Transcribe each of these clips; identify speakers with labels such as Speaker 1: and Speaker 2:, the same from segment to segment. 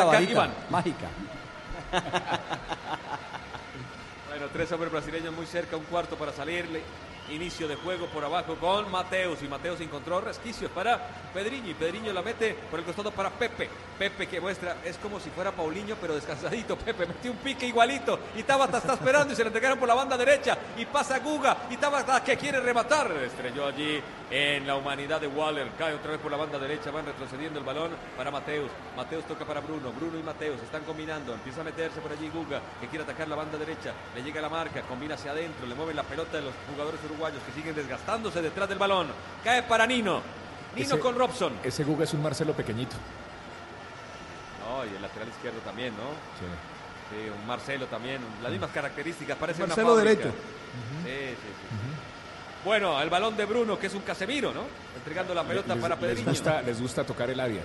Speaker 1: Iván.
Speaker 2: Mágica.
Speaker 1: Bueno, tres hombres brasileños muy cerca, un cuarto para salirle. Inicio de juego por abajo con Mateus. Y Mateus encontró resquicios para Pedriño. Y Pedriño la mete por el costado para Pepe. Pepe que muestra, es como si fuera Paulinho, pero descansadito. Pepe metió un pique igualito. Y Tabata está esperando y se le entregaron por la banda derecha. Y pasa Guga. Y Tabata que quiere rematar. Estrelló allí en la humanidad de Waller. Cae otra vez por la banda derecha. Van retrocediendo el balón para Mateus. Mateus toca para Bruno. Bruno y Mateus están combinando. Empieza a meterse por allí Guga, que quiere atacar la banda derecha. Le llega la marca, combina hacia adentro. Le mueven la pelota de los jugadores uruguayos que siguen desgastándose detrás del balón. Cae para Nino. Nino
Speaker 3: Ese-
Speaker 1: con Robson.
Speaker 3: Ese Guga es un Marcelo pequeñito.
Speaker 1: No, y el lateral izquierdo también, ¿no? Sí, un Marcelo también. Las mismas características. Parece
Speaker 4: Marcelo
Speaker 1: una
Speaker 4: derecho.
Speaker 1: Sí, sí, sí. Bueno, el balón de Bruno, que es un Casemiro, ¿no? Entregando la pelota
Speaker 3: les,
Speaker 1: para
Speaker 3: les
Speaker 1: Pedriño.
Speaker 3: gusta, les gusta tocar el área.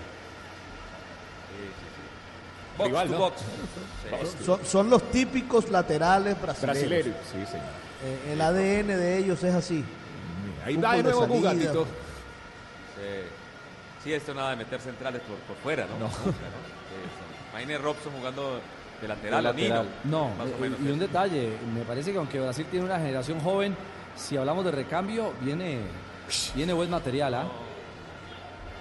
Speaker 1: Box
Speaker 3: Rival,
Speaker 1: to
Speaker 3: ¿no?
Speaker 1: box. Sí.
Speaker 4: Son, son los típicos laterales brasileños.
Speaker 3: Brasileiro, sí, señor.
Speaker 4: Eh, el ADN de ellos es así.
Speaker 3: Ahí va de nuevo
Speaker 4: salida.
Speaker 1: Sí. Sí, esto nada de meter centrales por, por fuera, ¿no?
Speaker 3: No.
Speaker 1: Sí, sí. Imagine Robson jugando de lateral,
Speaker 2: De
Speaker 1: a Nino.
Speaker 2: lateral. No,
Speaker 1: Más o
Speaker 2: eh,
Speaker 1: menos
Speaker 2: y un detalle, me parece que aunque Brasil tiene una generación joven, si hablamos de recambio, viene, viene buen material, ¿ah?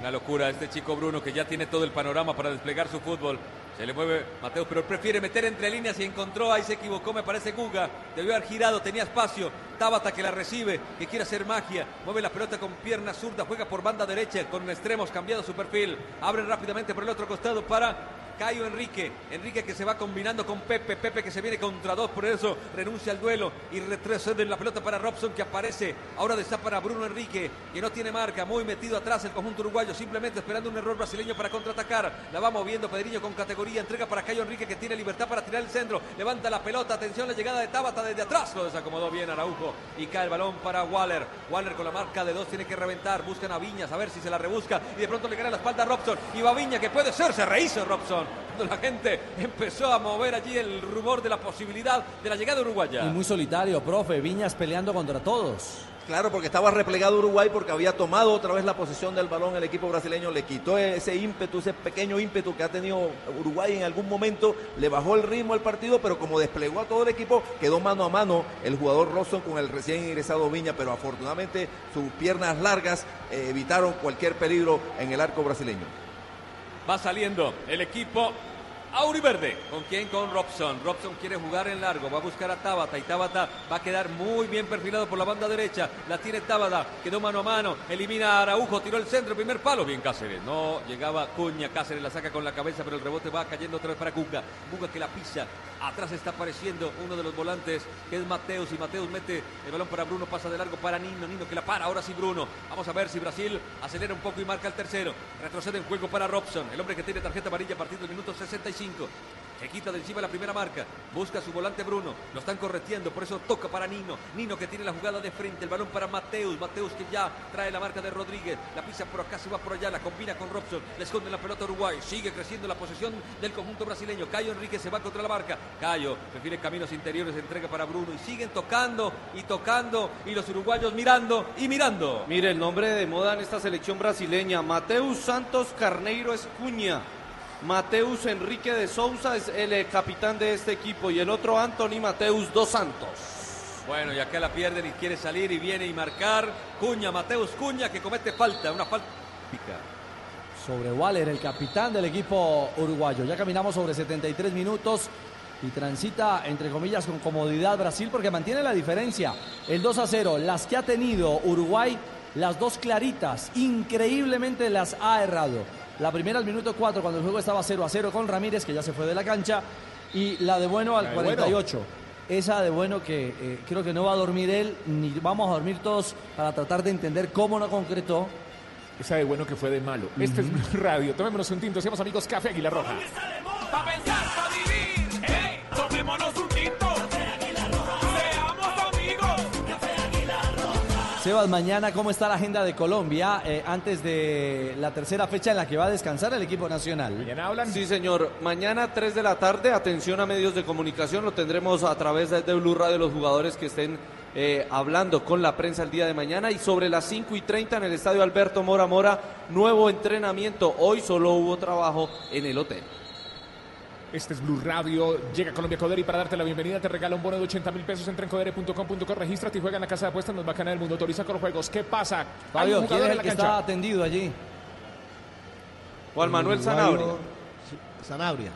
Speaker 1: Una locura este chico Bruno que ya tiene todo el panorama para desplegar su fútbol. Se le mueve Mateo, pero prefiere meter entre líneas y encontró, ahí se equivocó, me parece Guga. Debió haber girado, tenía espacio. Tabata que la recibe, que quiere hacer magia. Mueve la pelota con pierna zurda, juega por banda derecha, con extremos cambiado su perfil. Abre rápidamente por el otro costado para Cayo Enrique. Enrique que se va combinando con Pepe. Pepe que se viene contra dos, por eso renuncia al duelo y retrocede en la pelota para Robson que aparece. Ahora está para Bruno Enrique, que no tiene marca, muy metido atrás el conjunto uruguayo, simplemente esperando un error brasileño para contraatacar. La va moviendo Pedriño con categoría. Entrega para Cayo Enrique que tiene libertad para tirar el centro. Levanta la pelota. Atención, la llegada de Tabata desde atrás. Lo desacomodó bien Araujo y cae el balón para Waller. Waller con la marca de dos tiene que reventar. Buscan a Viñas a ver si se la rebusca. Y de pronto le gana la espalda a Robson. Y va Viña que puede ser. Se rehizo Robson. Cuando la gente empezó a mover allí el rumor de la posibilidad de la llegada uruguaya.
Speaker 2: Y muy solitario, profe, Viñas peleando contra todos.
Speaker 5: Claro, porque estaba replegado Uruguay porque había tomado otra vez la posición del balón el equipo brasileño, le quitó ese ímpetu, ese pequeño ímpetu que ha tenido Uruguay en algún momento, le bajó el ritmo al partido, pero como desplegó a todo el equipo, quedó mano a mano el jugador Rosson con el recién ingresado Viña, pero afortunadamente sus piernas largas eh, evitaron cualquier peligro en el arco brasileño.
Speaker 1: Va saliendo el equipo Auriverde. ¿Con quién? Con Robson. Robson quiere jugar en largo. Va a buscar a Tabata. Y Tabata va a quedar muy bien perfilado por la banda derecha. La tiene Tabata. Quedó mano a mano. Elimina a Araujo. Tiró el centro. Primer palo. Bien Cáceres. No llegaba Cuña. Cáceres la saca con la cabeza. Pero el rebote va cayendo otra vez para Cuca. Cuca que la pisa. Atrás está apareciendo uno de los volantes. Que es Mateus. Y Mateus mete el balón para Bruno. Pasa de largo para Nino. Nino que la para. Ahora sí Bruno. Vamos a ver si Brasil acelera un poco y marca el tercero. Retrocede en juego para Robson. El hombre que tiene tarjeta amarilla a partir minuto 65. Se quita de encima la primera marca. Busca su volante Bruno. Lo están correteando. Por eso toca para Nino. Nino que tiene la jugada de frente. El balón para Mateus. Mateus que ya trae la marca de Rodríguez. La pisa por acá, se va por allá. La combina con Robson. Le esconde la pelota a Uruguay. Sigue creciendo la posesión del conjunto brasileño. Cayo Enrique se va contra la marca. Cayo prefiere caminos interiores. Entrega para Bruno. Y siguen tocando y tocando. Y los uruguayos mirando y mirando.
Speaker 6: Mire, el nombre de moda en esta selección brasileña, Mateus Santos Carneiro Escuña. Mateus Enrique de Souza es el eh, capitán de este equipo y el otro Anthony Mateus dos Santos.
Speaker 1: Bueno, y acá la pierden y quiere salir y viene y marcar. Cuña, Mateus Cuña que comete falta. Una falta. Pica.
Speaker 2: Sobre Waller, el capitán del equipo uruguayo. Ya caminamos sobre 73 minutos y transita, entre comillas, con comodidad Brasil porque mantiene la diferencia. El 2 a 0, las que ha tenido Uruguay, las dos claritas, increíblemente las ha errado. La primera al minuto 4, cuando el juego estaba 0 a 0 con Ramírez, que ya se fue de la cancha, y la de Bueno al
Speaker 3: La de Bueno.
Speaker 2: 48. Esa de Bueno que eh, creo que no va a dormir él, ni vamos a dormir todos para tratar de entender cómo no concretó.
Speaker 3: Esa de bueno que fue de malo. Este es Radio. Tomémonos un tinto. Seamos amigos Café Águila Roja.
Speaker 7: Pa' pensar, pa'
Speaker 2: Sebas, mañana, ¿cómo está la agenda de Colombia eh, antes de la tercera fecha en la que va a descansar el equipo nacional?
Speaker 3: Mañana hablan.
Speaker 6: Sí, señor. Mañana 3 de la tarde, atención a medios de comunicación, lo tendremos a través de, de Blue Radio los jugadores que estén eh, hablando con la prensa el día de mañana y sobre las 5 y 30 en el estadio Alberto Mora Mora, nuevo entrenamiento. Hoy solo hubo trabajo en el hotel.
Speaker 3: Este es Blue Radio. Llega Colombia Codere y para darte la bienvenida te regala un bono de 80 mil pesos. Entra en codere.com.co, regístrate y juega en la casa de apuestas más bacana del mundo. Autoriza con los juegos. ¿Qué pasa? Hay
Speaker 2: Fabio, ¿quién es
Speaker 3: en
Speaker 2: el
Speaker 3: la
Speaker 2: que
Speaker 3: cancha.
Speaker 2: está atendido allí?
Speaker 6: Juan Manuel
Speaker 4: Uruguayo,
Speaker 6: Sanabria.
Speaker 4: sí, Sanabria.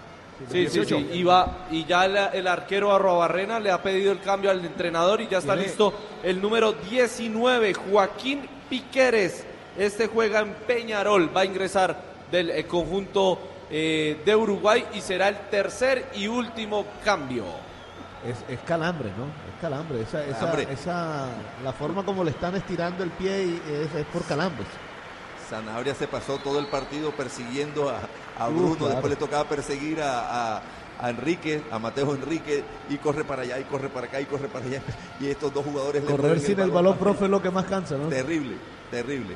Speaker 6: Sí, sí,
Speaker 3: 18.
Speaker 6: sí. Y, va, y ya el, el arquero Arrobarrena le ha pedido el cambio al entrenador y ya está listo el número 19, Joaquín Piqueres. Este juega en Peñarol, va a ingresar del eh, conjunto eh, de Uruguay y será el tercer y último cambio.
Speaker 4: Es, es calambre, ¿no? Es calambre. Esa, esa,
Speaker 5: Calambre.
Speaker 4: esa- la forma como le están estirando el pie y es, es por calambres.
Speaker 5: Sanabria se pasó todo el partido persiguiendo a, a
Speaker 4: Uh,
Speaker 5: Bruno,
Speaker 4: claro.
Speaker 5: después le tocaba perseguir a, a- a Enrique, a Mateo Enrique, y corre para allá, y corre para acá, y corre para allá. Y estos dos jugadores le
Speaker 4: Correr sin el balón, profe, es lo que más cansa, ¿no?
Speaker 5: Terrible, terrible.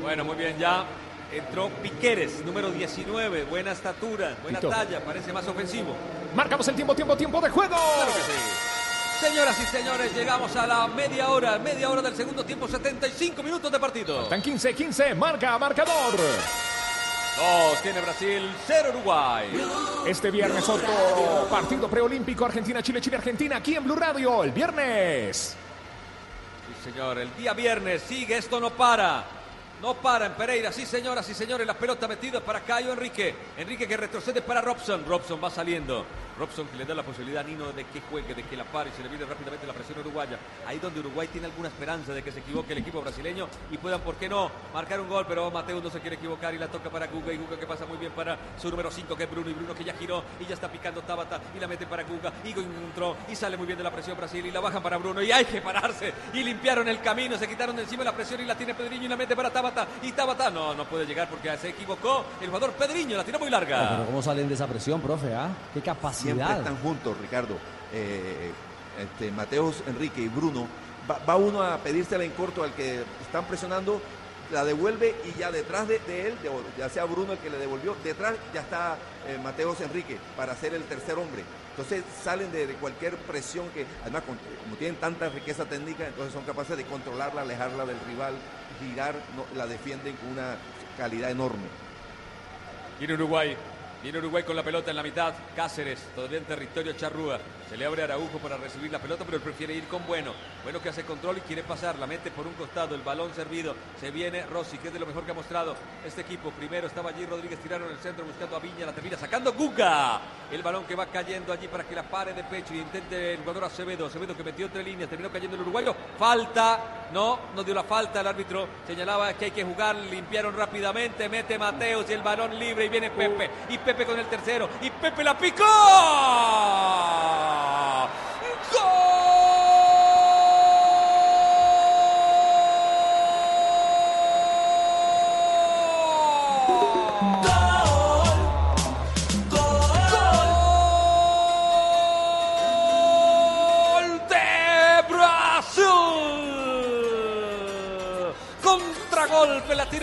Speaker 1: Bueno, muy bien, ya entró Piqueres, número 19, buena estatura, buena
Speaker 3: Tito.
Speaker 1: talla, parece más ofensivo.
Speaker 3: Marcamos el tiempo, tiempo, tiempo de juego.
Speaker 1: Claro que sí. Señoras y señores, llegamos a la media hora, media hora del segundo tiempo, 75 minutos de partido.
Speaker 3: Están 15, 15. Marca, marcador.
Speaker 1: Dos tiene Brasil, cero Uruguay.
Speaker 3: Este viernes otro partido preolímpico Argentina, Chile, Chile, Argentina. Aquí en Blue Radio. El viernes.
Speaker 1: Sí, señor, el día viernes sigue, esto no para. No para en Pereira, sí señoras y señores, la pelota metida para Cayo Enrique. Enrique que retrocede para Robson. Robson va saliendo. Robson que le da la posibilidad a Nino de que juegue, de que la pare y se le viene rápidamente la presión uruguaya. Ahí donde Uruguay tiene alguna esperanza de que se equivoque el equipo brasileño y puedan, ¿por qué no?, marcar un gol. Pero Mateo no se quiere equivocar y la toca para Guga. Y Guga que pasa muy bien para su número 5, que es Bruno. Y Bruno que ya giró y ya está picando Tabata y la mete para Guga. Y entró y sale muy bien de la presión Brasil y la bajan para Bruno. Y hay que pararse. Y limpiaron el camino, se quitaron de encima la presión y la tiene Pedriño y la mete para Tabata. Y Tabata no, no puede llegar porque se equivocó. El jugador Pedriño la tiró muy larga.
Speaker 2: pero ¿cómo salen de esa presión, profe? ah? ¿Qué
Speaker 5: Siempre están juntos, Ricardo. Eh, este, Mateos, Enrique y Bruno. Va, va uno a pedírsela en corto al que están presionando, la devuelve y ya detrás de, de él, de- ya sea Bruno el que le devolvió, detrás ya está eh, Mateos Enrique para ser el tercer hombre. Entonces salen de, de cualquier presión que, además, con- como tienen tanta riqueza técnica, entonces son capaces de controlarla, alejarla del rival, girar, no, la defienden con una calidad enorme.
Speaker 1: Viene Uruguay. Viene Uruguay con la pelota en la mitad. Cáceres, todavía en territorio charrúa. Se le abre Araujo para recibir la pelota, pero él prefiere ir con Bueno. Bueno que hace control y quiere pasar. La mete por un costado. El balón servido. Se viene Rossi, que es de lo mejor que ha mostrado este equipo. Primero estaba allí Rodríguez tiraron el centro buscando a Viña. La termina sacando Guga. El balón que va cayendo allí para que la pare de pecho y intente el jugador Acevedo. Acevedo que metió entre líneas. Terminó cayendo el uruguayo. Falta. No, no dio la falta. El árbitro señalaba que hay que jugar. Limpiaron rápidamente. Mete Mateos y el balón libre. Y viene Pepe. Y Pepe con el tercero. Y Pepe la picó. ¡Gol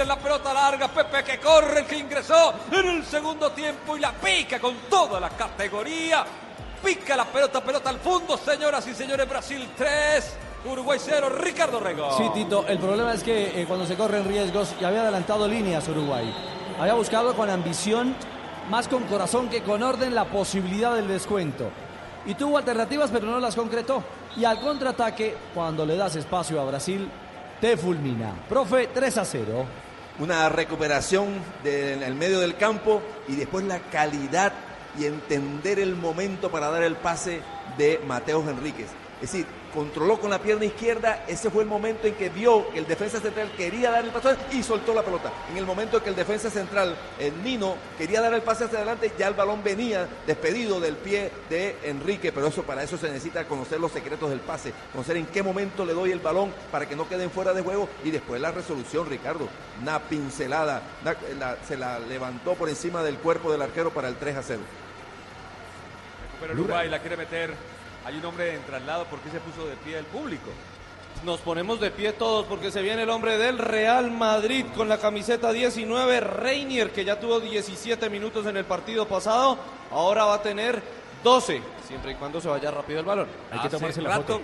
Speaker 1: La pelota larga. Pepe que corre, que ingresó en el segundo tiempo y la pica con toda la categoría. Pica la pelota, pelota al fondo, señoras y señores. Brasil 3, Uruguay 0. Ricardo Rego.
Speaker 2: Sí, Tito, el problema es que eh, cuando se corren riesgos, ya había adelantado líneas Uruguay. Había buscado con ambición, más con corazón que con orden, la posibilidad del descuento. Y tuvo alternativas, pero no las concretó. Y al contraataque, cuando le das espacio a Brasil, te fulmina. Profe, 3 a 0.
Speaker 5: Una recuperación de- en el medio del campo y después la calidad y entender el momento para dar el pase de Mateos Enríquez. Es decir, controló con la pierna izquierda, ese fue el momento en que vio que el defensa central quería dar el paso y soltó la pelota. En el momento en que el defensa central, el Nino, quería dar el pase hacia adelante, ya el balón venía despedido del pie de Enrique, pero eso para eso se necesita conocer los secretos del pase, conocer en qué momento le doy el balón para que no queden fuera de juego y después la resolución, Ricardo, una pincelada, se la levantó por encima del cuerpo del arquero para el 3 a 0.
Speaker 1: Pero Uruguay la quiere meter. Hay un hombre en traslado. ¿Por qué se puso de pie el público?
Speaker 6: Nos ponemos de pie todos porque se viene el hombre del Real Madrid con la camiseta 19, Reinier, que ya tuvo 17 minutos en el partido pasado, ahora va a tener 12, siempre y cuando se vaya rápido el balón.
Speaker 1: hace rato,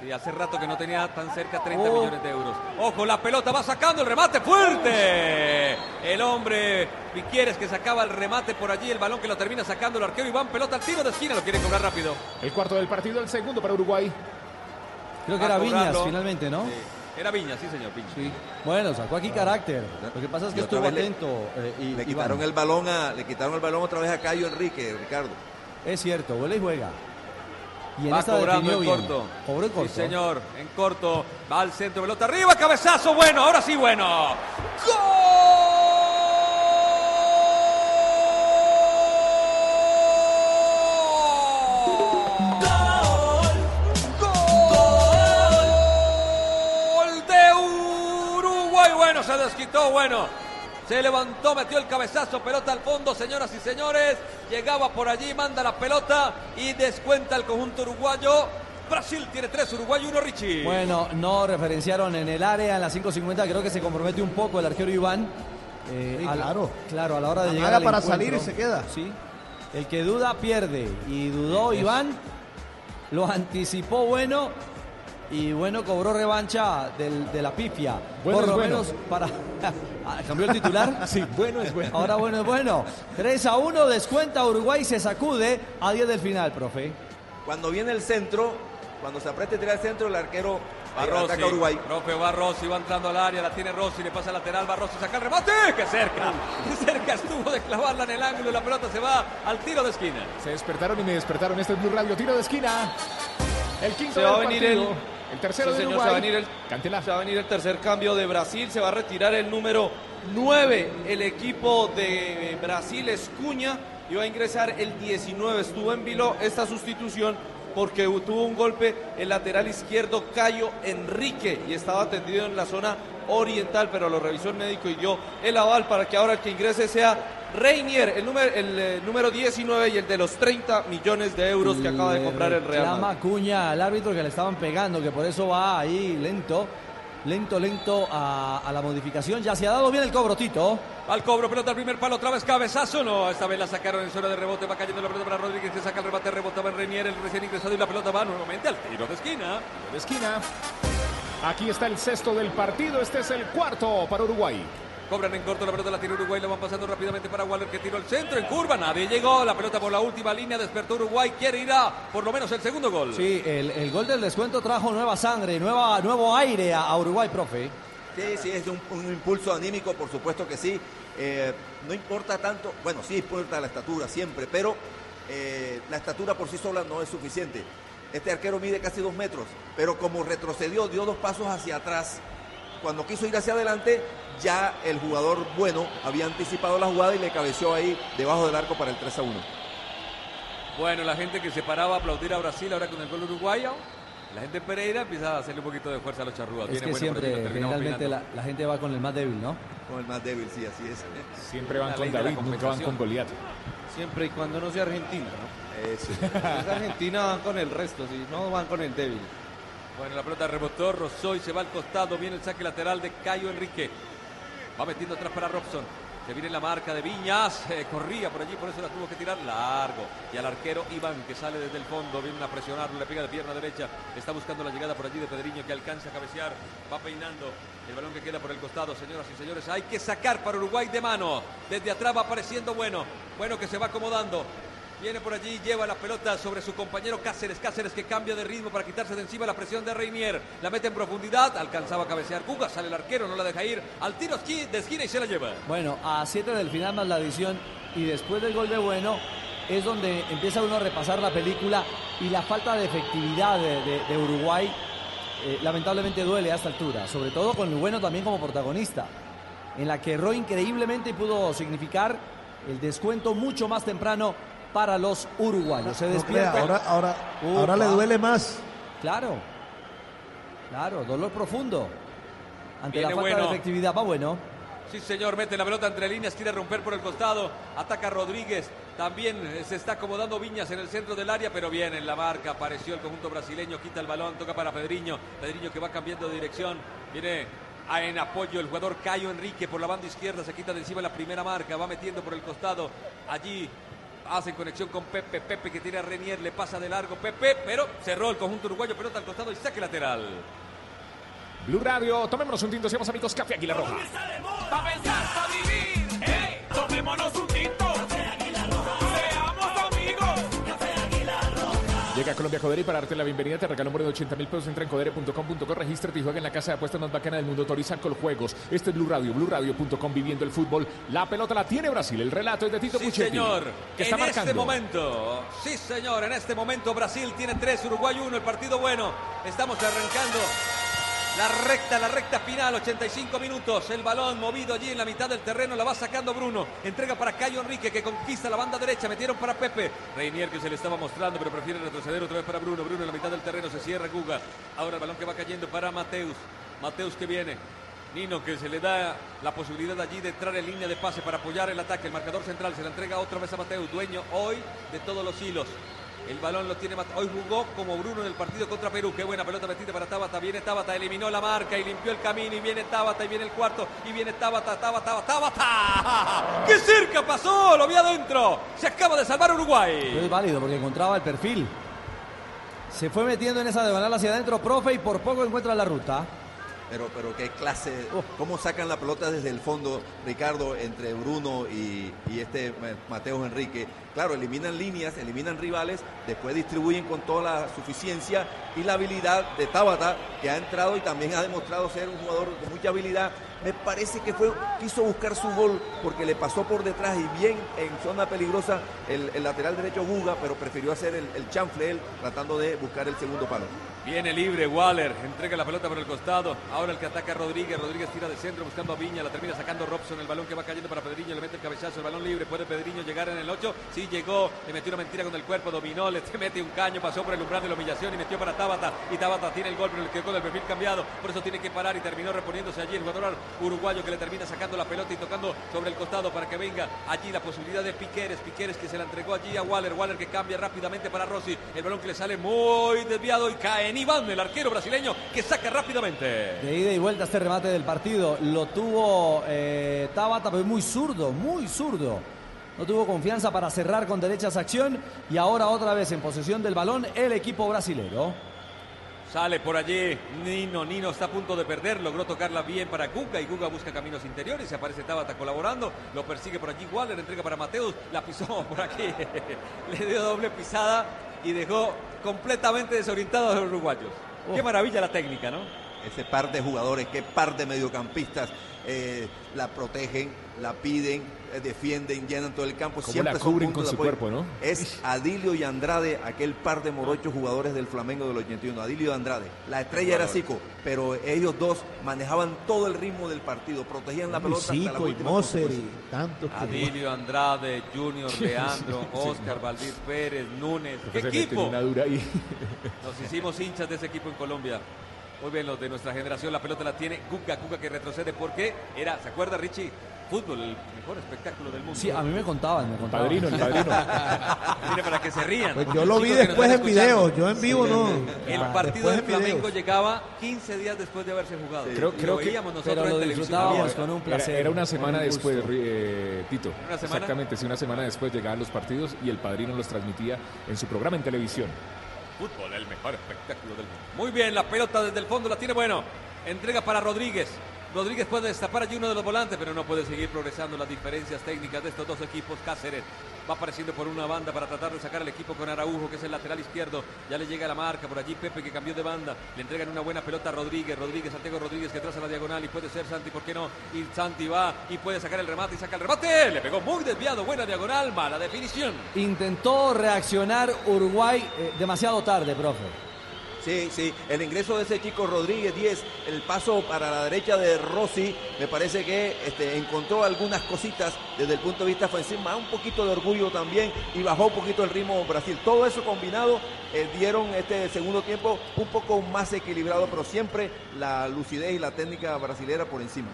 Speaker 1: Sí, hace rato que no tenía tan cerca 30
Speaker 6: Oh.
Speaker 1: millones de euros. Ojo, la pelota va sacando el remate fuerte. El hombre Piquieres que sacaba el remate por allí, el balón que lo termina sacando el arquero Iván, pelota al tiro de esquina, lo quiere cobrar rápido.
Speaker 3: El cuarto del partido, el segundo para Uruguay.
Speaker 2: Creo que
Speaker 1: a
Speaker 2: era Viñas finalmente, ¿no?
Speaker 1: Era Viña, sí señor, Viña.
Speaker 2: Sí. Bueno, sacó aquí carácter. Lo que pasa es que estuvo
Speaker 5: vez le-
Speaker 2: atento. eh, y,
Speaker 5: Le
Speaker 2: Iván.
Speaker 5: quitaron el balón a, le quitaron el balón otra vez a Cayo Enrique, Ricardo.
Speaker 2: Es cierto, vuela y juega. Y en
Speaker 1: Va
Speaker 2: esta
Speaker 1: cobrando en
Speaker 2: bien.
Speaker 1: corto.
Speaker 2: Cobró en corto.
Speaker 1: Sí, señor, en corto. Va al centro, pelota arriba, cabezazo, bueno, ahora sí, bueno. Gol de Uruguay, bueno, se desquitó, bueno. Se levantó, metió el cabezazo, pelota al fondo, señoras y señores. Llegaba por allí, manda la pelota y descuenta el conjunto uruguayo. Brasil tiene tres, Uruguay uno, Richie.
Speaker 2: Bueno, no referenciaron en el área en la 5.50. Creo que se compromete un poco el arquero Iván. Eh,
Speaker 4: Sí,
Speaker 2: a la-
Speaker 4: claro.
Speaker 2: claro, a la hora de llegar al
Speaker 4: para
Speaker 2: encuentro.
Speaker 4: salir y se queda.
Speaker 2: Sí. El que duda pierde. Y dudó Iván. Lo anticipó bueno. Y bueno, cobró revancha del- de la pifia.
Speaker 3: Bueno
Speaker 2: Por lo
Speaker 3: bueno.
Speaker 2: menos para. ¿Cambió el titular?
Speaker 3: Sí, bueno es bueno.
Speaker 2: Ahora bueno es bueno. 3 a 1, descuenta Uruguay, se sacude a 10 del final, profe.
Speaker 5: Cuando viene el centro, cuando se aprieta y tira el centro, el arquero
Speaker 1: Va
Speaker 5: eh,
Speaker 1: Rossi,
Speaker 5: ataca a Uruguay.
Speaker 1: profe, va Rossi, va entrando al área, la tiene Rossi, le pasa lateral, va Rossi, saca el remate, que cerca, que cerca estuvo de clavarla en el ángulo y la pelota se va al tiro de esquina.
Speaker 3: Se despertaron y me despertaron. Este es Blue Radio, tiro de esquina. El quinto
Speaker 6: Se va a venir
Speaker 3: partido.
Speaker 6: el,
Speaker 3: El tercero
Speaker 6: Sí,
Speaker 3: de
Speaker 6: señor,
Speaker 3: Uruguay.
Speaker 6: Se va, a venir el, se va a venir el tercer cambio de Brasil. Se va a retirar el número 9. El equipo de Brasil es Cuña y va a ingresar el 19. Estuvo en vilo esta sustitución porque tuvo un golpe el lateral izquierdo Cayo Enrique y estaba tendido en la zona oriental, pero lo revisó el médico y dio el aval para que ahora el que ingrese sea Reinier, el número, el, eh, número 19 y el de los 30 millones de euros que acaba de comprar el Real Madrid.
Speaker 2: Cuña al árbitro que le estaban pegando, que por eso va ahí lento, lento, lento a, a la modificación. Ya se ha dado bien el cobro, Tito.
Speaker 1: Al cobro, pelota al primer palo, otra vez cabezazo, no, esta vez la sacaron en zona de rebote, va cayendo la pelota para Rodríguez, que saca el remate, rebotaba en Renier, el recién ingresado y la pelota va nuevamente al tiro de esquina.
Speaker 3: de esquina. Aquí está el sexto del partido. Este es el cuarto para Uruguay.
Speaker 1: Cobran en corto, la pelota la tiene Uruguay, la van pasando rápidamente para Waller que tiró el centro en curva, nadie llegó, la pelota por la última línea, despertó Uruguay, quiere ir a por lo menos el segundo gol.
Speaker 2: Sí, el, el gol del descuento trajo nueva sangre, nueva, nuevo aire a, a Uruguay, profe.
Speaker 5: Sí, sí, es un, un impulso anímico, por supuesto que sí. Eh, no importa tanto, bueno, sí importa la estatura siempre, pero eh, la estatura por sí sola no es suficiente. Este arquero mide casi dos metros, pero como retrocedió, dio dos pasos hacia atrás. Cuando quiso ir hacia adelante, ya el jugador bueno había anticipado la jugada y le cabeció ahí debajo del arco para el 3 a 1.
Speaker 1: Bueno, la gente que se paraba a aplaudir a Brasil ahora con el gol uruguayo, la gente Pereira empieza a hacerle un poquito de fuerza a los charrúas.
Speaker 2: Es
Speaker 1: Viene
Speaker 2: que
Speaker 1: bueno,
Speaker 2: siempre, generalmente, la, la gente va con el más débil, ¿no?
Speaker 5: Con el más débil, sí, así es.
Speaker 3: Siempre van
Speaker 1: La
Speaker 3: con David, nunca van con Goliat.
Speaker 6: Siempre y cuando no sea Argentina, ¿no?
Speaker 5: Eso.
Speaker 6: Si es Argentina van con el resto, si no van con el débil.
Speaker 1: Bueno, la pelota rebotó, rozó y se va al costado. Viene el saque lateral de Cayo Enrique. Va metiendo atrás para Robson. Se viene la marca de Viñas. eh, corría por allí, por eso la tuvo que tirar largo. Y al arquero Iván, que sale desde el fondo, viene a presionarlo, le pega de pierna derecha. Está buscando la llegada por allí de Pedriño, que alcanza a cabecear. Va peinando el balón que queda por el costado, señoras y señores. Hay que sacar para Uruguay de mano. Desde atrás va apareciendo bueno. Bueno que se va acomodando. Viene por allí, lleva la pelota sobre su compañero Cáceres. Cáceres que cambia de ritmo para quitarse de encima la presión de Reinier. La mete en profundidad, alcanzaba a cabecear Cuga, sale el arquero, no la deja ir. Al tiro esqui- de esquina y se la lleva.
Speaker 2: Bueno, a 7 del final más la adición y después del gol de Bueno, es donde empieza uno a repasar la película y la falta de efectividad de Uruguay eh, lamentablemente duele a esta altura, sobre todo con el bueno también como protagonista, en la que erró increíblemente y pudo significar el descuento mucho más temprano para los uruguayos. Se despierta.
Speaker 4: ahora, ahora, ahora le duele más.
Speaker 2: Claro, claro, dolor profundo. Ante
Speaker 1: Viene
Speaker 2: la falta
Speaker 1: bueno.
Speaker 2: de efectividad, va bueno.
Speaker 1: Sí, señor, mete la pelota entre líneas, quiere romper por el costado, ataca Rodríguez, también eh, se está acomodando Viñas en el centro del área, pero bien en la marca, apareció el conjunto brasileño, quita el balón, toca para Pedriño, Pedriño que va cambiando de dirección, viene en apoyo el jugador Cayo Enrique por la banda izquierda, se quita de encima la primera marca, va metiendo por el costado, allí hacen conexión con Pepe, Pepe que tiene a Renier, le pasa de largo Pepe, pero cerró el conjunto uruguayo, pelota al costado y saque lateral.
Speaker 3: Blue Radio, tomémonos un tinto, seamos amigos, Café Águila Roja.
Speaker 7: Pa' pensar, pa' vivir. ¡Ey! Tomémonos un tinto.
Speaker 3: Llega a Colombia Codere y para darte la bienvenida te regalo un bono de 80 mil pesos. Entra en codere.com.co, regístrate y juega en la casa de apuestas más bacana del mundo. Autoriza con juegos. Este es Blue Radio, BlueRadio.com, viviendo el fútbol. La pelota la tiene Brasil. El relato es de Tito
Speaker 1: Sí,
Speaker 3: Puchetti,
Speaker 1: señor.
Speaker 3: que está
Speaker 1: en este momento, sí, señor, en este momento Brasil tiene tres, Uruguay uno, el partido bueno. Estamos arrancando la recta, la recta final, 85 minutos. El balón movido allí en la mitad del terreno, la va sacando Bruno. Entrega para Cayo Enrique que conquista la banda derecha, metieron para Pepe. Reinier que se le estaba mostrando, pero prefiere retroceder otra vez para Bruno. Bruno en la mitad del terreno, se cierra Guga. Ahora el balón que va cayendo para Mateus. Mateus que viene. Nino que se le da la posibilidad allí de entrar en línea de pase para apoyar el ataque. El marcador central se la entrega otra vez a Mateus, dueño hoy de todos los hilos. El balón lo tiene. Hoy jugó como Bruno en el partido contra Perú. Qué buena pelota metida para Tabata. Viene Tabata, eliminó la marca y limpió el camino. Y viene Tabata y viene el cuarto. Y viene Tabata, Tabata, Tabata. ¡Qué cerca pasó! Lo vi adentro. Se acaba de salvar Uruguay.
Speaker 2: es válido porque encontraba el perfil. Se fue metiendo en esa diagonal hacia adentro, profe, y por poco encuentra la ruta.
Speaker 5: Pero, pero qué clase, cómo sacan la pelota desde el fondo, Ricardo, entre Bruno y, y este Ma- Mateo Enrique. Claro, eliminan líneas, eliminan rivales, después distribuyen con toda la suficiencia y la habilidad de Tabata, que ha entrado y también ha demostrado ser un jugador con mucha habilidad. Me parece que fue, quiso buscar su gol porque le pasó por detrás y bien en zona peligrosa el, el lateral derecho Guga, pero prefirió hacer el, el chanfle él, tratando de buscar el segundo palo.
Speaker 1: Viene libre Waller, entrega la pelota por el costado. Ahora el que ataca a Rodríguez. Rodríguez tira de centro buscando a Viña. La termina sacando Robson. El balón que va cayendo para Pedriño. Le mete el cabezazo. El balón libre. ¿Puede Pedriño llegar en el 8? Sí, llegó. Le metió una mentira con el cuerpo. Dominó. Le mete un caño. Pasó por el umbral de la humillación y metió para Tabata. Y Tabata tiene el gol, pero le quedó con el perfil cambiado. Por eso tiene que parar y terminó reponiéndose allí el jugador uruguayo que le termina sacando la pelota y tocando sobre el costado para que venga allí la posibilidad de Piqueres. Piqueres que se la entregó allí a Waller. Waller que cambia rápidamente para Rossi. El balón que le sale muy desviado y cae Iván, el arquero brasileño que saca rápidamente.
Speaker 2: De ida y vuelta este remate del partido. Lo tuvo eh, Tabata, pero muy zurdo, muy zurdo. No tuvo confianza para cerrar con derecha esa acción. Y ahora otra vez en posesión del balón el equipo brasilero.
Speaker 1: Sale por allí Nino, Nino está a punto de perder, logró tocarla bien para Guga y Guga busca caminos interiores, se aparece Tabata colaborando, lo persigue por allí Waller, entrega para Mateus, la pisó por aquí, le dio doble pisada y dejó completamente desorientado a los uruguayos. Qué maravilla la técnica, ¿no?
Speaker 5: ese par de jugadores, qué par de mediocampistas eh, la protegen, la piden, defienden, llenan todo el campo. Siempre
Speaker 3: la cubren con
Speaker 5: de
Speaker 3: su
Speaker 5: apoyo.
Speaker 3: cuerpo, ¿no?
Speaker 5: Es Adilio y Andrade, aquel par de morochos jugadores del Flamengo del 81. Adilio y Andrade. La estrella era Zico, pero ellos dos manejaban todo el ritmo del partido, protegían la pelota hasta la
Speaker 4: Zico y
Speaker 5: última
Speaker 4: Moser y tantos que-
Speaker 1: Adilio Andrade, Junior Leandro,
Speaker 3: Sí.
Speaker 1: Oscar Valdís Pérez, Núñez. ¡Qué equipo! Nos hicimos hinchas de ese equipo en Colombia. Muy bien, los de nuestra generación, la pelota la tiene Guga, Guga que retrocede porque era, ¿se acuerda Richie? Fútbol, el mejor espectáculo del mundo.
Speaker 2: Sí, a mí me contaban, me contaban.
Speaker 3: Padrino, el padrino.
Speaker 1: Mire, para que se rían.
Speaker 4: Pues yo lo vi después en video, yo en vivo no.
Speaker 1: El
Speaker 4: Ah,
Speaker 1: partido del
Speaker 4: videos.
Speaker 1: Flamengo llegaba 15 días después de haberse jugado.
Speaker 3: Creo- creo
Speaker 1: lo
Speaker 3: que-
Speaker 1: veíamos nosotros
Speaker 2: pero lo
Speaker 1: en televisión.
Speaker 2: disfrutábamos
Speaker 1: abierta.
Speaker 2: con un
Speaker 3: Era,
Speaker 2: placer.
Speaker 3: era una semana
Speaker 2: un
Speaker 3: después, eh, Tito.
Speaker 1: ¿Una semana?
Speaker 3: Exactamente, sí, una semana después llegaban los partidos y el padrino los transmitía en su programa en televisión.
Speaker 1: Fútbol, el mejor espectáculo del mundo. Muy bien, la pelota desde el fondo la tiene bueno. Entrega para Rodríguez. Rodríguez puede destapar allí uno de los volantes, pero no puede seguir progresando las diferencias técnicas de estos dos equipos. Cáceres va apareciendo por una banda para tratar de sacar el equipo con Araujo, que es el lateral izquierdo. Ya le llega la marca por allí Pepe que cambió de banda. Le entregan una buena pelota a Rodríguez. Rodríguez, Santiago Rodríguez que traza la diagonal y puede ser Santi, ¿por qué no? Y Santi va y puede sacar el remate y saca el remate. Le pegó muy desviado, buena diagonal, mala definición.
Speaker 2: Intentó reaccionar Uruguay eh, demasiado tarde, profe.
Speaker 5: Sí, sí, el ingreso de ese chico Rodríguez 10, el paso para la derecha de Rossi, me parece que este, encontró algunas cositas desde el punto de vista ofensivo, un poquito de orgullo también y bajó un poquito el ritmo Brasil. Todo eso combinado eh, dieron este segundo tiempo un poco más equilibrado, pero siempre la lucidez y la técnica brasilera por encima.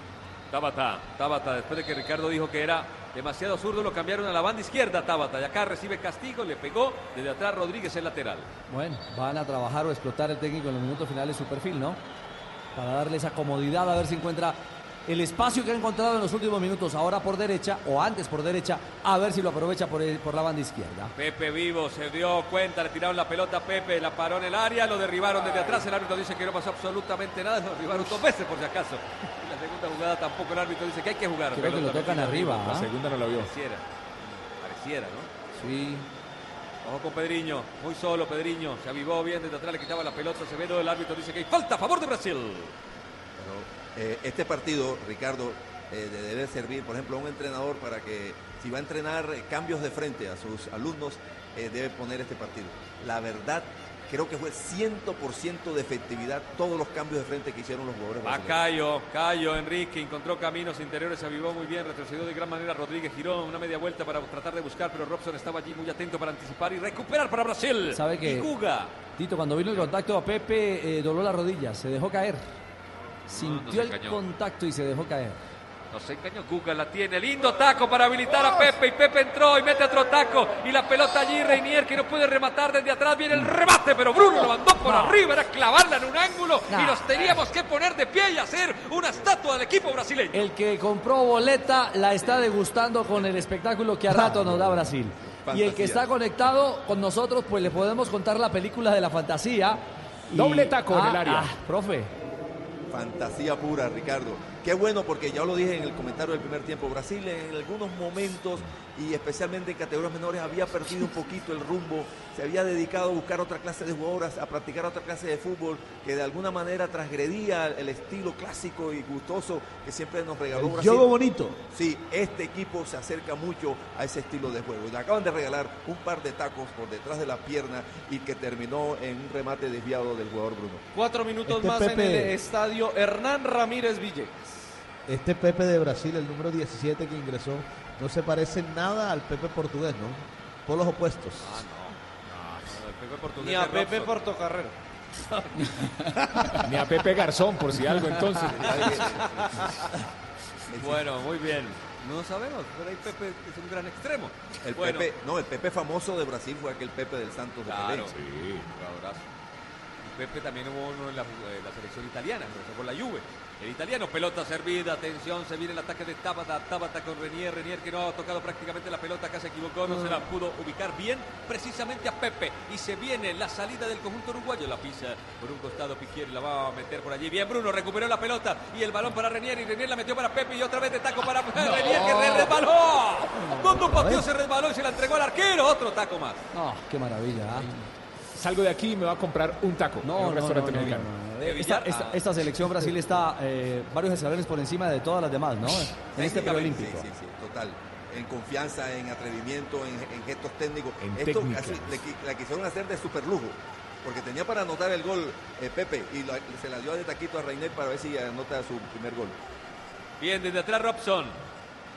Speaker 1: Tabata, Tabata, después de que Ricardo dijo que era demasiado zurdo, lo cambiaron a la banda izquierda, Tabata. Y acá recibe castigo, le pegó desde atrás Rodríguez el lateral.
Speaker 2: Bueno, van a trabajar o explotar el técnico en los minutos finales su perfil, ¿no? Para darle esa comodidad, a ver si encuentra el espacio que ha encontrado en los últimos minutos, ahora por derecha o antes por derecha, a ver si lo aprovecha por, el- por la banda izquierda.
Speaker 1: Pepe vivo, se dio cuenta, le tiraron la pelota a Pepe, la paró en el área, lo derribaron desde atrás, el árbitro dice que no pasó absolutamente nada, lo derribaron dos veces por si acaso. La segunda jugada tampoco el árbitro dice que hay que jugar.
Speaker 2: Creo que lo tocan arriba,
Speaker 3: La
Speaker 2: ¿ah?
Speaker 3: segunda no la vio.
Speaker 1: Pareciera, pareciera, ¿no?
Speaker 2: Sí.
Speaker 1: Ojo con Pedriño, muy solo Pedriño, se avivó bien desde atrás, le quitaba la pelota, Severo, el árbitro dice que hay falta a favor de Brasil.
Speaker 5: Eh, este partido, Ricardo, eh, de- debe servir, por ejemplo, a un entrenador para que si va a entrenar eh, cambios de frente a sus alumnos, eh, debe poner este partido. La verdad, creo que fue 100% de efectividad todos los cambios de frente que hicieron los jugadores.
Speaker 1: Va
Speaker 5: brasileños.
Speaker 1: Cayo, Cayo, Enrique, encontró caminos interiores, se avivó muy bien, retrocedió de gran manera Rodríguez, giró una media vuelta para tratar de buscar, pero Robson estaba allí muy atento para anticipar y recuperar para Brasil.
Speaker 2: ¿Sabe que
Speaker 1: Y Guga.
Speaker 2: Tito, cuando vino el contacto a Pepe, eh, dobló la rodilla, se dejó caer.
Speaker 1: no
Speaker 2: Sintió
Speaker 1: se
Speaker 2: el contacto y se dejó caer.
Speaker 1: No se engañó, Guga la tiene, lindo taco para habilitar a Pepe y Pepe entró y mete otro taco y la pelota allí, Reinier que no puede rematar desde atrás, viene el remate, pero Bruno lo mandó por
Speaker 2: No.
Speaker 1: arriba, era clavarla en un ángulo y
Speaker 2: No.
Speaker 1: nos teníamos que poner de pie y hacer una estatua del equipo brasileño.
Speaker 2: El que compró boleta la está degustando con el espectáculo que a rato nos da Brasil. Y el que está conectado con nosotros, pues le podemos contar la película de la fantasía. Y-
Speaker 3: Doble taco en
Speaker 2: Ah,
Speaker 3: el área.
Speaker 2: ah, profe.
Speaker 5: Fantasía pura, Ricardo. Qué bueno porque ya lo dije en el comentario del primer tiempo. Brasil en algunos momentos y especialmente en categorías menores había perdido un poquito el rumbo. Se había dedicado a buscar otra clase de jugadoras, a practicar otra clase de fútbol que de alguna manera transgredía el estilo clásico y gustoso que siempre nos regaló
Speaker 4: El
Speaker 5: Brasil.
Speaker 4: juego bonito.
Speaker 5: Sí, este equipo se acerca mucho a ese estilo de juego. Le acaban de regalar un par de tacos por detrás de la pierna y que terminó en un remate desviado del jugador Bruno.
Speaker 6: Cuatro minutos
Speaker 4: Este
Speaker 6: más en el estadio Hernán Ramírez Villegas.
Speaker 4: Este Pepe de Brasil, el número 17 que ingresó, no se parece nada al Pepe portugués, ¿no? Por los opuestos.
Speaker 6: Ni a Pepe Portocarrero.
Speaker 3: Ni a Pepe Garzón, por si algo, entonces.
Speaker 1: Bueno, muy bien. No sabemos, pero ahí Pepe es un gran extremo.
Speaker 5: El
Speaker 1: Bueno,
Speaker 5: Pepe, no, el Pepe famoso de Brasil fue aquel Pepe del Santos de
Speaker 1: Claro,
Speaker 5: Pelé.
Speaker 1: sí, jugadorazo. Y Pepe también hubo uno en la, eh, la selección italiana, fue por la Juve. El italiano, pelota servida, atención, se viene el ataque de Tabata, Tabata con Renier, Renier que no ha tocado prácticamente la pelota, acá se equivocó, no se la pudo ubicar bien, precisamente a Pepe. Y se viene la salida del conjunto uruguayo, la pisa por un costado Piquier, la va a meter por allí. Bien, Bruno recuperó la pelota y el balón para Renier y Renier la metió para Pepe y otra vez de taco para Renier que re- resbaló. Cuando pateó se resbaló y se la entregó al arquero, otro taco más.
Speaker 2: No, qué maravilla. ¿ah?
Speaker 3: Salgo de aquí y me voy a comprar un taco en
Speaker 2: No,
Speaker 3: un
Speaker 2: no,
Speaker 3: restaurante
Speaker 2: no, no,
Speaker 3: mexicano.
Speaker 2: no, no.
Speaker 1: De
Speaker 2: Esta,
Speaker 1: Villar-
Speaker 2: esta- esta selección Brasil está eh, varios escalones por encima de todas las demás, ¿no? En este preolímpico.
Speaker 5: Sí, sí, sí, total. En confianza, en atrevimiento, en, en gestos técnicos.
Speaker 3: En
Speaker 5: Esto le, la quisieron hacer de super lujo. Porque tenía para anotar el gol eh, Pepe y se la dio de taquito a Reiner para ver si anota su primer gol.
Speaker 1: Bien, desde atrás Robson.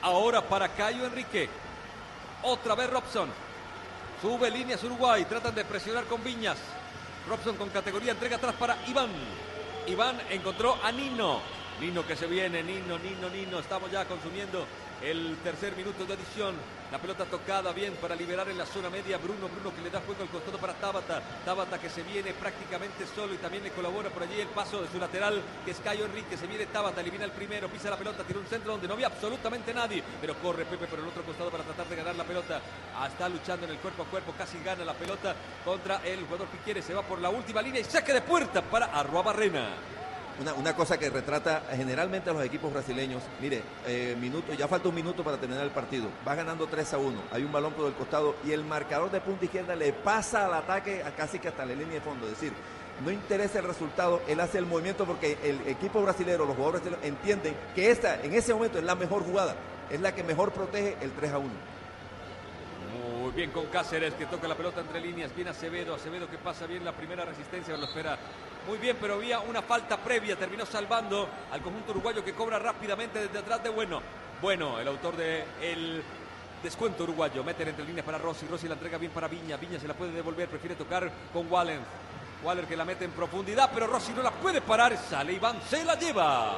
Speaker 1: Ahora para Cayo Enrique. Otra vez Robson. Sube líneas Uruguay. Tratan de presionar con Viñas. Robson con categoría. Entrega atrás para Iván. Iván encontró a Nino. Nino que se viene. Nino, Nino, Nino. Estamos ya consumiendo el tercer minuto de adición. La pelota tocada bien para liberar en la zona media. Bruno, Bruno que le da juego al costado para Tabata. Tabata que se viene prácticamente solo y también le colabora por allí el paso de su lateral que es Cayo Enrique. Se viene Tabata, elimina el primero, pisa la pelota, tira un centro donde no había absolutamente nadie. Pero corre Pepe por el otro costado para tratar de ganar la pelota. Ah, Está luchando en el cuerpo a cuerpo, casi gana la pelota contra el jugador Piquieres. Se va por la última línea y saque de puerta para Arroa Barrena.
Speaker 5: Una, cosa que retrata generalmente a los equipos brasileños. Mire, eh, minuto, ya falta un minuto para terminar el partido. Va ganando 3 a 1. Hay un balón por el costado y el marcador de punta izquierda le pasa al ataque a casi que hasta la línea de fondo. Es decir, no interesa el resultado, él hace el movimiento porque el equipo brasileño, los jugadores brasileños entienden que esta en ese momento es la mejor jugada, es la que mejor protege el 3 a 1.
Speaker 1: Muy bien con Cáceres que toca la pelota entre líneas. Bien Acevedo. Acevedo que pasa bien la primera resistencia. Lo espera muy bien, pero había una falta previa. Terminó salvando al conjunto uruguayo que cobra rápidamente desde atrás de Bueno. Bueno, el autor del el descuento uruguayo. Meten entre líneas para Rossi. Rossi la entrega bien para Viña. Viña se la puede devolver. Prefiere tocar con Wallen. Waller que la mete en profundidad, pero Rossi no la puede parar. Sale Iván, se la lleva.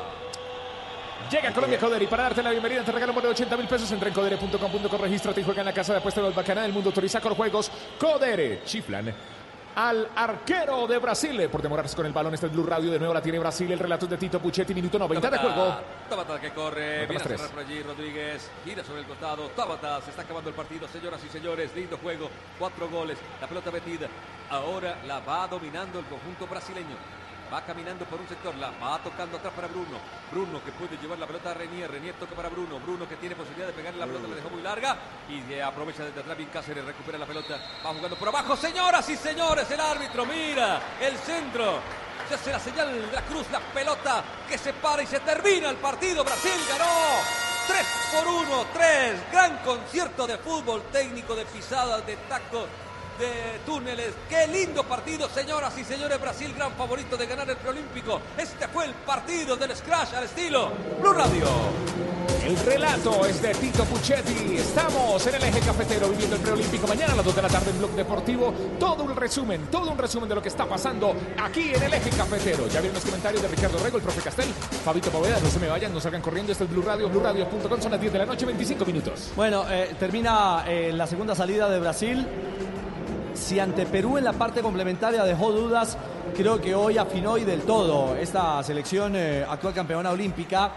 Speaker 3: Llega a Colombia Codere y para darte la bienvenida te regalo más de 80 mil pesos. Entra en codere.com.co, regístrate y juega en la casa de apuestas del bacana del mundo. Autoriza con juegos. Codere. Chiflan al arquero de Brasil. Por demorarse con el balón está el Blue Radio. De nuevo la tiene Brasil. El relato es de Tito Puchetti. Minuto 90 de juego.
Speaker 1: Tabata que corre. Viene a por allí Rodríguez. Gira sobre el costado. Tabata. Se está acabando el partido. Señoras y señores. Lindo juego. Cuatro goles. La pelota metida. Ahora la va dominando el conjunto brasileño. Va caminando por un sector, la va tocando atrás para Bruno. Bruno que puede llevar la pelota a Renier. Renier toca para Bruno. Bruno que tiene posibilidad de pegarle la pelota, la dejó muy larga. Y aprovecha desde atrás. Bien Cáceres recupera la pelota. Va jugando por abajo. Señoras y señores, el árbitro mira el centro. Se hace la señal de la cruz, la pelota que se para y se termina el partido. Brasil ganó. 3 por 1, 3. Gran concierto de fútbol técnico, de pisadas, de tacto, de túneles. Qué lindo partido, señoras y señores. Brasil, gran favorito de ganar el preolímpico. Este fue el partido del Scratch al estilo Blue Radio.
Speaker 3: El relato es de Tito Puchetti. Estamos en el eje cafetero viviendo el preolímpico. Mañana a las 2 de la tarde en Blog Deportivo. Todo un resumen, todo un resumen de lo que está pasando aquí en el eje cafetero. Ya vieron los comentarios de Ricardo Rego, el profe Castel, Fabito Poveda. No se me vayan, no salgan corriendo. Este es Blue Radio, BlueRadio.com. Son las 10 de la noche, 25 minutos.
Speaker 2: Bueno, eh, termina eh, la segunda salida de Brasil. Si ante Perú en la parte complementaria dejó dudas, creo que hoy afinó y del todo esta selección eh, actual campeona olímpica,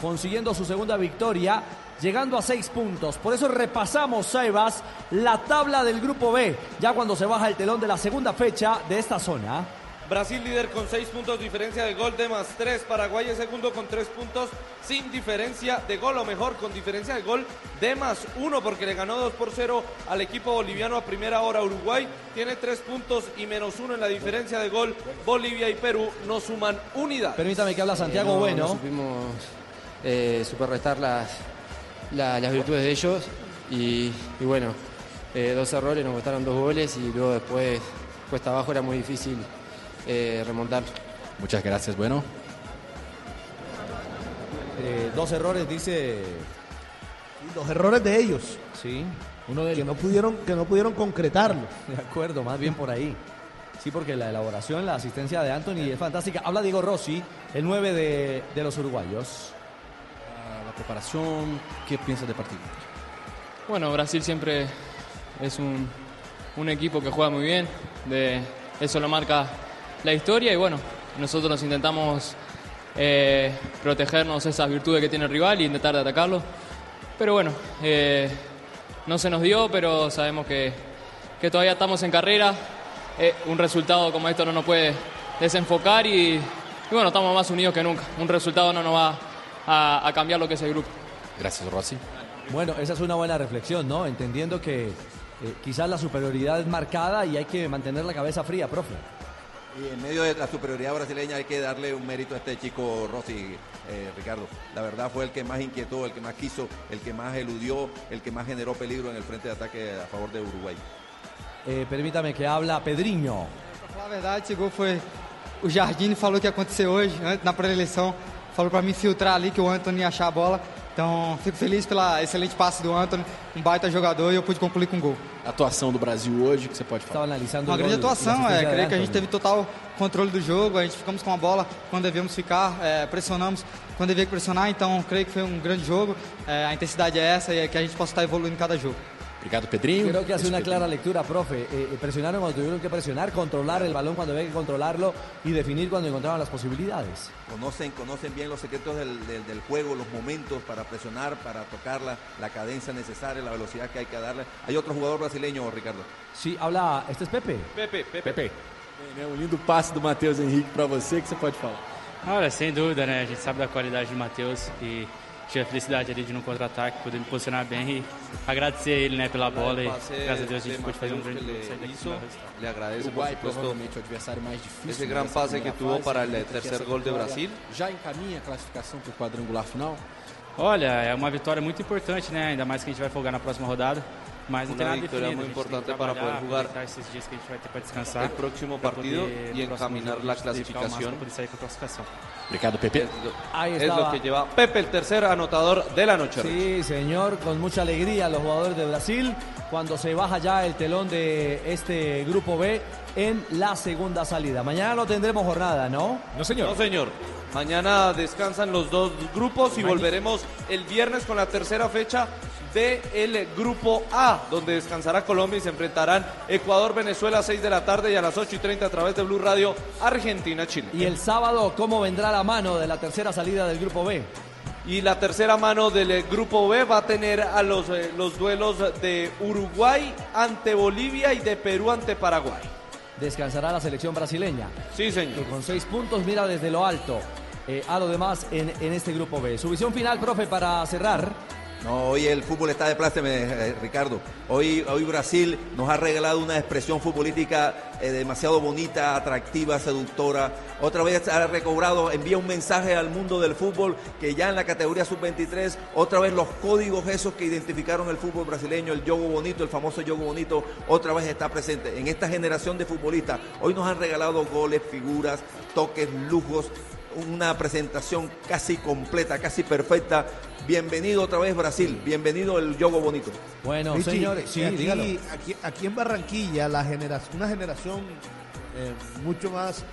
Speaker 2: consiguiendo su segunda victoria, llegando a seis puntos. Por eso repasamos, Sebas, la tabla del grupo B, ya cuando se baja el telón de la segunda fecha de esta zona.
Speaker 6: Brasil líder con 6 puntos, diferencia de gol de más 3. Paraguay es segundo con 3 puntos, sin diferencia de gol, o mejor, con diferencia de gol de más 1, porque le ganó 2 por 0 al equipo boliviano a primera hora. Uruguay tiene 3 puntos y menos 1 en la diferencia de gol. Bolivia y Perú no suman unidad.
Speaker 2: Permítame que habla Santiago
Speaker 8: no,
Speaker 2: Bueno.
Speaker 8: no supimos eh, superrestar las, la- las virtudes de ellos y, y bueno, eh, dos errores, nos costaron dos goles y luego después cuesta abajo era muy difícil eh, remontar.
Speaker 9: Muchas gracias, bueno.
Speaker 2: Eh, dos errores, dice.
Speaker 4: Los errores de ellos.
Speaker 2: Sí.
Speaker 4: Uno de que no pudieron que no pudieron concretarlo.
Speaker 2: De acuerdo, más bien por ahí. Sí, porque la elaboración, la asistencia de Anthony es fantástica. Habla Diego Rossi, el 9 de, de los uruguayos.
Speaker 9: La preparación, ¿qué piensas del partido?
Speaker 10: Bueno, Brasil siempre es un, un equipo que juega muy bien, de, eso lo marca la historia y bueno, nosotros nos intentamos eh, protegernos esas virtudes que tiene el rival e intentar de atacarlo. Pero bueno, eh, no se nos dio, pero sabemos que, que todavía estamos en carrera. Eh, un resultado como esto no nos puede desenfocar y, y bueno, estamos más unidos que nunca. Un resultado no nos va a, a cambiar lo que es el grupo.
Speaker 9: Gracias, Rossi.
Speaker 2: Bueno, esa es una buena reflexión, ¿no? Entendiendo que eh, quizás la superioridad es marcada y hay que mantener la cabeza fría, profe.
Speaker 5: Y en medio de la superioridad brasileña hay que darle un mérito a este chico Rossi, eh, Ricardo. La verdad fue el que más inquietó, el que más quiso, el que más eludió, el que más generó peligro en el frente de ataque a favor de Uruguay.
Speaker 2: Eh, permítame que habla Pedrinho.
Speaker 11: Pra falar a verdade, esse gol foi. O Jardine falou que ia acontecer hoje, antes, na pré-eleição. Falou pra mim filtrar ali que o Anthony ia achar a bola. Então, fico feliz pela excelente passe do Anthony, um baita jogador e eu pude concluir com gol.
Speaker 9: A atuação do Brasil hoje, o que você pode falar?
Speaker 2: Estava analisando
Speaker 11: Uma grande atuação, é, creio que a gente teve total controle do jogo, a gente ficamos com a bola quando devíamos ficar, é, pressionamos quando devia pressionar, então creio que foi um grande jogo, é, a intensidade é essa e é que a gente possa estar evoluindo em cada jogo.
Speaker 9: Obrigado, Pedrinho.
Speaker 2: Creo que hace una clara lectura, profe. Eh, eh, presionaron cuando tuvieron que presionar, controlar el balón cuando había que controlarlo y definir cuando encontraban las posibilidades.
Speaker 5: Conocen, conocen bien los secretos del, del- del juego, los momentos para presionar, para tocarla, la cadencia necesaria, la velocidad que hay que darle. Hay otro jugador brasileño, Ricardo.
Speaker 2: Sí, habla. Este es Pepe.
Speaker 6: Pepe,
Speaker 3: Pepe.
Speaker 9: Bem, né, um lindo passe do Matheus Henrique para você, que você pode falar?
Speaker 12: Olha, sem dúvida, né? A gente sabe da qualidade do Matheus e tive a felicidade ali de no contra-ataque poder me posicionar bem e agradecer a ele, né, pela bola e
Speaker 6: pase
Speaker 12: graças a Deus a gente
Speaker 6: de
Speaker 12: pôde fazer um grande gol.
Speaker 6: le
Speaker 12: sair daqui com
Speaker 6: hizo.
Speaker 12: o resultado.
Speaker 6: Le agradece, por
Speaker 9: Uruguai
Speaker 6: supuesto,
Speaker 9: provavelmente o adversário mais difícil.
Speaker 6: ese gran
Speaker 9: dessa
Speaker 6: pase que tuvo
Speaker 9: fase,
Speaker 6: para tercer
Speaker 9: essa
Speaker 6: gol de
Speaker 9: vitória
Speaker 6: Brasil.
Speaker 9: Já encaminha a classificação para o quadrangular final?
Speaker 12: Olha, é uma vitória muito importante, né? Ainda mais que a gente vai folgar na próxima rodada. Mas não tem nada definido.
Speaker 6: muy
Speaker 12: a que
Speaker 6: importante para poder jugar
Speaker 12: aproveitar esses dias que a gente vai ter para descansar.
Speaker 6: el próximo
Speaker 12: para
Speaker 6: partido
Speaker 12: jogo,
Speaker 6: la
Speaker 12: a o para poder sair com classificação.
Speaker 9: Obrigado, Pepe.
Speaker 2: Ahí
Speaker 6: Es
Speaker 2: estaba.
Speaker 6: lo que lleva Pepe, el tercer anotador de la noche.
Speaker 2: Sí, señor, con mucha alegría los jugadores de Brasil cuando se baja ya el telón de este grupo B en la segunda salida. Mañana no tendremos jornada, ¿no?
Speaker 3: No, señor.
Speaker 6: No, señor. Mañana descansan los dos grupos y volveremos el viernes con la tercera fecha del grupo A, donde descansará Colombia y se enfrentarán Ecuador-Venezuela a 6 de la tarde y a las 8 y 30 a través de Blue Radio Argentina-Chile.
Speaker 2: Y el sábado, ¿cómo vendrá la mano de la tercera salida del grupo B?
Speaker 6: Y la tercera mano del eh, grupo B va a tener a los, eh, los duelos de Uruguay ante Bolivia y de Perú ante Paraguay.
Speaker 2: Descansará la selección brasileña.
Speaker 6: Sí, señor.
Speaker 2: Que con seis puntos mira desde lo alto eh, a lo demás en, en este grupo B. Su visión final, profe, para cerrar.
Speaker 5: No, hoy el fútbol está de pláceme, eh, Ricardo. Hoy, hoy Brasil nos ha regalado una expresión futbolística eh, demasiado bonita, atractiva, seductora. Otra vez ha recobrado, envía un mensaje al mundo del fútbol que ya en la categoría sub-23, otra vez los códigos esos que identificaron el fútbol brasileño, el yogo bonito, el famoso yogo bonito, otra vez está presente. En esta generación de futbolistas, hoy nos han regalado goles, figuras, toques, lujos, una presentación casi completa, casi perfecta. Bienvenido otra vez Brasil, bienvenido el yogo bonito.
Speaker 2: Bueno,
Speaker 4: Richie,
Speaker 2: señores, sí,
Speaker 4: aquí,
Speaker 2: dígalo.
Speaker 4: Aquí, aquí en Barranquilla, la generación, una generación eh, mucho más, eh,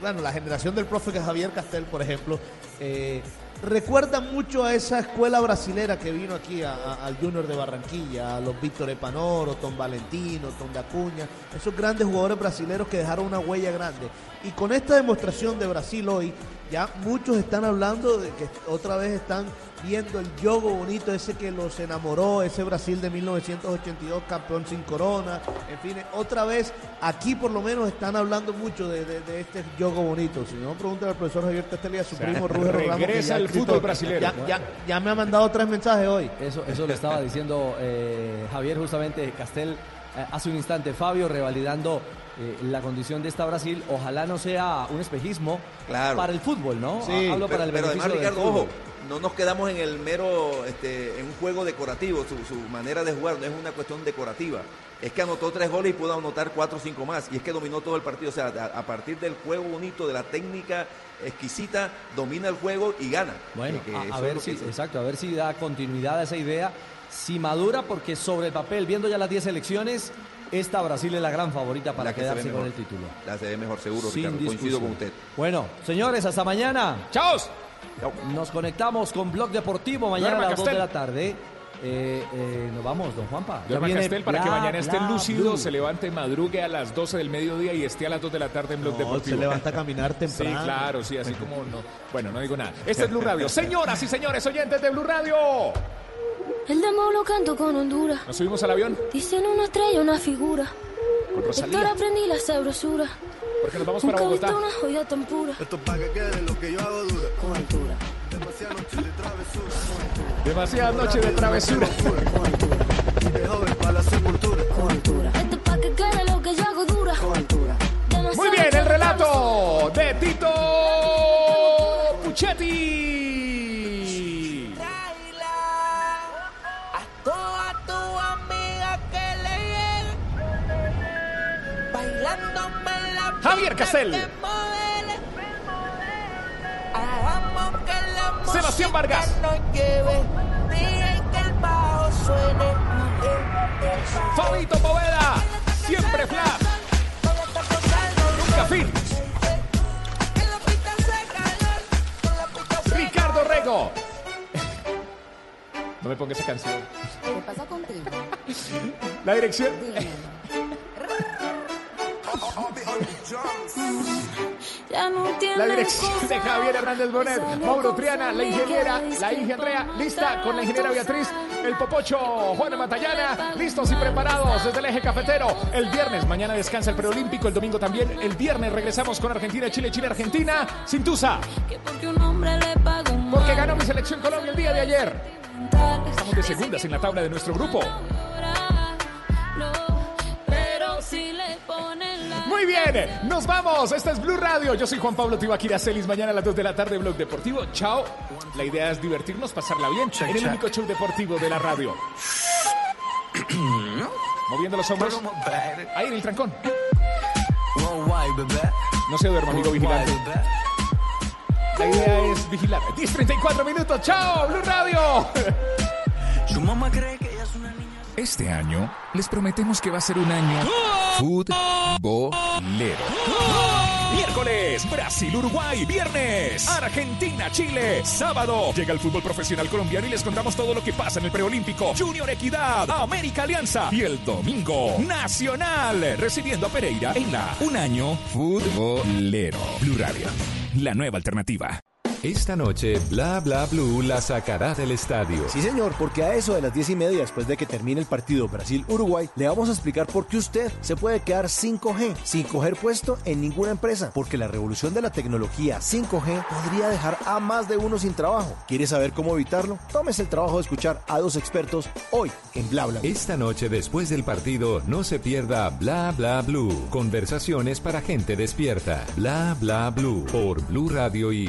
Speaker 4: bueno, la generación del profe Javier Castel, por ejemplo, eh, recuerda mucho a esa escuela brasilera que vino aquí a- a- al Junior de Barranquilla, a los Víctor Epanoro, Tom Valentino, Tom Dacuña, esos grandes jugadores brasileros que dejaron una huella grande. Y con esta demostración de Brasil hoy, ya muchos están hablando de que otra vez están viendo el yogo bonito, ese que los enamoró, ese Brasil de 1982, campeón sin corona, en fin, otra vez aquí por lo menos están hablando mucho de, de- de este yogo bonito. Si no, pregúntale al profesor Javier Castel y a su
Speaker 3: O sea,
Speaker 4: primo que
Speaker 3: regresa
Speaker 4: ya ha
Speaker 3: el
Speaker 4: escrito-
Speaker 3: fútbol.
Speaker 4: Ya, ya- ya me ha mandado tres mensajes hoy.
Speaker 2: Eso, eso lo estaba diciendo eh, Javier justamente Castel eh, hace un instante. Fabio revalidando eh, la condición de esta Brasil. Ojalá no sea un espejismo
Speaker 5: Claro.
Speaker 2: para el fútbol, ¿no?
Speaker 5: Sí,
Speaker 2: Hablo para el
Speaker 5: pero, pero además, Ricardo, ojo, no nos quedamos en el mero, este, en un juego decorativo, su, su manera de jugar no es una cuestión decorativa. Es que anotó tres goles y pudo anotar cuatro o cinco más. Y es que dominó todo el partido. O sea, a, a partir del juego bonito, de la técnica exquisita, domina el juego y gana.
Speaker 2: Bueno,
Speaker 5: Que- que
Speaker 2: a- ver si, exacto, a ver si da continuidad a esa idea, si madura, porque sobre el papel, viendo ya las 10 elecciones, esta Brasil es la gran favorita para
Speaker 5: que
Speaker 2: quedarse con el título.
Speaker 5: La se ve mejor, seguro,
Speaker 2: Sin
Speaker 5: Ricardo. Coincido
Speaker 2: discusión.
Speaker 5: con usted.
Speaker 2: Bueno, señores, hasta mañana.
Speaker 3: ¡Chao!
Speaker 2: Nos conectamos con Blog Deportivo mañana a las 2 de la tarde. Eh, eh, nos vamos, don Juanpa. Ya viene
Speaker 3: Castel para que
Speaker 2: Bla,
Speaker 3: mañana esté
Speaker 2: Bla,
Speaker 3: lúcido,
Speaker 2: Blue.
Speaker 3: se levante, madrugue a las 12 del mediodía y esté a las 2 de la tarde en Blog
Speaker 4: No,
Speaker 3: Deportivo.
Speaker 4: se levanta a caminar temprano.
Speaker 3: Sí, claro, sí, así como no. Bueno, no digo nada. Este es Blue Radio. Señoras y señores oyentes de Blue Radio.
Speaker 13: El demo lo canto con Honduras.
Speaker 3: Nos subimos al avión
Speaker 13: Dicen una estrella, una figura.
Speaker 3: con
Speaker 13: Héctor
Speaker 3: Rosalía.
Speaker 13: aprendí la sabrosura.
Speaker 3: Porque nos vamos para
Speaker 13: Nunca visto
Speaker 3: Bogotá.
Speaker 13: una joya tan pura.
Speaker 14: Esto para que quede lo que yo hago dura.
Speaker 13: Con altura.
Speaker 14: Demasiadas noches de travesura.
Speaker 3: Demasiadas noches de travesura.
Speaker 14: De joven para la sepultura.
Speaker 13: Con altura. Esto pa' que quede lo que yo hago dura. Con altura.
Speaker 3: Muy bien, el relato de Tito Puchetti.
Speaker 15: Bajo suene eh, eh,
Speaker 3: Fabito Poveda. Siempre flash. Nunca fin. Ricardo Rego. No me ponga esa canción.
Speaker 13: ¿Qué pasa contigo?
Speaker 3: La dirección. La dirección de Javier Hernández Bonet, Mauro Triana, la ingeniera, la ingeniera, lista con la ingeniera Beatriz.
Speaker 16: el Popocho, Juan Matallana, listos y preparados desde el eje cafetero. El viernes, mañana descansa el preolímpico, el domingo también. El viernes regresamos con Argentina, Chile, Chile, Argentina, sin tusa.
Speaker 17: Porque un hombre le paga un
Speaker 16: Porque ganó mi selección Colombia el día de ayer. Estamos de segundas en la tabla de nuestro grupo. Muy bien, nos vamos. Esta es Blue Radio. Yo soy Juan Pablo Tibaquira Celis. Mañana a las 2 de la tarde, Blog Deportivo. Chao. La idea es divertirnos, pasarla bien. en el
Speaker 14: check.
Speaker 16: único show deportivo de la radio. Moviendo los hombros. Ahí en el trancón. No se duerma, amigo vigilante. La idea es vigilar. 10, 34 minutos. ¡Chao, Blue Radio!
Speaker 14: Su mamá cree que
Speaker 16: Este año les prometemos que va a ser un año futbolero. Miércoles, Brasil-Uruguay. Viernes, Argentina-Chile. Sábado, llega el fútbol profesional colombiano y les contamos todo lo que pasa en el preolímpico. Junior Equidad, América Alianza. Y el domingo, Nacional, recibiendo a Pereira en la Un Año Futbolero. Blue la nueva alternativa.
Speaker 18: Esta noche, Bla Bla Blue la sacará del estadio.
Speaker 9: Sí, señor, porque a eso de las 10 y media, después de que termine el partido Brasil-Uruguay, le vamos a explicar por qué usted se puede quedar 5G sin coger puesto en ninguna empresa. Porque la revolución de la tecnología 5G podría dejar a más de uno sin trabajo. ¿Quiere saber cómo evitarlo? Tómese el trabajo de escuchar a dos expertos hoy en Bla Bla. Blue.
Speaker 18: Esta noche, después del partido, no se pierda Bla Bla Blue. Conversaciones para gente despierta. Bla Bla Blue por Blue Radio y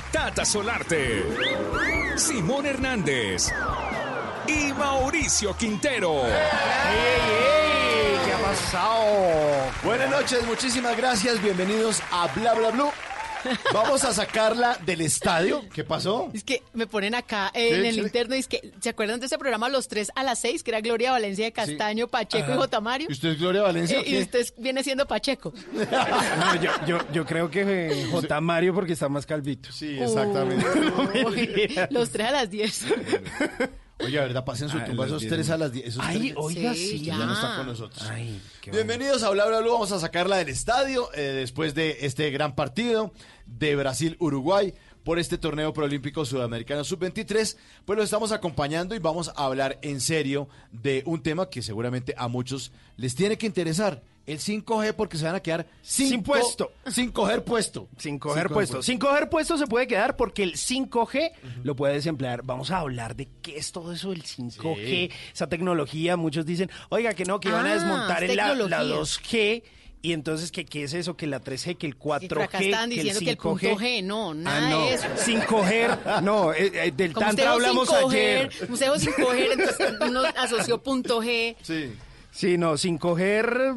Speaker 16: Tata Solarte, Simón Hernández y Mauricio Quintero.
Speaker 19: ¿Qué ha pasado? Buenas noches, muchísimas gracias. Bienvenidos a Bla Bla Blue. Vamos a sacarla del estadio. ¿Qué pasó?
Speaker 20: Es que me ponen acá eh, en el
Speaker 19: sí.
Speaker 20: interno, es que, ¿se acuerdan de ese programa Los Tres a las Seis? Que era Gloria Valencia de Castaño, Pacheco y
Speaker 19: Ajá.
Speaker 20: J. Mario.
Speaker 19: ¿Y usted es Gloria Valencia
Speaker 20: Eh, y usted viene siendo Pacheco.
Speaker 21: No, yo, yo, yo creo que eh, J. Mario porque está más calvito.
Speaker 19: Sí,
Speaker 20: Uy, los Tres a las Diez.
Speaker 19: Oye, ¿verdad? Pasen su
Speaker 21: Ah,
Speaker 19: tumba esos tres a las 10. esos
Speaker 21: Ay,
Speaker 19: tres-
Speaker 21: oiga, Sí, sí.
Speaker 19: Ya no
Speaker 21: ya.
Speaker 19: están con nosotros.
Speaker 21: Ay, qué
Speaker 19: Bienvenidos a Bla Bla Blue. Vamos a sacarla del estadio eh, después de este gran partido de Brasil-Uruguay por este torneo preolímpico sudamericano sub-23. Pues lo estamos acompañando y vamos a hablar en serio de un tema que seguramente a muchos les tiene que interesar. El 5G porque se van a quedar sin,
Speaker 21: Sin puesto.
Speaker 19: Sin coger puesto.
Speaker 21: Sin coger puesto. Sin coger puesto se puede quedar porque el 5G lo puedes emplear. Vamos a hablar de qué es todo eso del 5G,
Speaker 19: Sí.
Speaker 21: esa tecnología. Muchos dicen, oiga, que no, que van a
Speaker 20: Ah,
Speaker 21: desmontar el- la, la
Speaker 20: tecnología.
Speaker 21: 2G. Y entonces, ¿qué, ¿qué es eso? Que la 3G, que el 4G,
Speaker 20: Y por acá estaban
Speaker 21: que
Speaker 20: diciendo
Speaker 21: el
Speaker 20: que el punto
Speaker 21: 5G.
Speaker 20: G, no, nada
Speaker 21: Ah, no,
Speaker 20: de eso.
Speaker 21: sin coger, no, eh, eh, del
Speaker 20: Como
Speaker 21: tantra hablamos
Speaker 20: sin coger,
Speaker 21: ayer.
Speaker 20: dijo sin coger, entonces uno asoció punto G.
Speaker 19: Sí.
Speaker 21: Sí, no, sin coger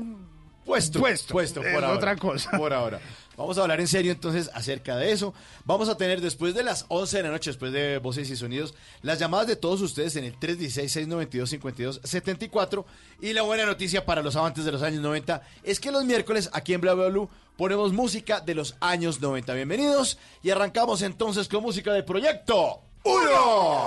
Speaker 19: Puesto.
Speaker 21: Puesto.
Speaker 19: Puesto,
Speaker 21: Es
Speaker 19: por ahora.
Speaker 21: otra cosa.
Speaker 19: Por ahora. Vamos a hablar en serio entonces acerca de eso. Vamos a tener después de las 11 de la noche, después de Voces y Sonidos, las llamadas de todos ustedes en el 316-692-5274. Y la buena noticia para los amantes de los años 90 es que los miércoles aquí en Bla Bla Blue ponemos música de los años 90. Bienvenidos y arrancamos entonces con música del proyecto 1.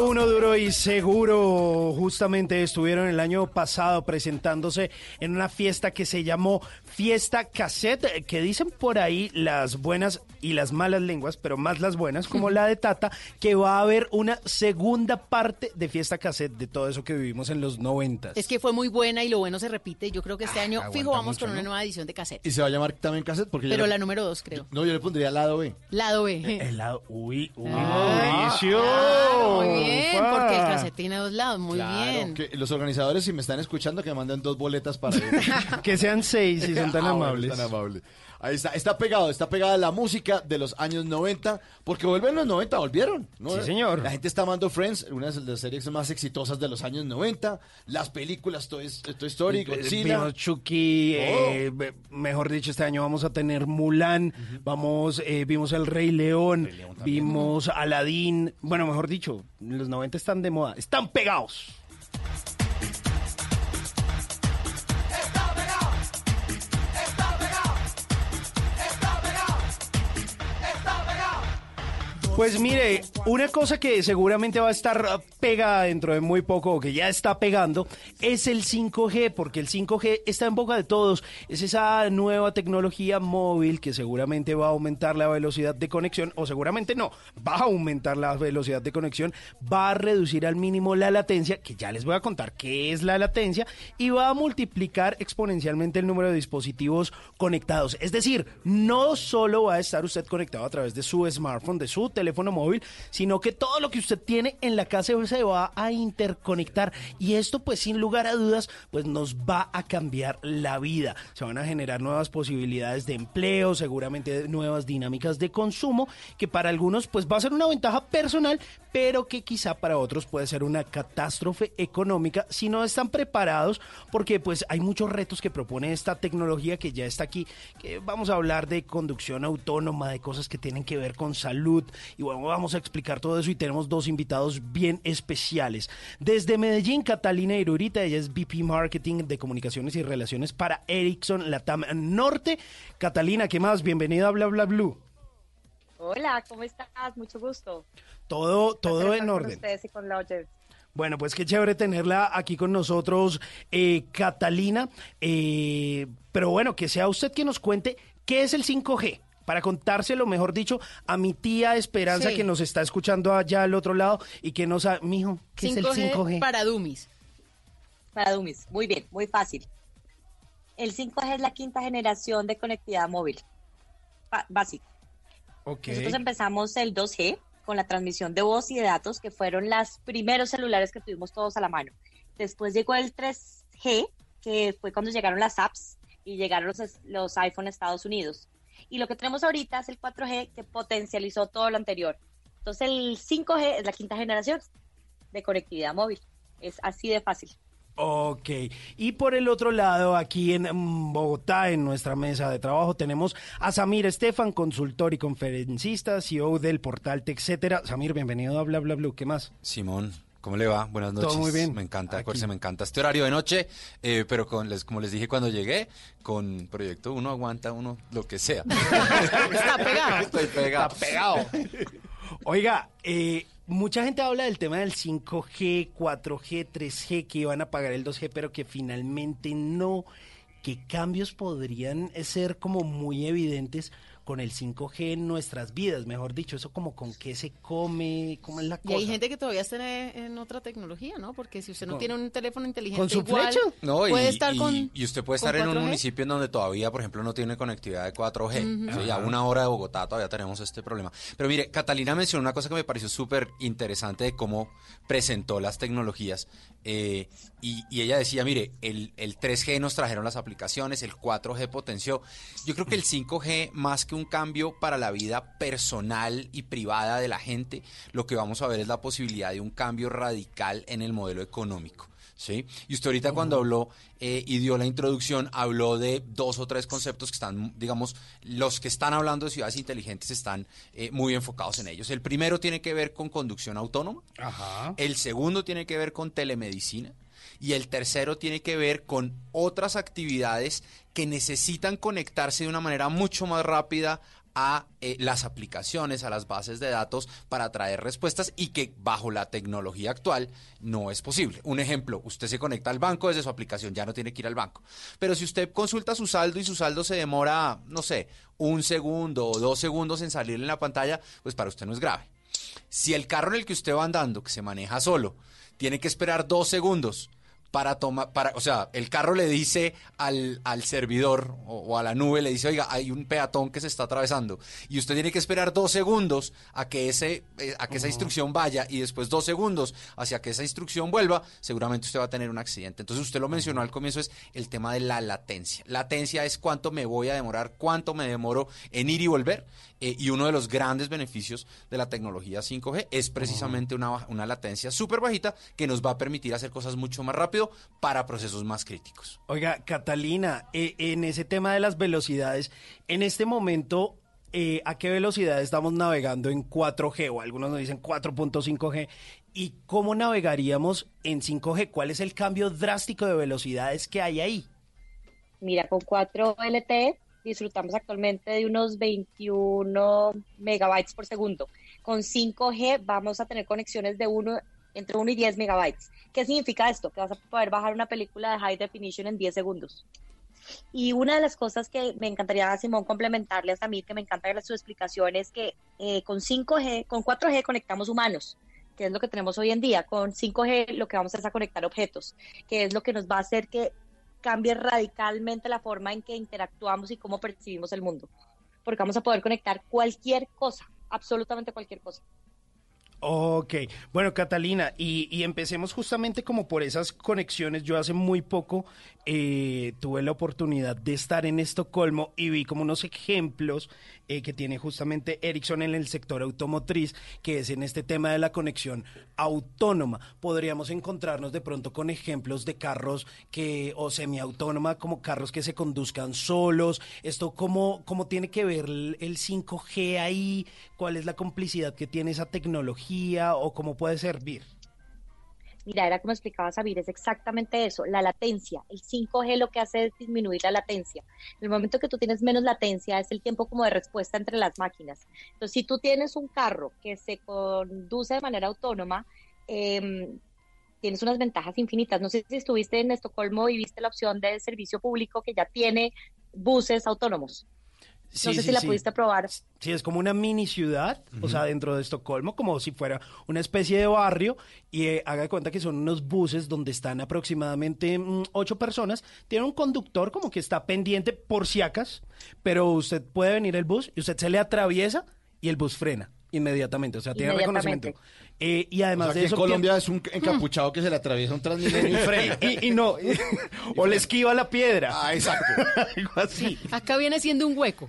Speaker 21: Uno Duro y Seguro. Justamente estuvieron el año pasado presentándose en una fiesta que se llamó Fiesta Cassette, que dicen por ahí las buenas y las malas lenguas, pero más las buenas, como la de Tata, que va a haber una segunda parte de Fiesta Cassette de todo eso que vivimos en los noventas.
Speaker 20: Es que fue muy buena y lo bueno se repite. Yo creo que este año,
Speaker 19: aguanta
Speaker 20: fijo, vamos
Speaker 19: mucho,
Speaker 20: con una
Speaker 19: ¿no?
Speaker 20: nueva edición de cassette.
Speaker 19: Y se va a llamar también cassette porque yo
Speaker 20: Pero
Speaker 19: le-
Speaker 20: la número dos, creo.
Speaker 19: No, yo le pondría lado B.
Speaker 20: Lado B.
Speaker 21: El lado, uy, uy,
Speaker 20: Ah, claro, muy bien, porque el cassette tiene dos lados, muy
Speaker 19: Claro,
Speaker 20: bien.
Speaker 19: que los organizadores, si me están escuchando, que me manden dos boletas para ir.
Speaker 21: que sean seis si son tan
Speaker 19: Ah, bueno,
Speaker 21: amables.
Speaker 19: tan amables. Ahí está, está pegado, está pegada la música de los años 90, porque vuelven los 90, volvieron. ¿no?
Speaker 21: Sí, señor.
Speaker 19: La gente está amando Friends, una de las series más exitosas de los años 90, las películas Toy, Toy Story, Godzilla.
Speaker 21: Vimos Chucky, eh, be- mejor dicho, este año vamos a tener Mulan, vamos, eh, vimos El Rey León, vimos Aladdin, bueno, mejor dicho, los 90 están de moda, están pegados. Pues mire, una cosa que seguramente va a estar pegada dentro de muy poco, o que ya está pegando, es el 5G, porque el 5G está en boca de todos. Es esa nueva tecnología móvil que seguramente va a aumentar la velocidad de conexión, o seguramente no, va a aumentar la velocidad de conexión, va a reducir al mínimo la latencia, que ya les voy a contar qué es la latencia, y va a multiplicar exponencialmente el número de dispositivos conectados. Es decir, no solo va a estar usted conectado a través de su smartphone, de su teléfono móvil, sino que todo lo que usted tiene en la casa se va a interconectar. Y esto, pues sin lugar a dudas, pues nos va a cambiar la vida. Se van a generar nuevas posibilidades de empleo, seguramente nuevas dinámicas de consumo, que para algunos pues va a ser una ventaja personal, pero que quizá para otros puede ser una catástrofe económica si no están preparados, porque pues hay muchos retos que propone esta tecnología que ya está aquí, vamos a hablar de conducción autónoma, de cosas que tienen que ver con salud, y bueno, vamos a explicar todo eso y tenemos dos invitados bien especiales. Desde Medellín, Catalina Irurita, ella es VP Marketing de Comunicaciones y Relaciones para Ericsson Latam Norte. Catalina, ¿qué más? Bienvenida a Bla Bla Blue.
Speaker 22: Hola, ¿cómo estás? Mucho gusto.
Speaker 21: Todo, todo en
Speaker 22: estar con
Speaker 21: orden.
Speaker 22: ustedes y con la.
Speaker 21: Bueno, pues qué chévere tenerla aquí con nosotros, eh, Catalina. Eh, pero bueno, que sea usted quien nos cuente qué es el 5G. Para contárselo, mejor dicho, a mi tía Esperanza
Speaker 20: Sí.
Speaker 21: que nos está escuchando allá al otro lado y que nos ha... Mijo, ¿qué es el 5G?
Speaker 20: para Dummies.
Speaker 22: Para Dummies, muy bien, muy fácil. El 5G es la quinta generación de conectividad móvil. Ba- básico. Nosotros empezamos el 2G con la transmisión de voz y de datos, que fueron los primeros celulares que tuvimos todos a la mano. Después llegó el 3G, que fue cuando llegaron las apps y llegaron los, los iPhone a Estados Unidos. Y lo que tenemos ahorita es el 4G, que potencializó todo lo anterior. Entonces el 5G es la quinta generación de conectividad móvil. Es así de fácil.
Speaker 21: Ok, y por el otro lado, aquí en mm, Bogotá, en nuestra mesa de trabajo, tenemos a Samir Estefan, consultor y conferencista, CEO del portal TechCetera. Samir, bienvenido a Bla Bla Blue, ¿qué más?
Speaker 23: Simón, ¿cómo le va? Buenas
Speaker 21: Todo
Speaker 23: noches.
Speaker 21: muy bien.
Speaker 23: Me encanta,
Speaker 21: Aquí.
Speaker 23: acuérdense, me encanta este horario de noche, eh, pero con les, como les dije cuando llegué, con Proyecto uno aguanta uno lo que sea.
Speaker 20: Está pegado.
Speaker 23: Estoy pegado.
Speaker 21: Está pegado. Oiga, eh, mucha gente habla del tema del 5G, 4G, 3G, que iban a pagar el 2G, pero que finalmente no. ¿Qué cambios podrían ser como muy evidentes con el 5G en nuestras vidas? Mejor dicho, eso como con qué se come, cómo es la
Speaker 20: Y
Speaker 21: cosa.
Speaker 20: hay gente que todavía está en, en otra tecnología, ¿no? Porque si usted no
Speaker 23: Con-
Speaker 20: tiene un teléfono inteligente
Speaker 21: ¿Con su
Speaker 20: igual,
Speaker 21: flecha?
Speaker 23: No, y,
Speaker 20: puede estar
Speaker 23: y-
Speaker 20: con
Speaker 23: y usted puede estar en un
Speaker 20: 4G.
Speaker 23: municipio en donde todavía, por ejemplo, no tiene conectividad de 4G.
Speaker 20: Ujú.
Speaker 23: Sí, a
Speaker 20: Ajá.
Speaker 23: una hora de Bogotá todavía tenemos este problema. Pero mire, Catalina mencionó una cosa que me pareció súper interesante de cómo presentó las tecnologías. Eh, y, ella decía, mire, el, el 3G nos trajeron las aplicaciones, el 4G potenció. Yo creo que el 5G, más que un cambio para la vida personal y privada de la gente, lo que vamos a ver es la posibilidad de un cambio radical en el modelo económico. ¿Sí? Y usted ahorita cuando habló eh, y dio la introducción, habló de dos o tres conceptos que están, digamos, los que están hablando de ciudades inteligentes están eh, muy enfocados en ellos. El primero tiene que ver con conducción autónoma,
Speaker 21: Ajá.
Speaker 23: el segundo tiene que ver con telemedicina y el tercero tiene que ver con otras actividades que necesitan conectarse de una manera mucho más rápida a eh, las aplicaciones, a las bases de datos para traer respuestas y que bajo la tecnología actual no es posible. Un ejemplo, usted se conecta al banco desde su aplicación, ya no tiene que ir al banco. Pero si usted consulta su saldo y su saldo se demora, no sé, un segundo o dos segundos en salir en la pantalla, pues para usted no es grave. Si el carro en el que usted va andando, que se maneja solo, tiene que esperar dos segundos para tomar, para, o sea, el carro le dice al, al servidor o, o a la nube, le dice, oiga, hay un peatón que se está atravesando y usted tiene que esperar dos segundos a que, ese, eh, a que esa instrucción vaya y después dos segundos hacia que esa instrucción vuelva, seguramente usted va a tener un accidente. Entonces usted lo mencionó al comienzo, es el tema de la latencia. Latencia es cuánto me voy a demorar, cuánto me demoro en ir y volver. Eh, y uno de los grandes beneficios de la tecnología 5G es precisamente una, una latencia súper bajita que nos va a permitir hacer cosas mucho más rápido para procesos más críticos.
Speaker 21: Oiga, Catalina, eh, en ese tema de las velocidades, en este momento, eh, ¿a qué velocidad estamos navegando en 4G? O algunos nos dicen 4.5G. ¿Y cómo navegaríamos en 5G? ¿Cuál es el cambio drástico de velocidades que hay ahí?
Speaker 22: Mira, con 4 LTE disfrutamos actualmente de unos 21 megabytes por segundo. Con 5G vamos a tener conexiones de uno, entre 1 y 10 megabytes. ¿Qué significa esto? Que vas a poder bajar una película de high definition en 10 segundos. Y una de las cosas que me encantaría, Simón, complementarle a Samir, que me encanta su explicación, es que eh, con 5G, con 4G conectamos humanos, que es lo que tenemos hoy en día. Con 5G lo que vamos es a conectar objetos, que es lo que nos va a hacer que cambie radicalmente la forma en que interactuamos y cómo percibimos el mundo. Porque vamos a poder conectar cualquier cosa, absolutamente cualquier cosa.
Speaker 21: Ok, bueno Catalina, y, empecemos justamente como por esas conexiones. Yo hace muy poco eh, tuve la oportunidad de estar en Estocolmo y vi como unos ejemplos eh, que tiene justamente Ericsson en el sector automotriz, que es en este tema de la conexión autónoma. Podríamos encontrarnos de pronto con ejemplos de carros que, o semiautónoma, como carros que se conduzcan solos. Esto, ¿cómo, cómo tiene que ver el 5G ahí? ¿Cuál es la complicidad que tiene esa tecnología o cómo puede servir?
Speaker 22: Mira, era como explicaba Sabir, es exactamente eso, la latencia. El 5G lo que hace es disminuir la latencia. En el momento que tú tienes menos latencia es el tiempo como de respuesta entre las máquinas. Entonces, si tú tienes un carro que se conduce de manera autónoma, eh, tienes unas ventajas infinitas. No sé si estuviste en Estocolmo y viste la opción de servicio público que ya tiene buses autónomos.
Speaker 21: Sí,
Speaker 22: no sé
Speaker 21: sí,
Speaker 22: si la
Speaker 21: sí.
Speaker 22: pudiste probar.
Speaker 21: Sí, es como una mini ciudad, o sea, dentro de Estocolmo, como si fuera una especie de barrio, y eh, haga de cuenta que son unos buses donde están aproximadamente mm, ocho personas, tiene un conductor como que está pendiente por si acaso, pero usted puede venir el bus y usted se le atraviesa y el bus frena inmediatamente, o sea, tiene
Speaker 22: Inmediatamente.
Speaker 21: reconocimiento. Eh, y además
Speaker 19: O sea,
Speaker 21: de
Speaker 19: que
Speaker 21: eso...
Speaker 19: en Colombia es un encapuchado que se le atraviesa un transmilenio y frena.
Speaker 21: y, y no, o le esquiva la piedra.
Speaker 19: Ah, exacto.
Speaker 21: Algo así.
Speaker 20: Acá viene siendo un hueco.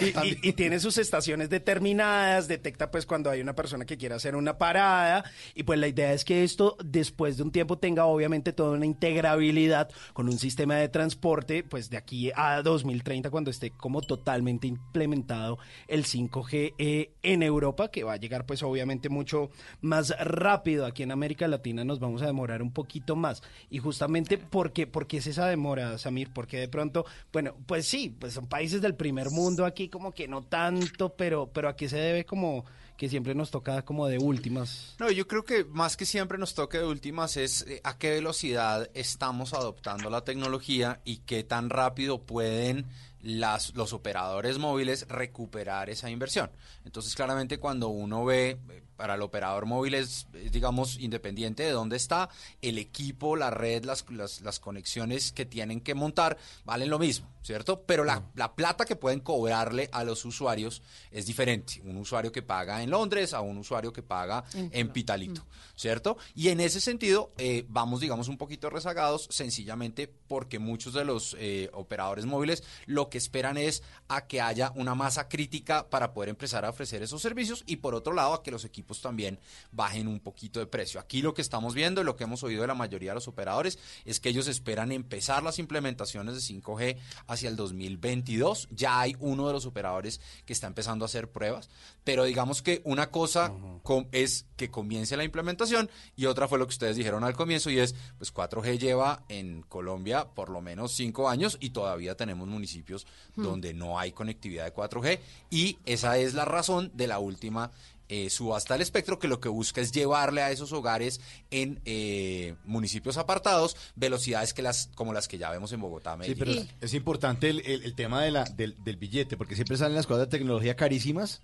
Speaker 21: Y, y- y tiene sus estaciones determinadas, detecta pues cuando hay una persona que quiere hacer una parada y pues la idea es que esto después de un tiempo tenga obviamente toda una integrabilidad con un sistema de transporte pues de aquí a 2030 cuando esté como totalmente implementado el 5G eh, en Europa que va a llegar pues obviamente mucho más rápido. Aquí en América Latina nos vamos a demorar un poquito más. Y justamente porque porque es esa demora Samir porque de pronto bueno pues sí pues son países del primer mundo aquí como que no tanto pero pero a qué se debe como que siempre nos toca como de últimas
Speaker 23: No, yo creo que más que siempre nos toque de últimas es eh, a qué velocidad estamos adoptando la tecnología y qué tan rápido pueden las, los operadores móviles recuperar esa inversión. Entonces, claramente cuando uno ve, eh, para el operador móvil es, digamos, independiente de dónde está, el equipo, la red, las, las, las conexiones que tienen que montar valen lo mismo, ¿cierto? Pero la, la plata que pueden cobrarle a los usuarios es diferente. Un usuario que paga en Londres a un usuario que paga
Speaker 24: En
Speaker 23: en Pitalito, ¿cierto? Y en ese sentido, eh, vamos, digamos, un poquito rezagados, sencillamente porque muchos de los eh, operadores móviles lo que esperan es a que haya una masa crítica para poder empezar a ofrecer esos servicios y por otro lado a que los equipos también bajen un poquito de precio. Aquí lo que estamos viendo y lo que hemos oído de la mayoría de los operadores es que ellos esperan empezar las implementaciones de 5G hacia el 2022. Ya hay uno de los operadores que está empezando a hacer pruebas, pero digamos que una cosa com- es que comience la implementación y otra fue lo que ustedes dijeron al comienzo y es, pues 4G lleva en Colombia por lo menos cinco años y todavía tenemos municipios
Speaker 20: Hmm.
Speaker 23: donde no hay conectividad de 4G y esa es la razón de la última eh, subasta del espectro que lo que busca es llevarle a esos hogares en eh, municipios apartados velocidades que las como las que ya vemos en Bogotá.
Speaker 19: Sí,
Speaker 23: Medellín.
Speaker 19: pero es, es importante el, el- el tema de la, del, del billete, porque siempre salen las cosas de tecnología carísimas.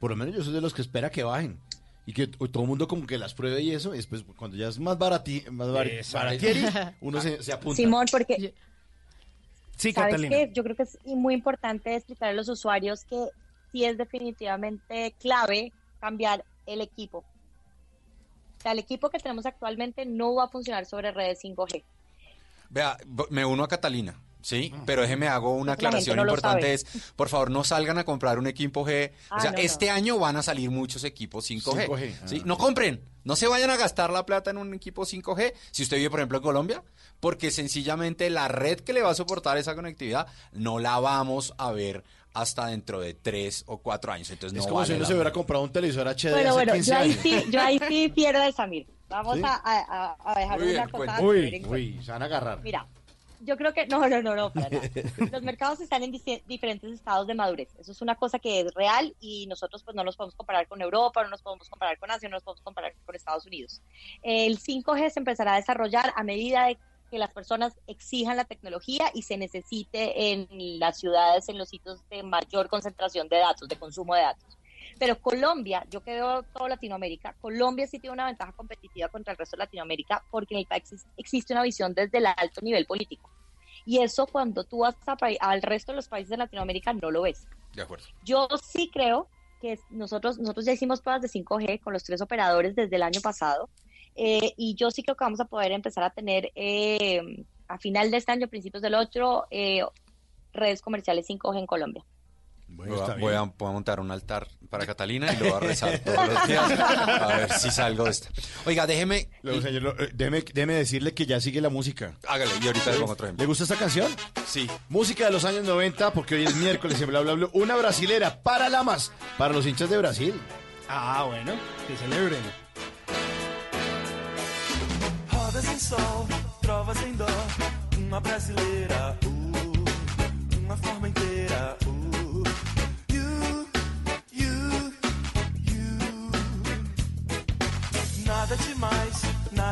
Speaker 19: Por lo menos yo soy de los que espera que bajen. Y que todo el mundo como que las pruebe y eso. Y después, cuando ya es más, barati, más bar-
Speaker 21: Exacto.
Speaker 19: baratieri, uno se, se apunta.
Speaker 22: Simón, porque
Speaker 21: Sí,
Speaker 22: ¿sabes
Speaker 21: Catalina.
Speaker 22: qué? Yo creo que es muy importante explicar a los usuarios que sí es definitivamente clave cambiar el equipo. O sea, el equipo que tenemos actualmente no va a funcionar sobre redes 5G.
Speaker 23: Vea, me uno a Catalina, ¿sí? Pero déjeme hago una aclaración
Speaker 22: no
Speaker 23: importante es, por favor, no salgan a comprar un equipo G.
Speaker 22: Ah,
Speaker 23: o sea,
Speaker 22: no, no.
Speaker 23: este año van a salir muchos equipos 5G.
Speaker 19: 5G,
Speaker 23: ¿sí?
Speaker 19: ah.
Speaker 23: No compren, no se vayan a gastar la plata en un equipo 5G, si usted vive, por ejemplo, en Colombia, porque sencillamente la red que le va a soportar esa conectividad no la vamos a ver hasta dentro de tres o cuatro años. Entonces
Speaker 19: Es
Speaker 23: no
Speaker 19: como si
Speaker 23: vale
Speaker 19: uno
Speaker 23: la
Speaker 19: se hubiera comprado un televisor HD
Speaker 22: Bueno,
Speaker 19: hace
Speaker 22: bueno,
Speaker 19: 15
Speaker 22: yo ahí
Speaker 19: años.
Speaker 22: sí, yo ahí sí pierdo de Samir. Vamos
Speaker 19: ¿Sí?
Speaker 22: a, a- a dejar
Speaker 19: Muy bien,
Speaker 22: una cosa.
Speaker 19: Uy, uy, se van a agarrar.
Speaker 22: Mira, yo creo que no, no, no, no, para nada. Los mercados están en diferentes estados de madurez. Eso es una cosa que es real y nosotros pues no nos podemos comparar con Europa, no nos podemos comparar con Asia, no nos podemos comparar con Estados Unidos. El 5G se empezará a desarrollar a medida de que las personas exijan la tecnología y se necesite en las ciudades, en los sitios de mayor concentración de datos, de consumo de datos. Pero Colombia, yo que veo toda Latinoamérica, Colombia sí tiene una ventaja competitiva contra el resto de Latinoamérica porque en el país exis- existe una visión desde el alto nivel político. Y eso cuando tú vas a al resto de los países de Latinoamérica no lo ves.
Speaker 23: De acuerdo.
Speaker 22: Yo sí creo que nosotros, nosotros ya hicimos pruebas de 5G con los tres operadores desde el año pasado eh, y yo sí creo que vamos a poder empezar a tener eh, a final de este año, principios del otro, eh, redes comerciales 5G en Colombia.
Speaker 23: Voy a, voy a- voy a montar un altar para Catalina y lo voy a rezar todos los días a ver si salgo de esta. Oiga, déjeme...
Speaker 19: Luego, señor, lo- eh, déjeme, déjeme decirle que ya sigue la música.
Speaker 23: Hágale, y ahorita le pongo otro ejemplo.
Speaker 19: ¿Le gusta esta canción?
Speaker 23: Sí.
Speaker 19: Música de los años 90, porque hoy es miércoles en Bla Bla Bla. Una brasilera para Lamas, para los hinchas de Brasil.
Speaker 21: Ah, bueno, que celebren.
Speaker 14: Rodas em sol, trovas em dó, uma brasileira, uh, uma forma inteira,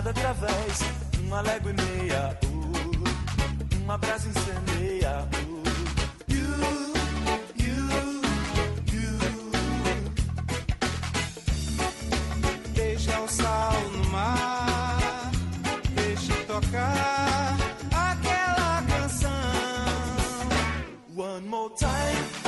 Speaker 14: através, uma légua e meia, uh, uma brasa incendeia, uh, you, you, you. Deixa o sal no mar, deixa tocar aquela canção. One more time,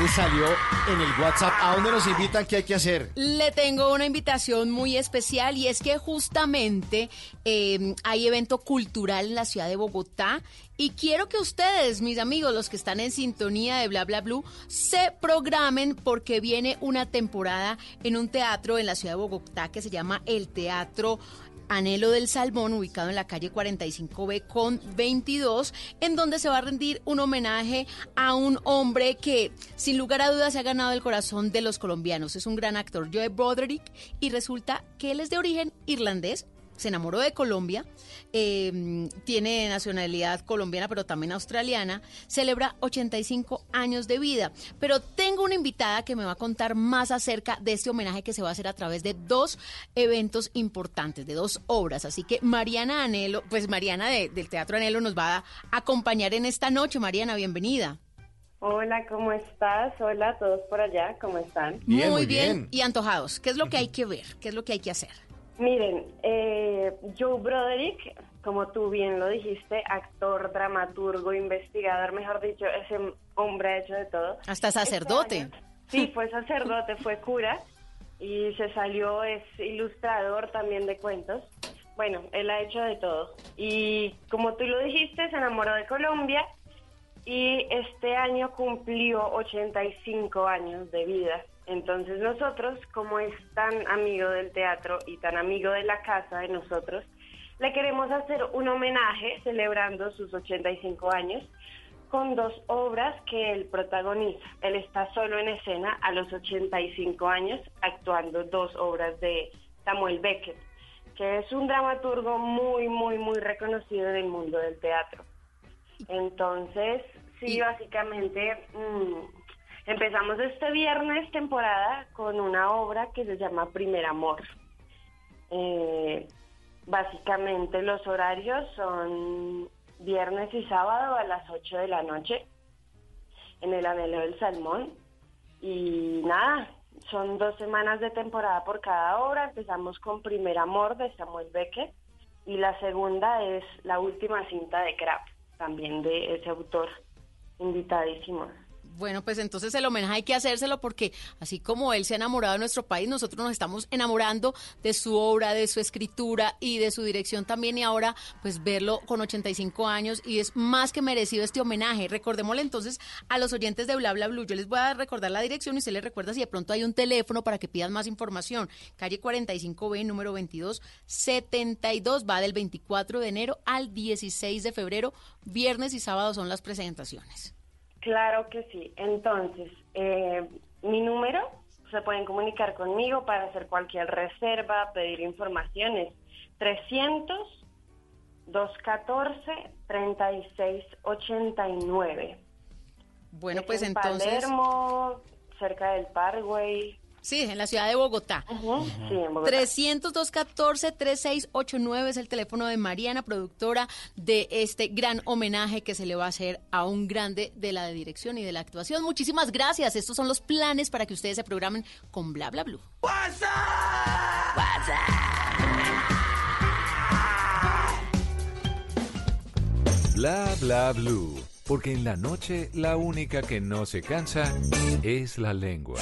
Speaker 19: ¿Qué le salió en el WhatsApp? ¿A dónde nos invitan? ¿Qué hay que hacer?
Speaker 20: Le tengo una invitación muy especial y es que justamente eh, hay evento cultural en la ciudad de Bogotá y quiero que ustedes, mis amigos, los que están en sintonía de Bla Bla Blue, se programen porque viene una temporada en un teatro en la ciudad de Bogotá que se llama el Teatro Anhelo del Salmón, ubicado en la calle 45B con 22, en donde se va a rendir un homenaje a un hombre que, sin lugar a dudas, se ha ganado el corazón de los colombianos. Es un gran actor, Joe Broderick, y resulta que él es de origen irlandés. Se enamoró de Colombia, eh, tiene nacionalidad colombiana pero también australiana, celebra 85 años de vida. Pero tengo una invitada que me va a contar más acerca de este homenaje que se va a hacer a través de dos eventos importantes, de dos obras. Así que Mariana Anelo, pues Mariana de- del Teatro Anhelo nos va a acompañar en esta noche. Mariana, bienvenida.
Speaker 25: Hola, ¿cómo estás? Hola a todos por allá, ¿cómo están?
Speaker 20: muy bien. Y antojados. ¿Qué es lo que hay que ver? ¿Qué es lo que hay que hacer?
Speaker 25: Miren, eh, Joe Broderick, como tú bien lo dijiste, actor, dramaturgo, investigador, mejor dicho, ese hombre ha hecho de todo.
Speaker 20: Hasta sacerdote.
Speaker 25: Sí, fue sacerdote, fue cura y se salió, es ilustrador también de cuentos. Bueno, él ha hecho de todo. Y como tú lo dijiste, se enamoró de Colombia y este año cumplió 85 años de vida. Entonces nosotros, como es tan amigo del teatro y tan amigo de la casa de nosotros, le queremos hacer un homenaje celebrando sus 85 años con dos obras que él protagoniza. Él está solo en escena a los 85 años actuando dos obras de Samuel Beckett, que es un dramaturgo muy, muy, muy reconocido en el mundo del teatro. Entonces, sí, básicamente mm, empezamos este viernes temporada con una obra que se llama Primer Amor. Eh, básicamente los horarios son viernes y sábado a las 8 de la noche en el Anhelo del Salmón. Y nada, son dos semanas de temporada por cada obra. Empezamos con Primer Amor de Samuel Beckett y la segunda es La Última Cinta de Kraft, también de ese autor invitadísimo.
Speaker 20: Bueno, pues entonces el homenaje hay que hacérselo porque así como él se ha enamorado de nuestro país, nosotros nos estamos enamorando de su obra, de su escritura y de su dirección también y ahora pues verlo con 85 años y es más que merecido este homenaje. Recordémosle entonces a los oyentes de Bla Bla Blue, yo les voy a recordar la dirección y usted les recuerda si de pronto hay un teléfono para que pidan más información. Calle 45B, número 2272, va del 24 de enero al 16 de febrero, viernes y sábado son las presentaciones.
Speaker 25: Claro que sí. Entonces, eh, mi número, se pueden comunicar conmigo para hacer cualquier reserva, pedir informaciones. 300 214 3689.
Speaker 20: Bueno,
Speaker 25: Es
Speaker 20: pues
Speaker 25: en
Speaker 20: entonces...
Speaker 25: Palermo, cerca del Parkway.
Speaker 20: Sí, en la ciudad de Bogotá.
Speaker 25: Sí, en Bogotá.
Speaker 20: 302-14-3689 es el teléfono de Mariana, productora de este gran homenaje que se le va a hacer a un grande de la dirección y de la actuación. Muchísimas gracias. Estos son los planes para que ustedes se programen con Bla Bla Blue.
Speaker 18: Bla bla blue, porque en la noche la única que no se cansa es la lengua.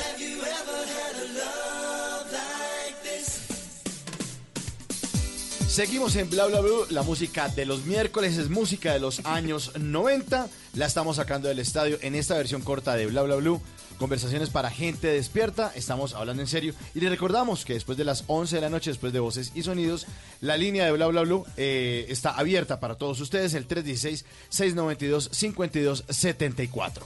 Speaker 19: Seguimos en Bla Bla Blue, la música de los miércoles es música de los años 90, la estamos sacando del estadio en esta versión corta de Bla Bla Blue, conversaciones para gente despierta, estamos hablando en serio. Y les recordamos que después de las 11 de la noche, después de voces y sonidos, la línea de Bla Bla Blue eh, está abierta para todos ustedes, el 316-692-5274.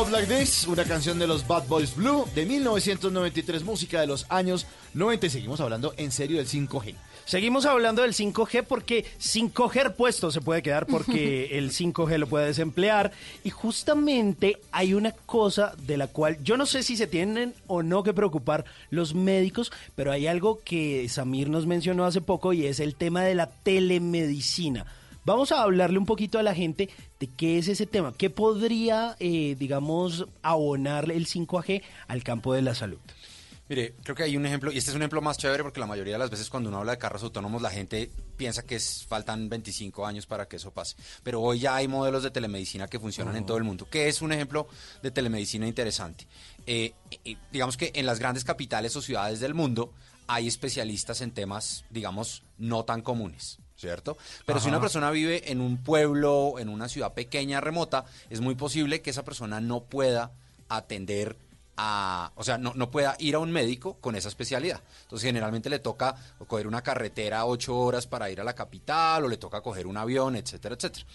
Speaker 19: Love Like This, una canción de los Bad Boys Blue de 1993, música de los años 90 y seguimos hablando en serio del 5G.
Speaker 21: Seguimos hablando del 5G porque sin coger puesto se puede quedar porque el 5G lo puede desemplear. Y justamente hay una cosa de la cual yo no sé si se tienen o no que preocupar los médicos, pero hay algo que Samir nos mencionó hace poco y es el tema de la telemedicina. Vamos a hablarle un poquito a la gente de qué es ese tema, qué podría, eh, digamos, abonarle el 5G al campo de la salud.
Speaker 23: Mire, creo que hay un ejemplo, y este es un ejemplo más chévere porque la mayoría de las veces cuando uno habla de carros autónomos la gente piensa que es- faltan 25 años para que eso pase. Pero hoy ya hay modelos de telemedicina que funcionan en todo el mundo, que es un ejemplo de telemedicina interesante. Eh, eh, digamos que en las grandes capitales o ciudades del mundo hay especialistas en temas, digamos, no tan comunes. ¿Cierto? Pero si una persona vive en un pueblo, en una ciudad pequeña, remota, es muy posible que esa persona no pueda atender a, o sea, no, no pueda ir a un médico con esa especialidad. Entonces, generalmente le toca coger una carretera ocho horas para ir a la capital o le toca coger un avión, etcétera, etcétera.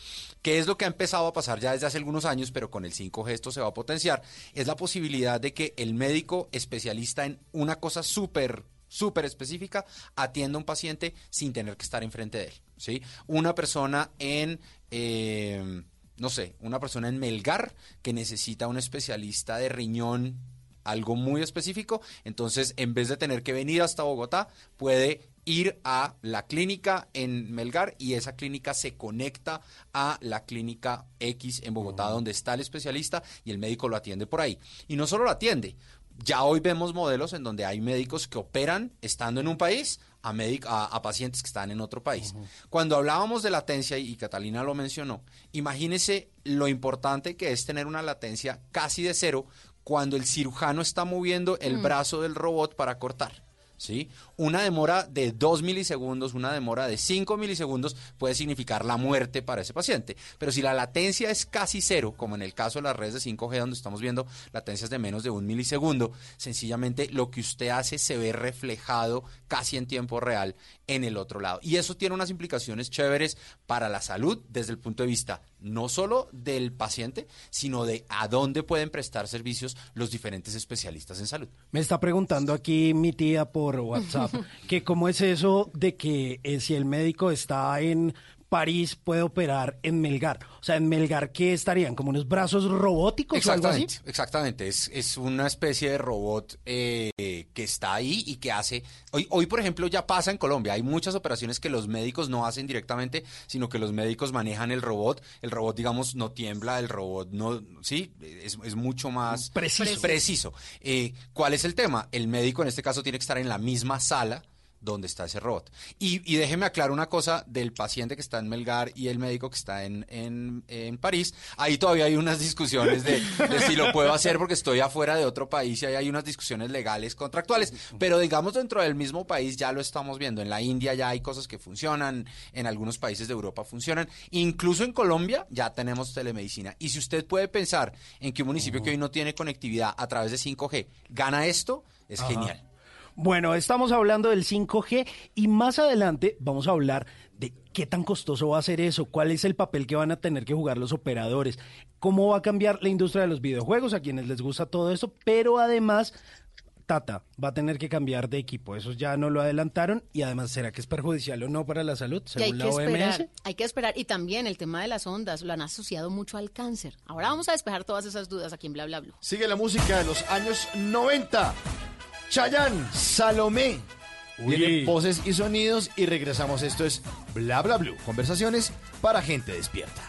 Speaker 23: ¿Qué es lo que ha empezado a pasar ya desde hace algunos años, pero con el 5G esto se va a potenciar? Es la posibilidad de que el médico especialista en una cosa súper súper específica, atienda a un paciente sin tener que estar enfrente de él. ¿sí? Una persona en, eh, no sé, una persona en Melgar que necesita un especialista de riñón, algo muy específico, entonces en vez de tener que venir hasta Bogotá, puede ir a la clínica en Melgar y esa clínica se conecta a la clínica X en Bogotá, donde está el especialista y el médico lo atiende por ahí. Y no solo lo atiende, ya hoy vemos modelos en donde hay médicos que operan estando en un país a, a pacientes que están en otro país. Cuando hablábamos de latencia, y Catalina lo mencionó, imagínese lo importante que es tener una latencia casi de cero cuando el cirujano está moviendo el
Speaker 26: Mm.
Speaker 23: brazo del robot para cortar. ¿Sí? Una demora de 2 milisegundos, una demora de 5 milisegundos puede significar la muerte para ese paciente. Pero si la latencia es casi cero, como en el caso de las redes de 5G, donde estamos viendo latencias de menos de un milisegundo, sencillamente lo que usted hace se ve reflejado casi en tiempo real en el otro lado. Y eso tiene unas implicaciones chéveres para la salud desde el punto de vista no solo del paciente, sino de a dónde pueden prestar servicios los diferentes especialistas en salud.
Speaker 21: Me está preguntando aquí mi tía por WhatsApp que cómo es eso de que eh, si el médico está en París puede operar en Melgar. O sea, en Melgar, ¿qué estarían? ¿Como unos brazos robóticos o algo así?
Speaker 23: Exactamente, exactamente. Es, es una especie de robot eh, que está ahí y que hace... Hoy, hoy, por ejemplo, ya pasa en Colombia. Hay muchas operaciones que los médicos no hacen directamente, sino que los médicos manejan el robot. El robot, digamos, no tiembla, el robot no... Sí, es, es mucho más...
Speaker 21: Preciso.
Speaker 23: Preciso. Eh, ¿Cuál es el tema? El médico en este caso tiene que estar en la misma sala donde está ese robot. Y, y déjeme aclarar una cosa del paciente que está en Melgar y el médico que está en, en, en París. Ahí todavía hay unas discusiones de, de si lo puedo hacer porque estoy afuera de otro país y ahí hay unas discusiones legales contractuales. Pero digamos dentro del mismo país ya lo estamos viendo. En la India ya hay cosas que funcionan, en algunos países de Europa funcionan. Incluso en Colombia ya tenemos telemedicina. Y si usted puede pensar en que un municipio que hoy no tiene conectividad a través de 5G gana esto, es
Speaker 21: Ajá.
Speaker 23: genial.
Speaker 21: Bueno, estamos hablando del 5G y más adelante vamos a hablar de qué tan costoso va a ser eso, cuál es el papel que van a tener que jugar los operadores, cómo va a cambiar la industria de los videojuegos a quienes les gusta todo eso, pero además Tata va a tener que cambiar de equipo, eso ya no lo adelantaron y además será que es perjudicial o no para la salud,
Speaker 27: Y hay
Speaker 21: según
Speaker 27: que
Speaker 21: la OMS.
Speaker 27: esperar, hay que esperar. Y también el tema de las ondas lo han asociado mucho al cáncer. Ahora vamos a despejar todas esas dudas aquí en Bla Bla Blue.
Speaker 19: Sigue la música de los años 90. Chayanne, Salomé. Vienen voces y sonidos y regresamos. Esto es Bla Bla Blue. Conversaciones para gente despierta.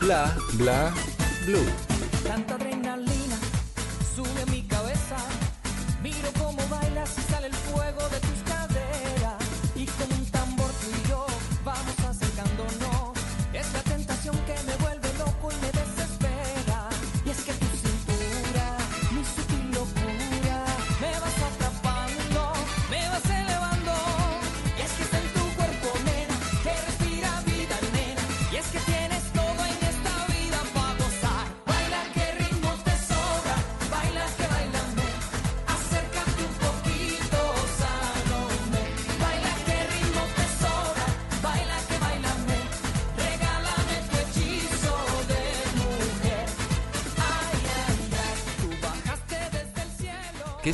Speaker 18: Bla bla blue.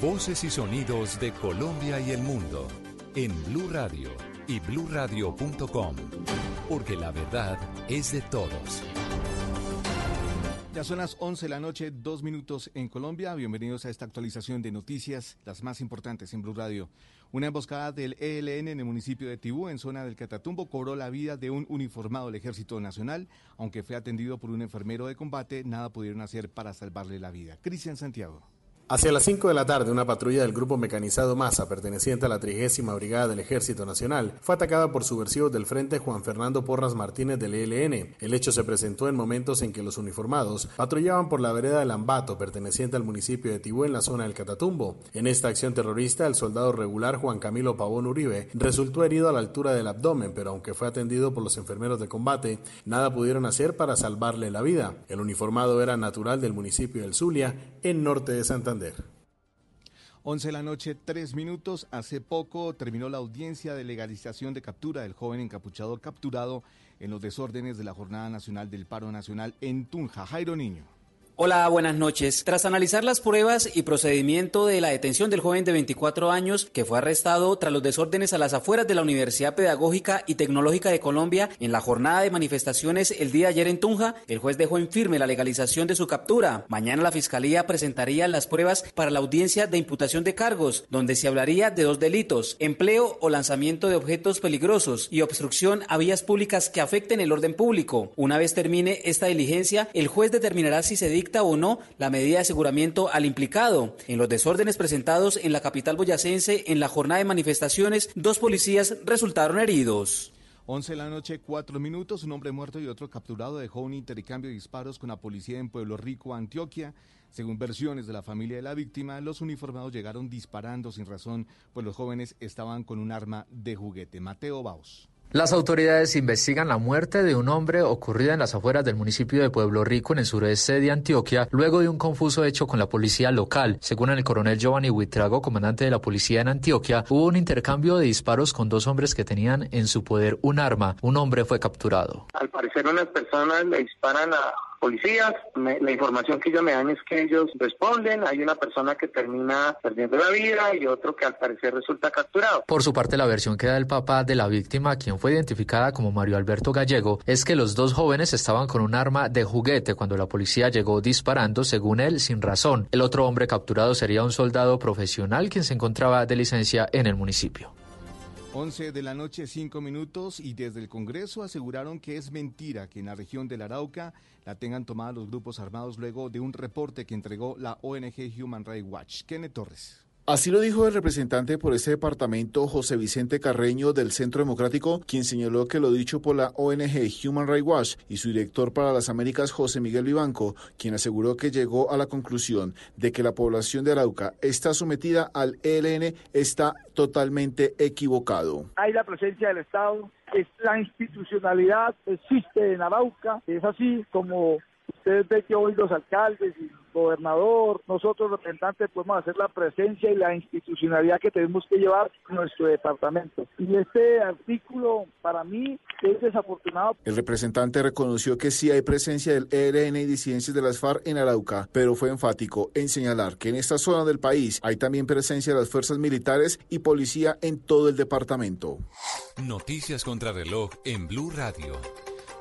Speaker 18: Voces y sonidos de Colombia y el mundo en Blue Radio y bluradio.com. Porque la verdad es de todos.
Speaker 26: Ya son las 11 de la noche, dos minutos en Colombia. Bienvenidos a esta actualización de noticias, las más importantes en Blue Radio. Una emboscada del ELN en el municipio de Tibú, en zona del Catatumbo, cobró la vida de un uniformado del Ejército Nacional. Aunque fue atendido por un enfermero de combate, nada pudieron hacer para salvarle la vida. Cristian Santiago.
Speaker 28: Hacia las 5 de la tarde, una patrulla del Grupo Mecanizado Masa, perteneciente a la 30 Brigada del Ejército Nacional, fue atacada por subversivos del Frente Juan Fernando Porras Martínez del ELN. El hecho se presentó en momentos en que los uniformados patrullaban por la vereda del Ambato, perteneciente al municipio de Tibú, en la zona del Catatumbo. En esta acción terrorista, el soldado regular Juan Camilo Pavón Uribe resultó herido a la altura del abdomen, pero aunque fue atendido por los enfermeros de combate, nada pudieron hacer para salvarle la vida. El uniformado era natural del municipio del Zulia, en norte de Santander.
Speaker 26: 11 de la noche, 3 minutos. Hace poco terminó la audiencia de legalización de captura del joven encapuchado capturado en los desórdenes de la Jornada Nacional del Paro Nacional en Tunja. Jairo Niño.
Speaker 29: Hola, buenas noches. Tras analizar las pruebas y procedimiento de la detención del joven de 24 años que fue arrestado tras los desórdenes a las afueras de la Universidad Pedagógica y Tecnológica de Colombia en la jornada de manifestaciones el día de ayer en Tunja, el juez dejó en firme la legalización de su captura. Mañana la Fiscalía presentaría las pruebas para la audiencia de imputación de cargos, donde se hablaría de dos delitos, empleo o lanzamiento de objetos peligrosos y obstrucción a vías públicas que afecten el orden público. Una vez termine esta diligencia, el juez determinará si se dicta o no la medida de aseguramiento al implicado. En los desórdenes presentados en la capital boyacense en la jornada de manifestaciones, dos policías resultaron heridos.
Speaker 26: 11 de la noche, 4 minutos. Un hombre muerto y otro capturado dejó un intercambio de disparos con la policía en Pueblo Rico, Antioquia. Según versiones de la familia de la víctima, los uniformados llegaron disparando sin razón, pues los jóvenes estaban con un arma de juguete. Mateo Baus.
Speaker 30: Las autoridades investigan la muerte de un hombre ocurrida en las afueras del municipio de Pueblo Rico en el sureste de Antioquia, luego de un confuso hecho con la policía local. Según el coronel Giovanni Huitrago, comandante de la policía en Antioquia, hubo un intercambio de disparos con dos hombres que tenían en su poder un arma. Un hombre fue capturado.
Speaker 31: Al parecer unas personas le disparan a policías. Me- la información que ellos me dan es que ellos responden. Hay una persona que termina perdiendo la vida y otro que al parecer resulta capturado.
Speaker 30: Por su parte, la versión que da el papá de la víctima, quien fue identificada como Mario Alberto Gallego, es que los dos jóvenes estaban con un arma de juguete cuando la policía llegó disparando, según él, sin razón. El otro hombre capturado sería un soldado profesional quien se encontraba de licencia en el municipio.
Speaker 26: 11 de la noche, 5 minutos, y desde el Congreso aseguraron que es mentira que en la región del Arauca la tengan tomada los grupos armados luego de un reporte que entregó la ONG Human Rights Watch. Kenneth Torres.
Speaker 32: Así lo dijo el representante por este departamento, José Vicente Carreño, del Centro Democrático, quien señaló que lo dicho por la ONG Human Rights Watch y su director para las Américas, José Miguel Vivanco, quien aseguró que llegó a la conclusión de que la población de Arauca está sometida al ELN, está totalmente equivocado.
Speaker 33: hay la presencia del Estado, es la institucionalidad existe en Arauca, es así como ustedes ven que hoy los alcaldes y gobernador, nosotros representantes podemos hacer la presencia y la institucionalidad que tenemos que llevar en nuestro departamento. Y este artículo para mí es desafortunado.
Speaker 32: El representante reconoció que sí hay presencia del ELN y disidencias de las FARC en Arauca, pero fue enfático en señalar que en esta zona del país hay también presencia de las fuerzas militares y policía en todo el departamento.
Speaker 18: Noticias contra reloj en Blue Radio.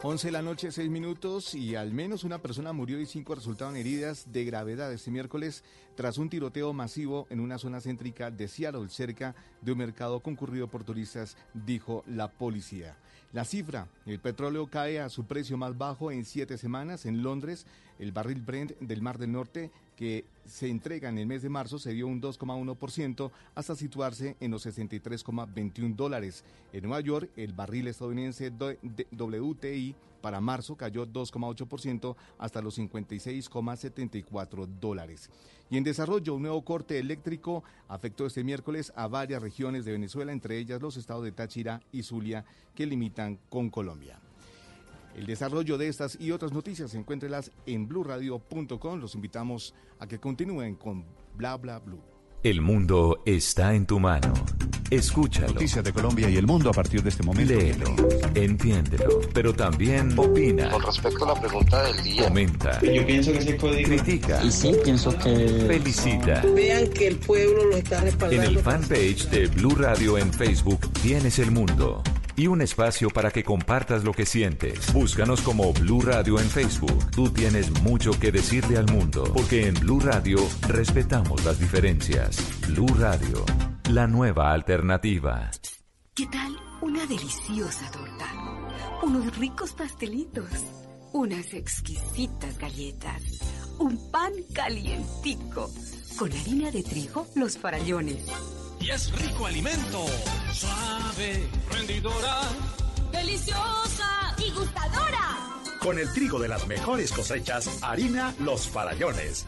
Speaker 26: 11 de la noche, 6 minutos y al menos una persona murió y cinco resultaron heridas de gravedad este miércoles tras un tiroteo masivo en una zona céntrica de Seattle, cerca de un mercado concurrido por turistas, dijo la policía. La cifra, el petróleo cae a su precio más bajo en siete semanas en Londres. El barril Brent del Mar del Norte, que se entrega en el mes de marzo, se dio un 2,1% hasta situarse en los 63,21 dólares. En Nueva York, el barril estadounidense do- de- WTI para marzo cayó 2,8% hasta los 56,74 dólares. Y en desarrollo, un nuevo corte eléctrico afectó este miércoles a varias regiones de Venezuela, entre ellas los estados de Táchira y Zulia, que limitan con Colombia. El desarrollo de estas y otras noticias, encuéntrelas en blurradio.com. Los invitamos a que continúen con Bla Bla Blue.
Speaker 18: El mundo está en tu mano. Escúchalo.
Speaker 34: Noticias de Colombia y el mundo a partir de este momento.
Speaker 18: Léelo, entiéndelo, pero también opina.
Speaker 35: Con respecto a la pregunta del día.
Speaker 18: Comenta.
Speaker 35: Yo pienso que ese código.
Speaker 18: Critica.
Speaker 35: Y sí, pienso que.
Speaker 18: Felicita.
Speaker 35: Vean que el pueblo lo está
Speaker 18: En
Speaker 35: respaldando.
Speaker 18: el fanpage de Blue Radio en Facebook tienes el mundo y un espacio para que compartas lo que sientes. Búscanos como Blue Radio en Facebook. Tú tienes mucho que decirle al mundo, porque en Blue Radio respetamos las diferencias. Blue Radio, la nueva alternativa.
Speaker 36: ¿Qué tal una deliciosa torta? Unos ricos pastelitos, unas exquisitas galletas, un pan calientico,
Speaker 37: con harina de trigo, los farallones.
Speaker 38: Y es rico alimento, suave, rendidora,
Speaker 39: deliciosa y gustadora.
Speaker 28: Con el trigo de las mejores cosechas, harina Los Farallones.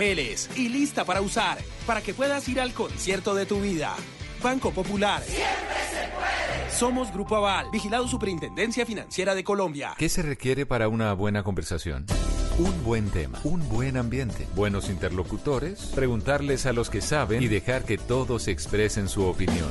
Speaker 16: papeles y lista para usar, para que puedas ir al concierto de tu vida. Banco Popular. Somos Grupo Aval, vigilado Superintendencia Financiera de Colombia.
Speaker 17: ¿Qué se requiere para una buena conversación? Un buen tema, un buen ambiente, buenos interlocutores, preguntarles a los que saben y dejar que todos expresen su opinión.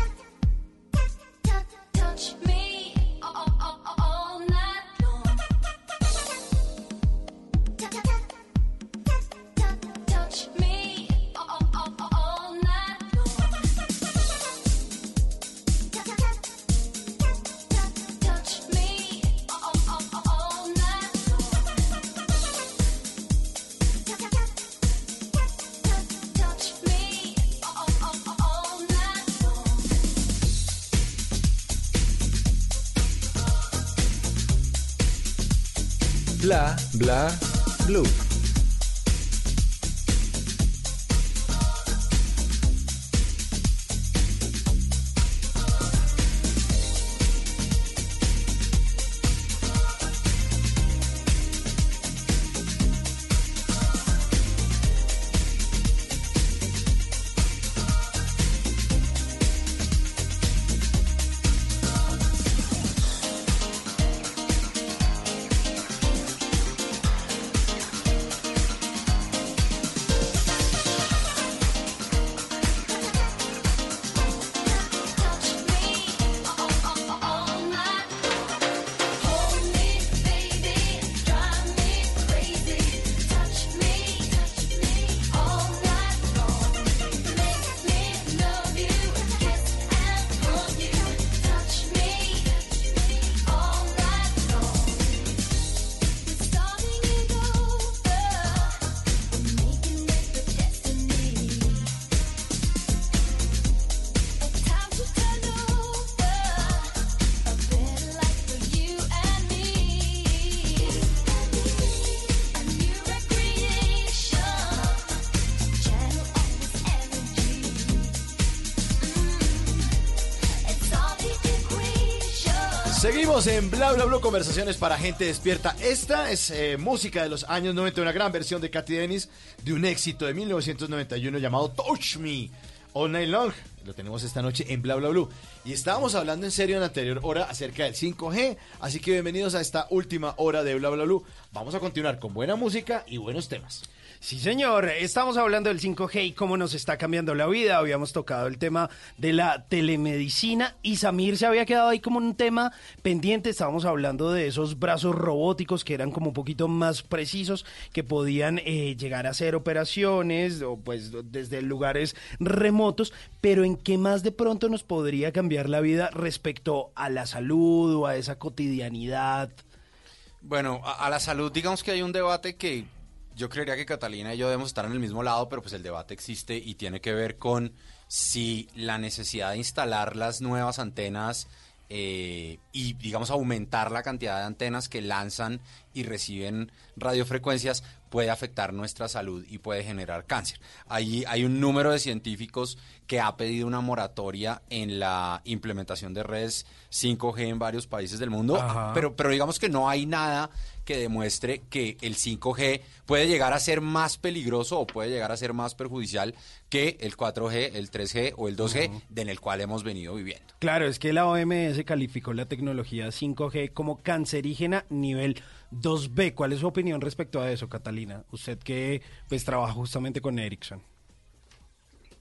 Speaker 17: Bla Blue.
Speaker 19: Seguimos en Bla Bla Bla Conversaciones para gente despierta. Esta es eh, música de los años 90, una gran versión de Katy Dennis de un éxito de 1991 llamado Touch Me All Night Long. Lo tenemos esta noche en Bla Bla Blue. Y estábamos hablando en serio en la anterior hora acerca del 5G. Así que bienvenidos a esta última hora de Bla Bla Blue. Vamos a continuar con buena música y buenos temas.
Speaker 21: Sí, señor. Estamos hablando del 5G y cómo nos está cambiando la vida. Habíamos tocado el tema de la telemedicina y Samir se había quedado ahí como un tema pendiente. Estábamos hablando de esos brazos robóticos que eran como un poquito más precisos, que podían eh, llegar a hacer operaciones o pues desde lugares remotos. Pero ¿en qué más de pronto nos podría cambiar la vida respecto a la salud o a esa cotidianidad?
Speaker 23: Bueno, a, a la salud, digamos que hay un debate que yo creería que Catalina y yo debemos estar en el mismo lado, pero pues el debate existe y tiene que ver con si la necesidad de instalar las nuevas antenas eh, y, digamos, aumentar la cantidad de antenas que lanzan y reciben radiofrecuencias puede afectar nuestra salud y puede generar cáncer. Ahí hay un número de científicos que ha pedido una moratoria en la implementación de redes 5G en varios países del mundo,
Speaker 21: Ajá.
Speaker 23: pero, pero digamos que no hay nada que demuestre que el 5G puede llegar a ser más peligroso o puede llegar a ser más perjudicial que el 4G, el 3G o el 2G en el cual hemos venido viviendo.
Speaker 21: Claro, es que la OMS calificó la tecnología 5G como cancerígena nivel 2B. ¿Cuál es su opinión respecto a eso, Catalina? Usted que pues trabaja justamente con Ericsson.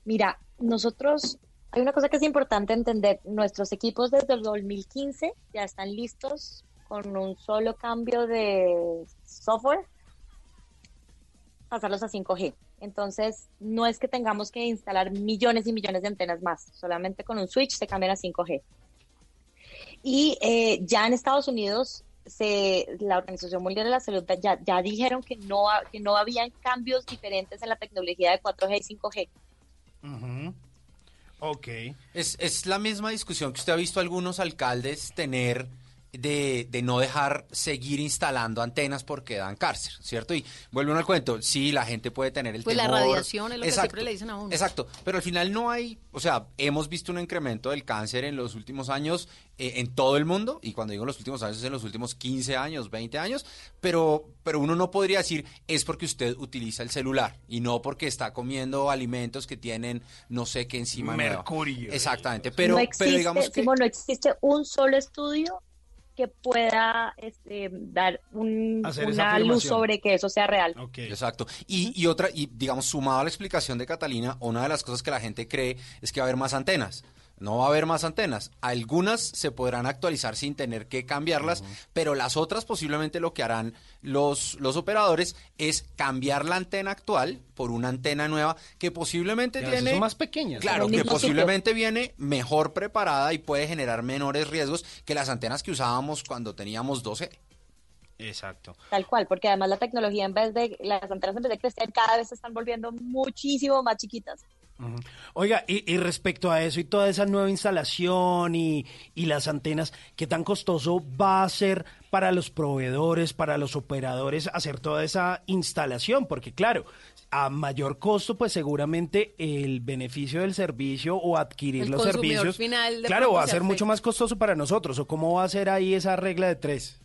Speaker 22: Mira, nosotros, hay una cosa que es importante entender, nuestros equipos desde el 2015 ya están listos con un solo cambio de software, pasarlos a 5G. Entonces, no es que tengamos que instalar millones y millones de antenas más, solamente con un switch se cambian a 5G. Y eh, ya en Estados Unidos, se, la Organización Mundial de la Salud ya, ya dijeron que no, que no habían cambios diferentes en la tecnología de 4G y 5G.
Speaker 21: Ok.
Speaker 23: Es, es la misma discusión que usted ha visto algunos alcaldes tener de, de no dejar seguir instalando antenas porque dan cárcel, ¿cierto? Y vuelve uno al cuento, sí, la gente puede tener el
Speaker 40: Pues la
Speaker 23: temor.
Speaker 40: radiación es lo que
Speaker 23: Exacto,
Speaker 40: siempre le dicen a uno.
Speaker 23: Exacto, pero al final no hay, o sea, hemos visto un incremento del cáncer en los últimos años eh, en todo el mundo, y cuando digo los últimos años es en los últimos 15 años, 20 años, pero, pero uno no podría decir es porque usted utiliza el celular y no porque está comiendo alimentos que tienen no sé qué encima nueva.
Speaker 21: Mercurio.
Speaker 23: Exactamente, pero,
Speaker 22: no existe,
Speaker 23: pero digamos que...
Speaker 22: Simón, no existe un solo estudio que pueda este, dar un- una luz sobre que eso sea real.
Speaker 23: Exacto. Y, y otra, y digamos, sumado a la explicación de Catalina, una de las cosas que la gente cree es que va a haber más antenas. No va a haber más antenas. Algunas se podrán actualizar sin tener que cambiarlas, pero las otras posiblemente lo que harán los, los operadores es cambiar la antena actual por una antena nueva que posiblemente tiene...
Speaker 21: son más pequeñas.
Speaker 23: Claro, que posiblemente viene mejor preparada y puede generar menores riesgos que las antenas que usábamos cuando teníamos 12.
Speaker 21: Exacto.
Speaker 22: Tal cual, porque además la tecnología en vez de, las antenas en vez de crecer, cada vez se están volviendo muchísimo más chiquitas.
Speaker 21: Oiga, y, y respecto a eso y toda esa nueva instalación y, y las antenas, ¿qué tan costoso va a ser para los proveedores, para los operadores hacer toda esa instalación? Porque claro, a mayor costo, pues seguramente el beneficio del servicio o adquirir
Speaker 40: El
Speaker 21: los servicios,
Speaker 40: final
Speaker 21: claro, va a
Speaker 40: se
Speaker 21: ser mucho más costoso para nosotros. ¿O cómo va a ser ahí esa regla de tres?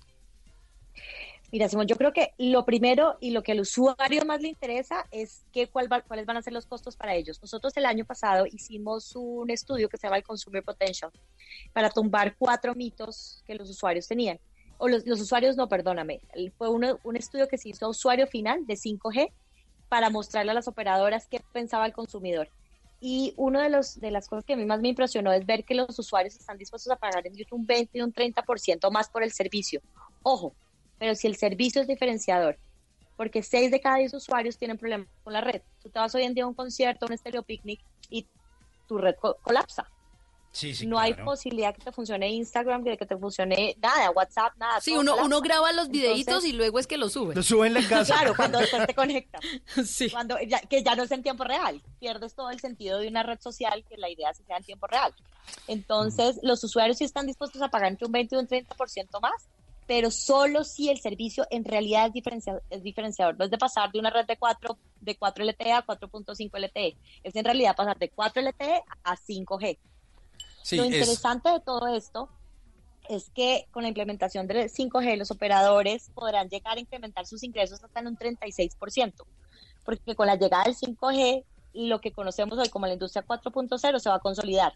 Speaker 22: Mira, Simón, yo creo que lo primero y lo que al usuario más le interesa es que, cuál va- cuáles van a ser los costos para ellos. Nosotros el año pasado hicimos un estudio que se llama el Consumer Potential para tumbar cuatro mitos que los usuarios tenían. O los, los usuarios, no, perdóname. Fue uno- un estudio que se hizo a usuario final de 5G para mostrarle a las operadoras qué pensaba el consumidor. Y una de, los, de las cosas que a mí más me impresionó es ver que los usuarios están dispuestos a pagar en YouTube un 20 y un 30% más por el servicio. Ojo, pero si el servicio es diferenciador, porque 6 de cada 10 usuarios tienen problemas con la red. Tú te vas hoy en día a un concierto, a un estéreo picnic y tu red co- colapsa.
Speaker 21: Sí, sí,
Speaker 22: no hay posibilidad que te funcione Instagram, que, que te funcione nada, WhatsApp, nada.
Speaker 40: Sí, uno, uno graba los videitos
Speaker 22: Entonces-
Speaker 40: y luego es que los sube.
Speaker 21: Lo sube en la casa.
Speaker 22: Claro, cuando después te conectas. Cuando ya, que ya no es en tiempo real. Pierdes todo el sentido de una red social que la idea es que sea en tiempo real. Entonces, los usuarios sí están dispuestos a pagar entre un 20 y un 30% más, pero solo si el servicio en realidad es, diferencia- es diferenciador. No es de pasar de una red de 4, de 4 LTE a 4.5 LTE. Es en realidad pasar de 4 LTE a 5G.
Speaker 23: Sí,
Speaker 22: Lo
Speaker 23: es-
Speaker 22: interesante de todo esto es que con la implementación del 5G los operadores podrán llegar a incrementar sus ingresos hasta en un 36%, porque con la llegada del 5G, lo que conocemos hoy como la industria 4.0 se va a consolidar.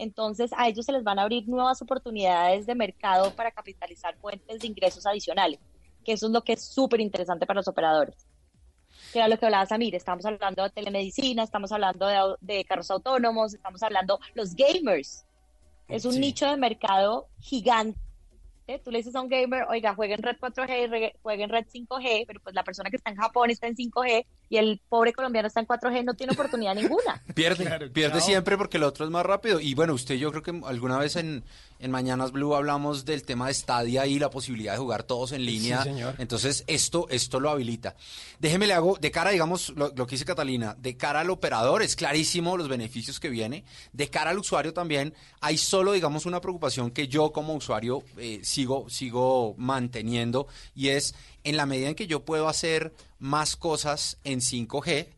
Speaker 22: Entonces a ellos se les van a abrir nuevas oportunidades de mercado para capitalizar fuentes de ingresos adicionales, que eso es lo que es súper interesante para los operadores. Que era lo que hablaba Samir, estamos hablando de telemedicina, estamos hablando de, de carros autónomos, estamos hablando los gamers. Es un
Speaker 21: Sí.
Speaker 22: nicho de mercado gigante. Tú le dices a un gamer, oiga, jueguen red 4G, re- jueguen red 5G, pero pues la persona que está en Japón está en 5G y el pobre colombiano está en 4G, no tiene oportunidad ninguna.
Speaker 23: Pierde, pierde siempre porque el otro es más rápido. Y bueno, usted yo creo que alguna vez en, en Mañanas Blue hablamos del tema de Stadia y la posibilidad de jugar todos en línea.
Speaker 21: señor.
Speaker 23: Entonces esto, esto lo habilita. Déjeme le hago, de cara, digamos, lo, lo que dice Catalina, de cara al operador es clarísimo los beneficios que viene. De cara al usuario también hay solo, digamos, una preocupación que yo como usuario eh, sigo, sigo manteniendo y es en la medida en que yo puedo hacer más cosas en 5G,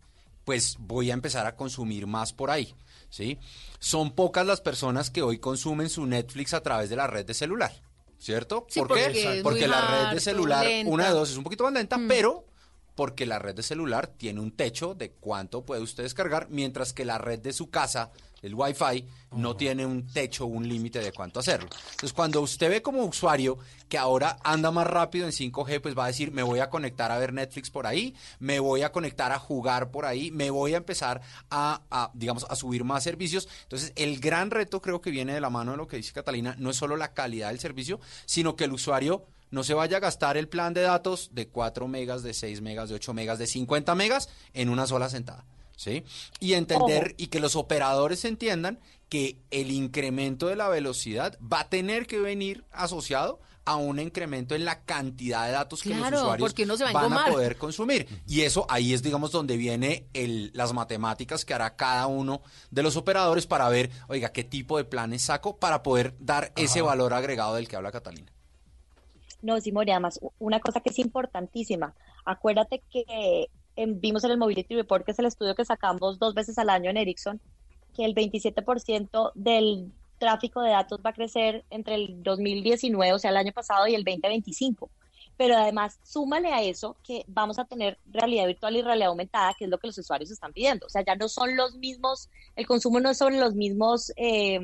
Speaker 23: pues voy a empezar a consumir más por ahí, ¿sí? Son pocas las personas que hoy consumen su Netflix a través de la red de celular, ¿cierto?
Speaker 40: Sí,
Speaker 23: ¿Por
Speaker 40: porque
Speaker 23: qué? Porque la red de celular,
Speaker 40: lenta.
Speaker 23: una de dos, es un poquito más lenta,
Speaker 40: Mm.
Speaker 23: pero porque la red de celular tiene un techo de cuánto puede usted descargar, mientras que la red de su casa, el Wi-Fi, no tiene un techo, un límite de cuánto hacerlo. Entonces, cuando usted ve como usuario que ahora anda más rápido en 5G, pues va a decir, me voy a conectar a ver Netflix por ahí, me voy a conectar a jugar por ahí, me voy a empezar a, a, digamos, a subir más servicios. Entonces, el gran reto creo que viene de la mano de lo que dice Catalina, no es solo la calidad del servicio, sino que el usuario no se vaya a gastar el plan de datos de 4 megas, de 6 megas, de 8 megas, de 50 megas en una sola sentada. ¿Sí? Y entender
Speaker 40: Ojo.
Speaker 23: y que los operadores entiendan que el incremento de la velocidad va a tener que venir asociado a un incremento en la cantidad de datos que
Speaker 20: Claro,
Speaker 23: los usuarios
Speaker 20: porque uno se va
Speaker 23: van a poder consumir. Y eso ahí es, digamos, donde viene el, las matemáticas que hará cada uno de los operadores para ver, oiga, qué tipo de planes saco para poder dar ese valor agregado del que habla Catalina.
Speaker 22: No, Simón, y además, una cosa que es importantísima. Acuérdate que em, vimos en el Mobility Report, que es el estudio que sacamos dos veces al año en Ericsson, que el 27% del tráfico de datos va a crecer entre el 2019, o sea, el año pasado, y el 2025. Pero además, súmale a eso que vamos a tener realidad virtual y realidad aumentada, que es lo que los usuarios están pidiendo. O sea, ya no son los mismos, el consumo no son los mismos, eh,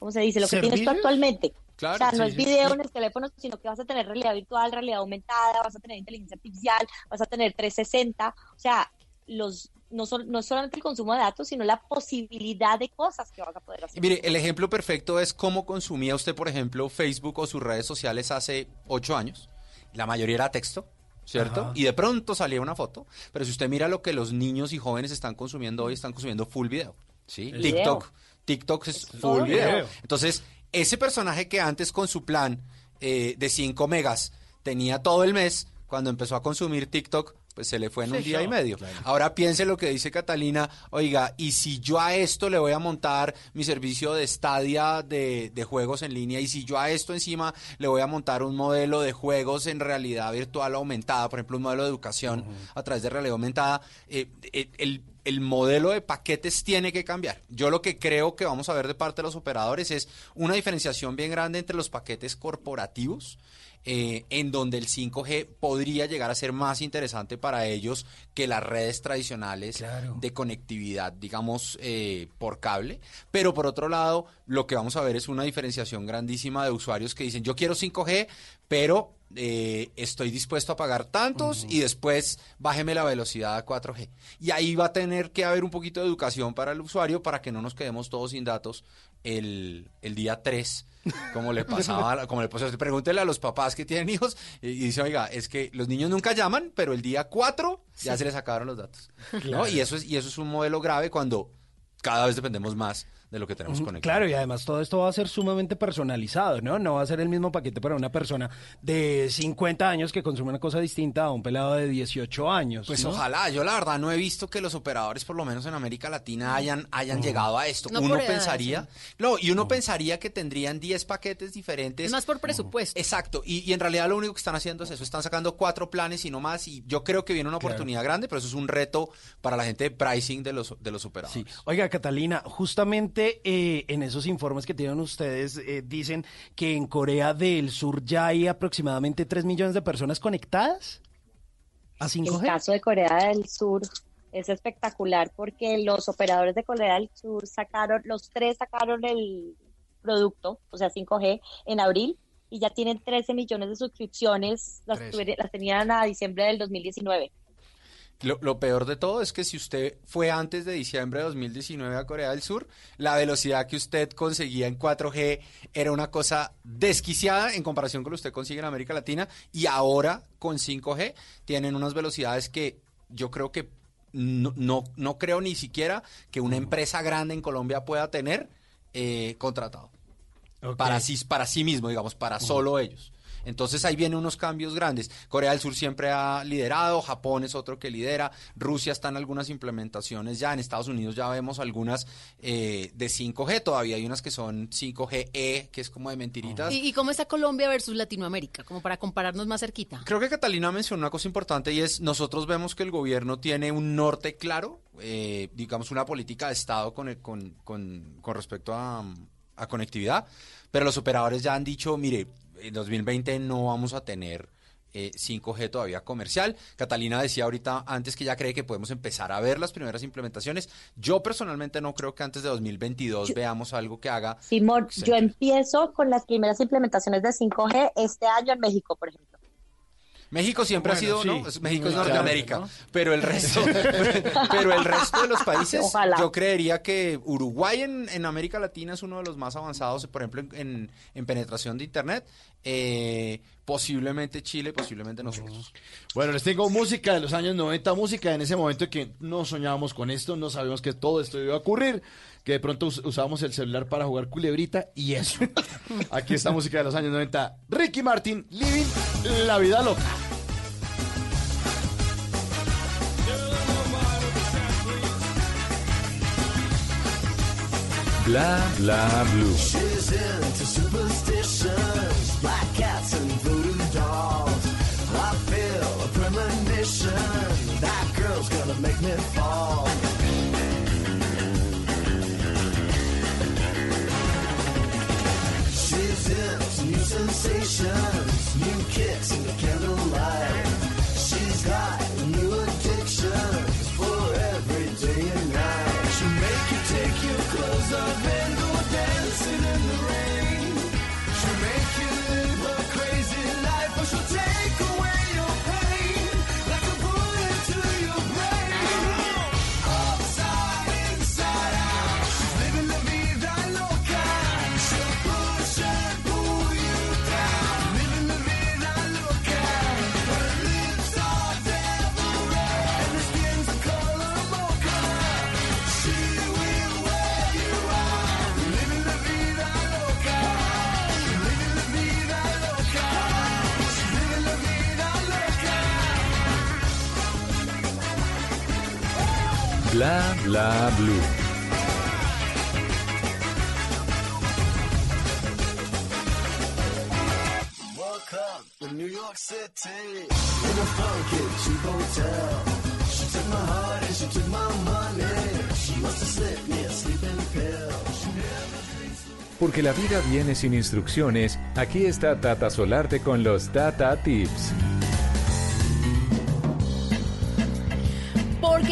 Speaker 22: ¿cómo se dice? Lo que tienes tú actualmente.
Speaker 23: Claro,
Speaker 22: o sea, no
Speaker 23: sí,
Speaker 22: es
Speaker 23: sí.
Speaker 22: video en el teléfono, sino que vas a tener realidad virtual, realidad aumentada, vas a tener inteligencia artificial, vas a tener 360. O sea, los no, son, no es solamente el consumo de datos, sino la posibilidad de cosas que vas a poder hacer.
Speaker 23: Y mire, el ejemplo perfecto es cómo consumía usted, por ejemplo, Facebook o sus redes sociales hace ocho años. La mayoría era texto, ¿cierto?
Speaker 40: Ajá.
Speaker 23: Y de pronto salía una foto. Pero si usted mira lo que los niños y jóvenes están consumiendo hoy, están consumiendo full video. ¿Sí?
Speaker 40: El
Speaker 23: TikTok.
Speaker 40: video.
Speaker 23: TikTok es full video.
Speaker 40: video.
Speaker 23: Entonces, ese personaje que antes con su plan eh, de 5 megas tenía todo el mes, cuando empezó a consumir TikTok, pues se le fue en un día y
Speaker 40: claro.
Speaker 23: medio. Ahora piense lo que dice Catalina, oiga, y si yo a esto le voy a montar mi servicio de Stadia de, de juegos en línea, y si yo a esto encima le voy a montar un modelo de juegos en realidad virtual aumentada, por ejemplo, un modelo de educación a través de realidad aumentada, eh, eh, el, el modelo de paquetes tiene que cambiar. Yo lo que creo que vamos a ver de parte de los operadores es una diferenciación bien grande entre los paquetes corporativos, eh, en donde el 5G podría llegar a ser más interesante para ellos que las redes tradicionales de conectividad, digamos, eh, por cable. Pero por otro lado, lo que vamos a ver es una diferenciación grandísima de usuarios que dicen, yo quiero 5G, pero eh, estoy dispuesto a pagar tantos y después bájeme la velocidad a 4G. Y ahí va a tener que haber un poquito de educación para el usuario para que no nos quedemos todos sin datos el, el día 3, como le pasaba, como le pasó. Pregúntele a los papás que tienen hijos y, y dice, oiga, es que los niños nunca llaman, pero el día 4 ya se les acabaron los datos. Y, eso es, y eso es un modelo grave cuando cada vez dependemos más de lo que tenemos conectado.
Speaker 21: Claro, y además todo esto va a ser sumamente personalizado, ¿no? No va a ser el mismo paquete para una persona de 50 años que consume una cosa distinta a un pelado de 18 años.
Speaker 23: Pues
Speaker 21: ¿no?
Speaker 23: ojalá, yo la verdad no he visto que los operadores, por lo menos en América Latina, hayan, hayan
Speaker 21: No.
Speaker 23: llegado a esto.
Speaker 20: No
Speaker 23: uno pensaría, no, y uno pensaría que tendrían 10 paquetes diferentes.
Speaker 20: Es más por presupuesto.
Speaker 23: Exacto, y, y en realidad lo único que están haciendo es eso, están sacando cuatro planes y no más, y yo creo que viene una
Speaker 21: Claro.
Speaker 23: oportunidad grande, pero eso es un reto para la gente de pricing de los, de los operadores.
Speaker 21: Oiga, Catalina, justamente eh, en esos informes que tienen ustedes, eh, dicen que en Corea del Sur ya hay aproximadamente 3 millones de personas conectadas a 5G.
Speaker 22: El caso de Corea del Sur es espectacular porque los operadores de Corea del Sur sacaron, los tres sacaron el producto, o sea, 5G, en abril y ya tienen 13 millones de suscripciones, las,
Speaker 23: 13.
Speaker 22: tuvi- las tenían a diciembre del 2019.
Speaker 23: Lo, lo peor de todo es que si usted fue antes de diciembre de 2019 a Corea del Sur, la velocidad que usted conseguía en 4G era una cosa desquiciada en comparación con lo que usted consigue en América Latina y ahora con 5G tienen unas velocidades que yo creo que no, no, no creo ni siquiera que una empresa grande en Colombia pueda tener eh, contratado. Para sí, para sí mismo, digamos, para solo ellos. Entonces ahí vienen unos cambios grandes. Corea del Sur siempre ha liderado, Japón es otro que lidera, Rusia está en algunas implementaciones ya, en Estados Unidos ya vemos algunas eh, de 5G, todavía hay unas que son 5GE, que es como de mentiritas.
Speaker 20: ¿Y, y cómo está Colombia versus Latinoamérica? Como para compararnos más cerquita.
Speaker 23: Creo que Catalina mencionó una cosa importante y es, nosotros vemos que el gobierno tiene un norte claro, eh, digamos una política de Estado con, el- con, con, con respecto a, a conectividad, pero los operadores ya han dicho, mire, en 2020 no vamos a tener eh, 5G todavía comercial. Catalina decía ahorita antes que ya cree que podemos empezar a ver las primeras implementaciones. Yo personalmente no creo que antes de 2022 veamos algo que haga
Speaker 22: Simón, yo empiezo con las primeras implementaciones de 5G este año en México, por ejemplo.
Speaker 23: México siempre
Speaker 19: Bueno,
Speaker 23: ha sido,
Speaker 19: sí.
Speaker 23: ¿no? México es
Speaker 19: Claro,
Speaker 23: Norteamérica,
Speaker 19: ¿no?
Speaker 23: pero el resto, pero el resto de los países,
Speaker 22: Ojalá.
Speaker 23: yo creería que Uruguay en, en América Latina es uno de los más avanzados, por ejemplo, en, en- en penetración de internet, eh, posiblemente Chile, posiblemente nosotros.
Speaker 19: Bueno, les tengo música de los años 90, música en ese momento que no soñábamos con esto, no sabíamos que todo esto iba a ocurrir, que de pronto us- usábamos el celular para jugar culebrita y eso. Aquí está música de los años 90. Ricky Martin, Living la vida loca.
Speaker 18: Bla bla blue.
Speaker 14: She's into superstitions, black cats and voodoo dolls. I feel a premonition. That girl's gonna make me fall. Revolution.
Speaker 18: Bla bla blue.
Speaker 14: Woke up in New York City in a funky cheap hotel. She took my heart and she took my money. She must have slipped me a sleeping pill. She never
Speaker 18: Porque la vida viene sin instrucciones, aquí está Tata Solarte con los Tata Tips.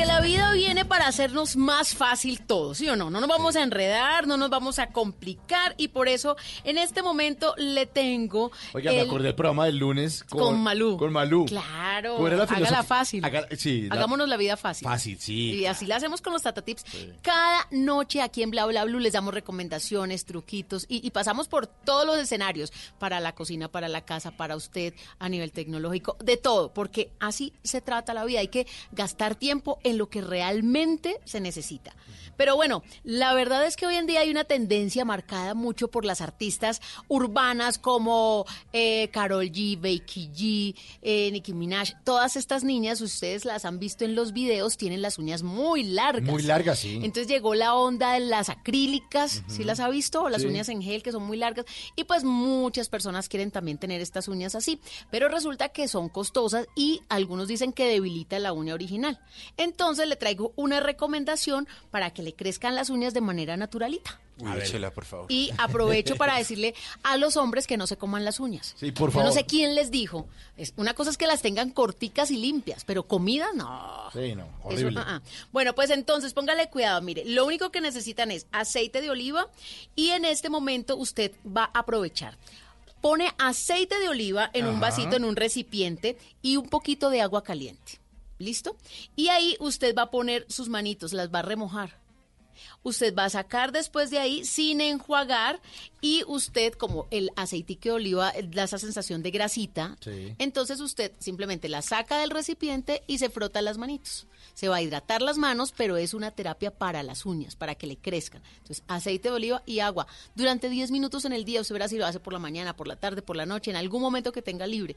Speaker 20: Porque la vida viene para hacernos más fácil todo, ¿sí o no? No nos vamos a enredar, no nos vamos a complicar y por eso en este momento le tengo
Speaker 19: Oiga, me
Speaker 20: el-
Speaker 19: acordé del programa del lunes con,
Speaker 20: Con Malú.
Speaker 19: Con Malú.
Speaker 20: Claro,
Speaker 19: ¿Cómo era la
Speaker 20: hágala fácil.
Speaker 19: Haga- sí, la-
Speaker 20: Hagámonos la vida fácil.
Speaker 19: Fácil, sí.
Speaker 20: Y así la hacemos con los Tata Tips. Cada noche aquí en Bla Bla Blue les damos recomendaciones, truquitos y, y pasamos por todos los escenarios para la cocina, para la casa, para usted a nivel tecnológico, de todo, porque así se trata la vida. Hay que gastar tiempo en lo que realmente se necesita. Pero bueno, la verdad es que hoy en día hay una tendencia marcada mucho por las artistas urbanas como eh, Carol G, Becky G, eh, Nicki Minaj. Todas estas niñas, ustedes las han visto en los videos, tienen las uñas muy largas.
Speaker 19: Muy largas, sí.
Speaker 20: Entonces llegó la onda de las acrílicas, ¿sí las ha visto? O las
Speaker 19: Sí.
Speaker 20: uñas en gel que son muy largas. Y pues muchas personas quieren también tener estas uñas así. Pero resulta que son costosas y algunos dicen que debilita la uña original. Entonces le traigo una recomendación para que le crezcan las uñas de manera naturalita.
Speaker 23: Uy, échela, por favor.
Speaker 20: Y aprovecho para decirle a los hombres que no se coman las uñas.
Speaker 19: Sí, por
Speaker 20: Yo no
Speaker 19: favor.
Speaker 20: sé quién les dijo. Es, una cosa es que las tengan corticas y limpias, pero comidas no.
Speaker 19: Sí, no,
Speaker 20: Eso,
Speaker 19: horrible.
Speaker 20: ah, ah. Bueno, pues entonces póngale cuidado. Mire, lo único que necesitan es aceite de oliva y en este momento usted va a aprovechar. Pone aceite de oliva en un vasito, en un recipiente y un poquito de agua caliente. ¿Listo? Y ahí usted va a poner sus manitos, las va a remojar. Usted va a sacar después de ahí sin enjuagar y usted, como el aceitico de oliva eh, da esa sensación de grasita,
Speaker 19: Sí.
Speaker 20: entonces usted simplemente la saca del recipiente y se frota las manitos. Se va a hidratar las manos, pero es una terapia para las uñas, para que le crezcan. Entonces, aceite de oliva y agua. Durante 10 minutos en el día, usted verá si lo hace por la mañana, por la tarde, por la noche, en algún momento que tenga libre.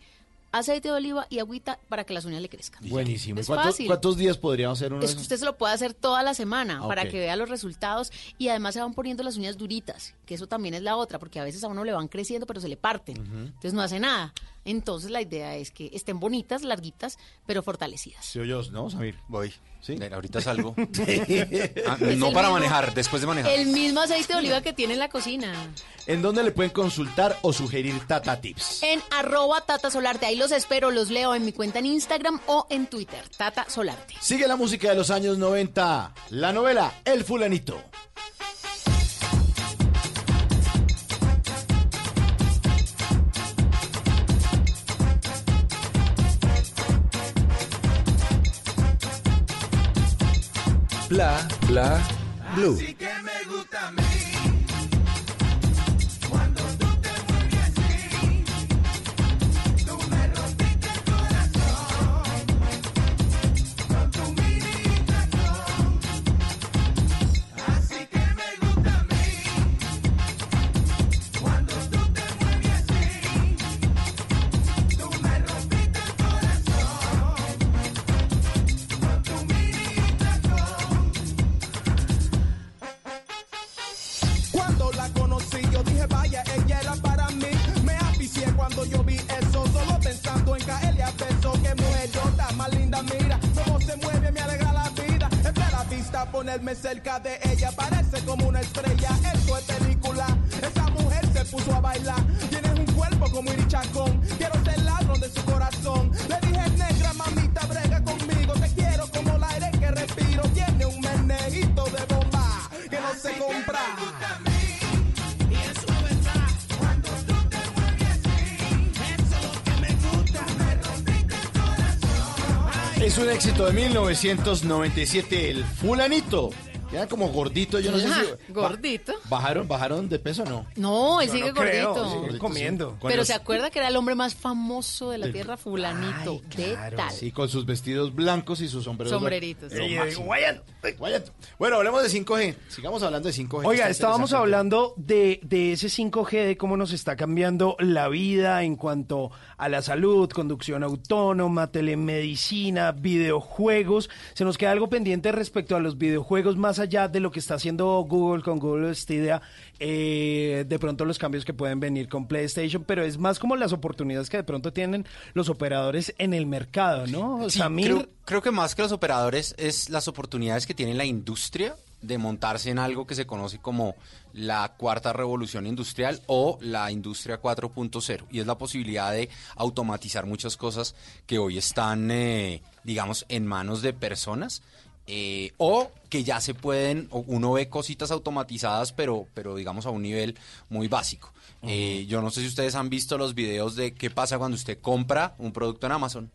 Speaker 20: Aceite de oliva y agüita para que las uñas le crezcan.
Speaker 19: Buenísimo. ¿Y
Speaker 20: Es
Speaker 19: cuántos,
Speaker 20: fácil.
Speaker 19: cuántos días podríamos hacer uno de
Speaker 20: Es que usted se lo puede hacer toda la semana
Speaker 19: Ah,
Speaker 20: para que vea los resultados y además se van poniendo las uñas duritas, que eso también es la otra, porque a veces a uno le van creciendo pero se le parten, entonces no hace nada. Entonces la idea es que estén bonitas, larguitas, pero fortalecidas.
Speaker 19: Sí, yo, ¿no, Samir?
Speaker 23: Voy.
Speaker 19: ¿Sí?
Speaker 23: Ahorita salgo. Ah, no para
Speaker 20: mismo-
Speaker 23: manejar, después de manejar.
Speaker 20: El mismo aceite de oliva que tiene en la cocina.
Speaker 19: ¿En dónde le pueden consultar o sugerir Tata Tips?
Speaker 20: En arroba Tata Solarte. Ahí los espero, los leo en mi cuenta en Instagram o en Twitter. Tata Solarte.
Speaker 19: Sigue la música de los años 90. La novela El Fulanito.
Speaker 18: Bla, bla, blue.
Speaker 40: Vista ponerme cerca de ella Parece como una estrella Esto es película. Esa mujer se puso a bailar Tienes un cuerpo como Iri Chacón Quiero ser ladrón de su corazón. Le dije negra mamita brega conmigo. Te quiero como el aire que respiro. Tiene un meneguito de bomba Que no se compra
Speaker 19: Es un éxito de 1997, El Fulanito. Queda como gordito, yo no sé
Speaker 20: Ah,
Speaker 19: si...
Speaker 20: Gordito.
Speaker 19: ¿Bajaron, bajaron de peso o no?
Speaker 20: No, él sigue
Speaker 19: no creo,
Speaker 20: gordito.
Speaker 19: sigue gordito, comiendo. sí.
Speaker 20: Pero
Speaker 19: Cuando-
Speaker 20: se acuerda que era el hombre más famoso de la
Speaker 19: Del-
Speaker 20: tierra, fulanito. ¿Qué tal?
Speaker 19: Sí, con sus vestidos blancos y sus sombreros.
Speaker 20: Sombreritos, sí.
Speaker 19: máximo.
Speaker 20: Digo,
Speaker 19: Guayato. Bueno, hablemos de 5G. Sigamos hablando de 5G.
Speaker 21: Oiga,
Speaker 19: Está
Speaker 21: estábamos hablando de, de ese 5G, de cómo nos está cambiando la vida en cuanto a la salud, conducción autónoma, telemedicina, videojuegos. Se nos queda algo pendiente respecto a los videojuegos, más allá de lo que está haciendo Google con Google Stadia, eh, de pronto los cambios que pueden venir con PlayStation, pero es más como las oportunidades que de pronto tienen los operadores en el mercado, ¿no?
Speaker 23: Sí,
Speaker 21: Samir,
Speaker 23: creo, creo que más que los operadores es las oportunidades que tiene la industria de montarse en algo que se conoce como la cuarta revolución industrial o la industria 4.0 y es la posibilidad de automatizar muchas cosas que hoy están, eh, digamos, en manos de personas eh, o que ya se pueden, uno ve cositas automatizadas, pero, pero digamos a un nivel muy básico. Eh, yo no sé si ustedes han visto los videos de qué pasa cuando usted compra un producto en Amazon.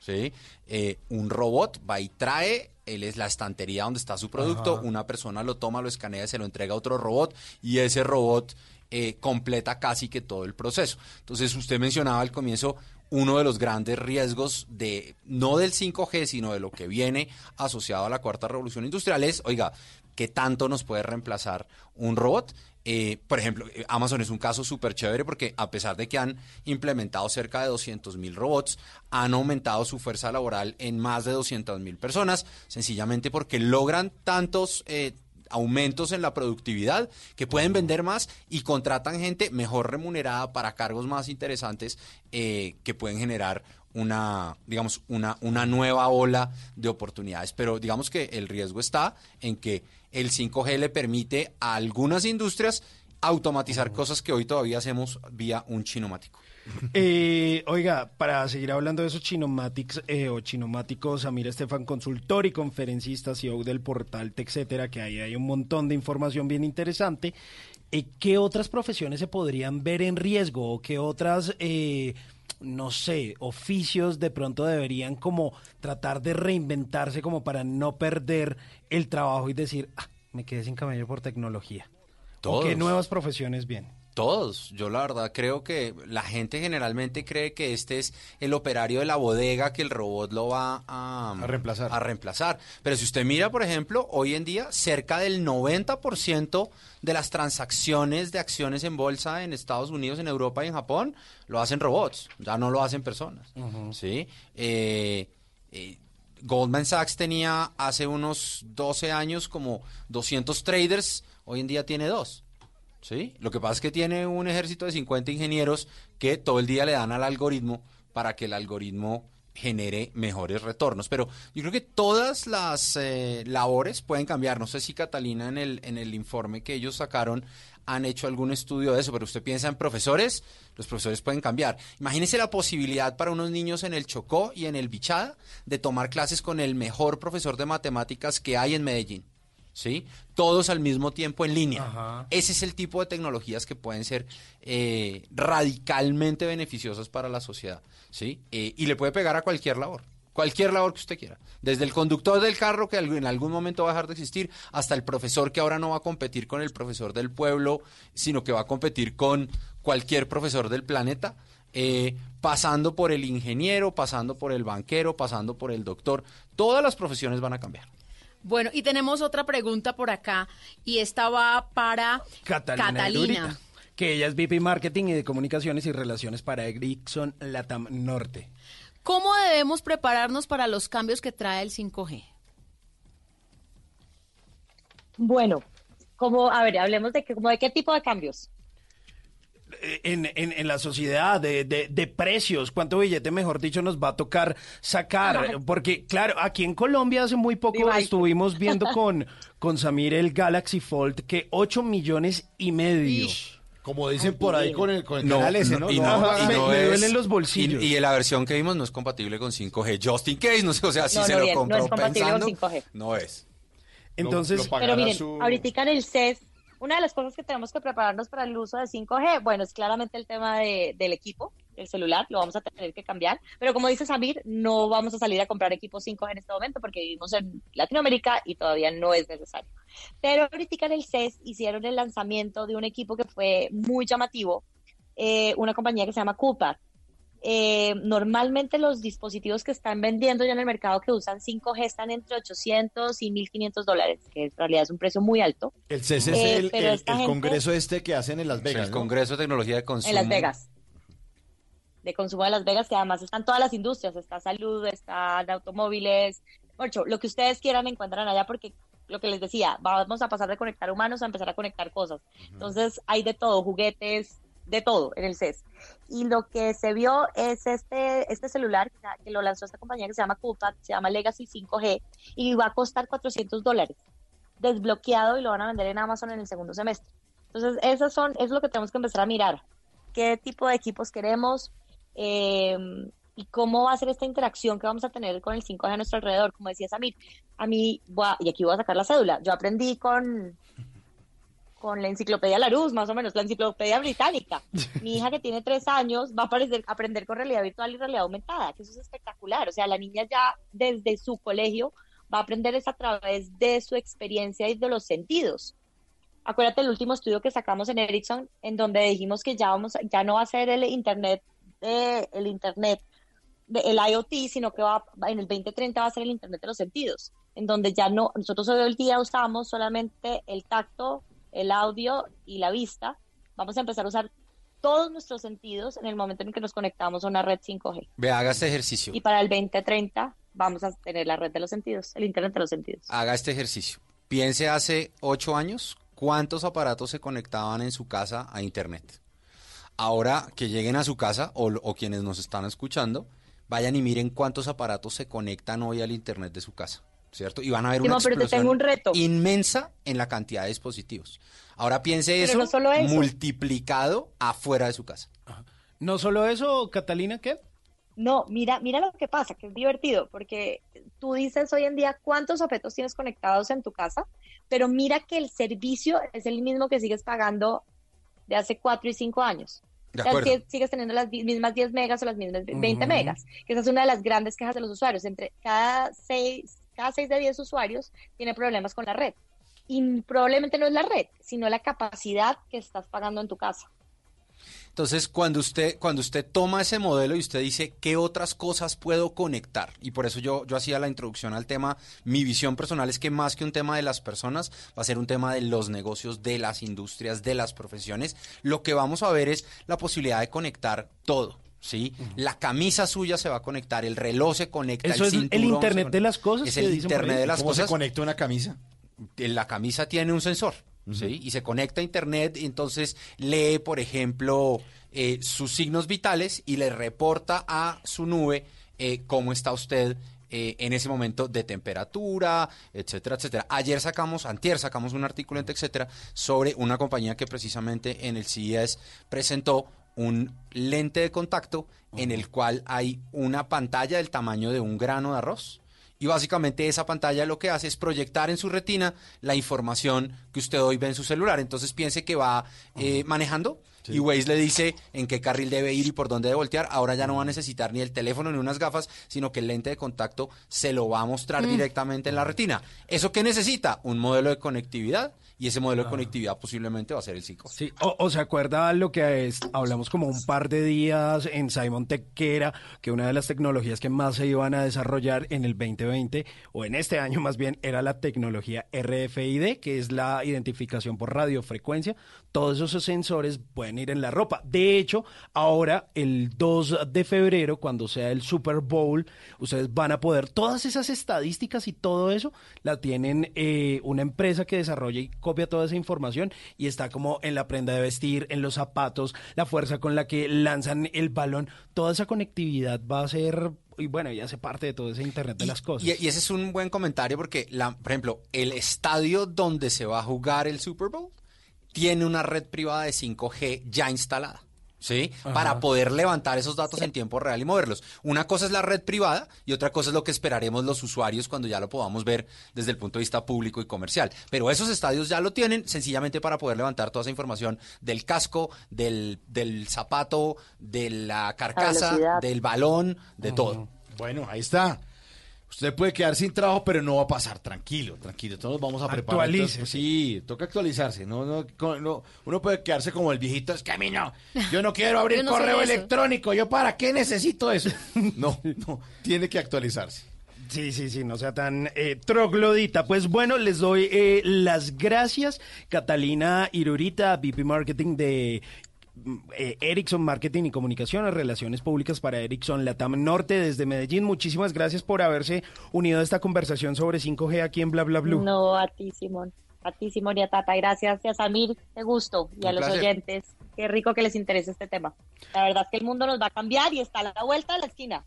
Speaker 23: ¿sí? Eh, un robot va y trae, él es la estantería donde está su producto,
Speaker 17: Ajá.
Speaker 23: una persona lo toma, lo escanea, y se lo entrega a otro robot y ese robot eh, completa casi que todo el proceso. Entonces usted mencionaba al comienzo uno de los grandes riesgos de, no del 5G, sino de lo que viene asociado a la cuarta revolución industrial es, oiga, ¿qué tanto nos puede reemplazar un robot? Eh, por ejemplo, eh, Amazon es un caso súper chévere porque a pesar de que han implementado cerca de 200 mil robots, han aumentado su fuerza laboral en más de 200 mil personas, sencillamente porque logran tantos eh, aumentos en la productividad que pueden vender más y contratan gente mejor remunerada para cargos más interesantes eh, que pueden generar una, digamos, una, una nueva ola de oportunidades. Pero digamos que el riesgo está en que el 5G le permite a algunas industrias automatizar cosas que hoy todavía hacemos vía un chinomático.
Speaker 21: Eh, oiga, para seguir hablando de esos chinomatics eh, o chinomáticos, Samir Estefan, consultor y conferencista, CEO del portal etcétera, que ahí hay un montón de información bien interesante. Eh, ¿Qué otras profesiones se podrían ver en riesgo o qué otras, eh, no sé, oficios de pronto deberían como tratar de reinventarse como para no perder el trabajo y decir, ah, me quedé sin camello por tecnología? ¿O qué nuevas profesiones bien?
Speaker 23: Todos, yo la verdad creo que la gente generalmente cree que este es el operario de la bodega que el robot lo va a,
Speaker 19: A reemplazar.
Speaker 23: a reemplazar. Pero si usted mira, por ejemplo, hoy en día cerca del 90% de las transacciones de acciones en bolsa en Estados Unidos, en Europa y en Japón lo hacen robots, ya no lo hacen personas. ¿sí? Eh, eh, Goldman Sachs tenía hace unos 12 años como 200 traders, hoy en día tiene dos. ¿Sí? Lo que pasa es que tiene un ejército de 50 ingenieros que todo el día le dan al algoritmo para que el algoritmo genere mejores retornos. Pero yo creo que todas las eh, labores pueden cambiar. No sé si Catalina en el, en el informe que ellos sacaron han hecho algún estudio de eso, pero usted piensa en profesores, los profesores pueden cambiar. Imagínese la posibilidad para unos niños en el Chocó y en el Bichada de tomar clases con el mejor profesor de matemáticas que hay en Medellín. ¿Sí? Todos al mismo tiempo en línea. Ese es el tipo de tecnologías que pueden ser eh, radicalmente beneficiosas para la sociedad. ¿Sí? Eh, y le puede pegar a cualquier labor. Cualquier labor que usted quiera. Desde el conductor del carro, que en algún momento va a dejar de existir, hasta el profesor que ahora no va a competir con el profesor del pueblo, sino que va a competir con cualquier profesor del planeta. eh, pasando por el ingeniero, pasando por el banquero, pasando por el doctor. Todas las profesiones van a cambiar.
Speaker 20: Bueno, y tenemos otra pregunta por acá y esta va para
Speaker 21: Catalina. Que ella es VP Marketing y de Comunicaciones y Relaciones para Ericsson Latam Norte.
Speaker 20: ¿Cómo debemos prepararnos para los cambios que trae el 5G?
Speaker 22: Bueno, como, a ver, hablemos de, que, como de qué tipo de cambios.
Speaker 21: En, en- en la sociedad, de, de- de precios, cuánto billete, mejor dicho, nos va a tocar sacar. Porque, claro, aquí en Colombia hace muy poco estuvimos viendo con, con Samir el Galaxy Fold que 8 millones y medio.
Speaker 19: Como dicen por ahí con el, con el
Speaker 23: No,
Speaker 19: canal ese, ¿no?
Speaker 23: y
Speaker 19: No,
Speaker 23: no- y
Speaker 21: me-
Speaker 23: no
Speaker 21: me
Speaker 23: es-
Speaker 21: duelen los bolsillos.
Speaker 23: Y, y la versión que vimos no es compatible con 5G. Just in case, no sé, o sea, si
Speaker 22: No,
Speaker 23: se
Speaker 22: no,
Speaker 23: lo
Speaker 22: bien, no
Speaker 23: compró
Speaker 22: es compatible con
Speaker 23: pensando,
Speaker 22: 5G.
Speaker 23: no es.
Speaker 21: Entonces,
Speaker 22: Pero miren, ahorita en el CES, una de las cosas que tenemos que prepararnos para el uso de 5G, bueno, es claramente el tema de- del equipo, el celular, lo vamos a tener que cambiar. Pero como dice Samir, no vamos a salir a comprar equipos 5G en este momento porque vivimos en Latinoamérica y todavía no es necesario. Pero ahorita en el CES hicieron el lanzamiento de un equipo que fue muy llamativo, eh, una compañía que se llama Coolpad. Eh, normalmente los dispositivos que están vendiendo ya en el mercado que usan 5G están entre 800 y 1500 dólares, que en realidad es un precio muy alto.
Speaker 19: El CES es
Speaker 22: Eh,
Speaker 19: el,
Speaker 22: pero
Speaker 19: el-
Speaker 22: esta
Speaker 19: el
Speaker 22: gente-
Speaker 19: congreso este que hacen en Las Vegas,
Speaker 23: el
Speaker 19: ¿no?
Speaker 23: Congreso de Tecnología de Consumo.
Speaker 22: En Las Vegas. De consumo de Las Vegas, que además están todas las industrias, está salud, están automóviles, mucho, lo que ustedes quieran encuentran allá porque lo que les decía, vamos a pasar de conectar humanos a empezar a conectar cosas. Entonces hay de todo, juguetes, de todo en el CES. Y lo que se vio es este, este celular que- lo lanzó esta compañía que se llama Coolpad, se llama Legacy 5G y va a costar 400 dólares desbloqueado y lo van a vender en Amazon en el segundo semestre. Entonces, esas son, es lo que tenemos que empezar a mirar. ¿Qué tipo de equipos queremos? Eh, y cómo va a ser esta interacción que vamos a tener con el 5G a nuestro alrededor. Como decía Samir, a mí, voy a- y aquí voy a sacar la cédula, yo aprendí con, con la enciclopedia Larousse, más o menos, la enciclopedia británica. Mi hija que tiene tres años va a aparecer- aprender con realidad virtual y realidad aumentada, que eso es espectacular. O sea, la niña ya desde su colegio va a aprender es a través de su experiencia y de los sentidos. Acuérdate el último estudio que sacamos en Ericsson, en donde dijimos que ya vamos, ya no va a ser el internet, de- el internet, de- el IoT, sino que va- en el 2030 va a ser el internet de los sentidos, en donde ya no, nosotros hoy el día usamos solamente el tacto, el audio y la vista. Vamos a empezar a usar todos nuestros sentidos en el momento en que nos conectamos a una red 5G.
Speaker 23: Ve, haga este ejercicio.
Speaker 22: Y para el 2030 vamos a tener la red de los sentidos, el internet de los sentidos.
Speaker 23: Haga este ejercicio. Piense hace ocho años cuántos aparatos se conectaban en su casa a Internet. Ahora que lleguen a su casa o, o quienes nos están escuchando, vayan y miren cuántos aparatos se conectan hoy al Internet de su casa, ¿cierto? Y van a ver una
Speaker 22: pero te tengo un reto.
Speaker 23: inmensa en la cantidad de dispositivos. Ahora piense eso,
Speaker 22: no solo eso.
Speaker 23: multiplicado afuera de su casa.
Speaker 21: No solo eso, Catalina, ¿qué?
Speaker 22: No, mira, mira lo que pasa, que es divertido, porque tú dices hoy en día cuántos objetos tienes conectados en tu casa, pero mira que el servicio es el mismo que sigues pagando de hace cuatro y cinco años.
Speaker 23: De
Speaker 22: O sea, sigues teniendo las mismas 10 megas o las mismas 20
Speaker 23: Ujú.
Speaker 22: megas, que esa es una de las grandes quejas de los usuarios. Entre cada seis, cada seis de 10 usuarios tiene problemas con la red. Y probablemente no es la red, sino la capacidad que estás pagando en tu casa.
Speaker 23: Entonces, cuando usted, cuando usted toma ese modelo y usted dice, ¿qué otras cosas puedo conectar? Y por eso yo, yo hacía la introducción al tema, mi visión personal es que más que un tema de las personas, va a ser un tema de los negocios, de las industrias, de las profesiones. Lo que vamos a ver es la posibilidad de conectar todo. ¿Sí? La camisa suya se va a conectar, el reloj se conecta,
Speaker 21: Eso es el
Speaker 23: cinturón se
Speaker 21: Internet de las cosas
Speaker 23: Es
Speaker 21: que
Speaker 23: el Internet de las
Speaker 19: ¿Cómo se
Speaker 23: cosas.
Speaker 19: conecta una camisa?
Speaker 23: En La camisa tiene un sensor. ¿sí? Y se conecta a Internet y entonces lee, por ejemplo, eh, sus signos vitales y le reporta a su nube eh, cómo está usted eh, en ese momento de temperatura, etcétera, etcétera. Ayer sacamos, antier sacamos un artículo en etcétera sobre una compañía que precisamente en el CES presentó un lente de contacto en el cual hay una pantalla del tamaño de un grano de arroz. Y básicamente esa pantalla lo que hace es proyectar en su retina la información que usted hoy ve en su celular. Entonces piense que va eh, manejando y Waze le dice en qué carril debe ir y por dónde debe voltear. Ahora ya no va a necesitar ni el teléfono ni unas gafas, sino que el lente de contacto se lo va a mostrar
Speaker 21: Mm.
Speaker 23: directamente en la retina. ¿Eso qué necesita? Un modelo de conectividad y ese modelo de conectividad posiblemente va a ser el 5.
Speaker 21: Sí, o, o se acuerda lo que es- hablamos como un par de días en Simon Tech, que era que una de las tecnologías que más se iban a desarrollar en el 2020, o en este año más bien, era la tecnología RFID, que es la identificación por radiofrecuencia. Todos esos sensores pueden ir en la ropa. De hecho, ahora, el 2 de febrero, cuando sea el Super Bowl, ustedes van a poder, todas esas estadísticas y todo eso, la tienen eh, una empresa que desarrolla y copia toda esa información y está como en la prenda de vestir, en los zapatos, la fuerza con la que lanzan el balón. Toda esa conectividad va a ser, y bueno, ya hace parte de todo ese Internet de las cosas.
Speaker 23: Y, y ese es un buen comentario porque, la, por ejemplo, el estadio donde se va a jugar el Super Bowl tiene una red privada de 5G ya instalada. ¿Sí?
Speaker 21: Ajá.
Speaker 23: Para poder levantar esos datos en tiempo real y moverlos. Una cosa es la red privada y otra cosa es lo que esperaremos los usuarios cuando ya lo podamos ver desde el punto de vista público y comercial. Pero esos estadios ya lo tienen sencillamente para poder levantar toda esa información del casco, del, del zapato, de la carcasa, del balón, de todo.
Speaker 19: Bueno, ahí está. Usted puede quedar sin trabajo, pero no va a pasar. Tranquilo, tranquilo. Todos vamos a preparar.
Speaker 21: Actualícese.
Speaker 19: Entonces, sí, toca actualizarse. No, no, co- no, uno puede quedarse como el viejito. Es que a mí no. Yo no quiero abrir
Speaker 21: no
Speaker 19: correo electrónico. ¿Yo para qué necesito eso? No, no. Tiene que actualizarse.
Speaker 21: Sí, sí, sí, no sea tan eh, troglodita. Pues bueno, les doy eh, las gracias, Catalina Irurita, VP Marketing de eh, Ericsson Marketing y Comunicaciones, Relaciones Públicas para Ericsson Latam Norte desde Medellín. Muchísimas gracias por haberse unido a esta conversación sobre 5G aquí en Bla Bla Blue.
Speaker 22: No, a ti, Simón. A ti, Simón y a Tata. Gracias, a Samir, qué gusto. Y a
Speaker 21: Un
Speaker 22: los
Speaker 21: placer.
Speaker 22: oyentes, qué rico que les interese este tema. La verdad es que el mundo nos va a cambiar y está a la vuelta de la esquina.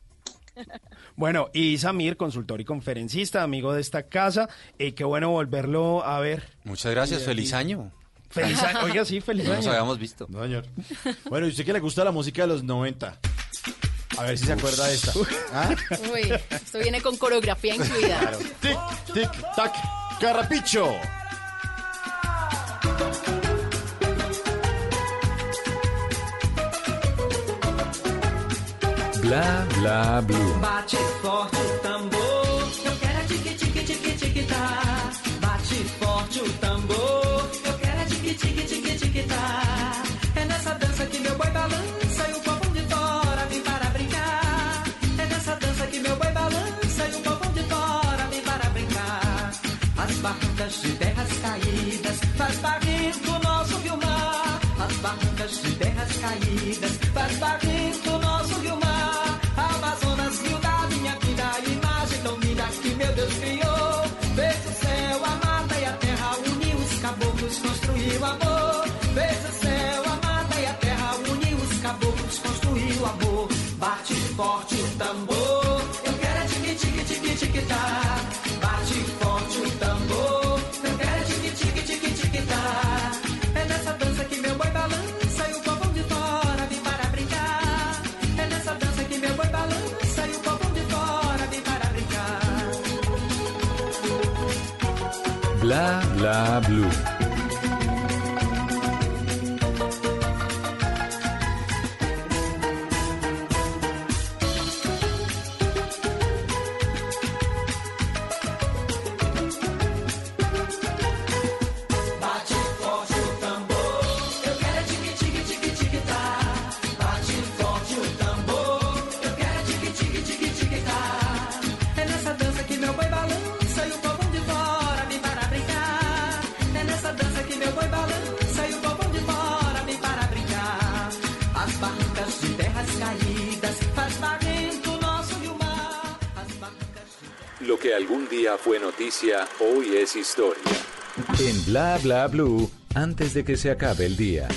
Speaker 21: Bueno, y Samir, consultor y conferencista, amigo de esta casa. eh, qué bueno volverlo a ver.
Speaker 23: Muchas gracias, feliz año.
Speaker 21: Feliz año. Oiga, sí, feliz
Speaker 23: No
Speaker 21: año.
Speaker 23: nos habíamos visto.
Speaker 19: No, señor. Bueno, y usted que le gusta la música de los 90. A ver si se acuerda de esta. ¿Ah?
Speaker 20: Uy, esto viene con coreografía incluida.
Speaker 19: Claro. Tic, tic, tac, carrapicho.
Speaker 18: Bla bla blue.
Speaker 41: Bate forte o tambor, estradas, terras caídas, faz barulho.
Speaker 18: Bla noticia, hoy es historia. En Bla Bla Blue, antes de que se acabe el día.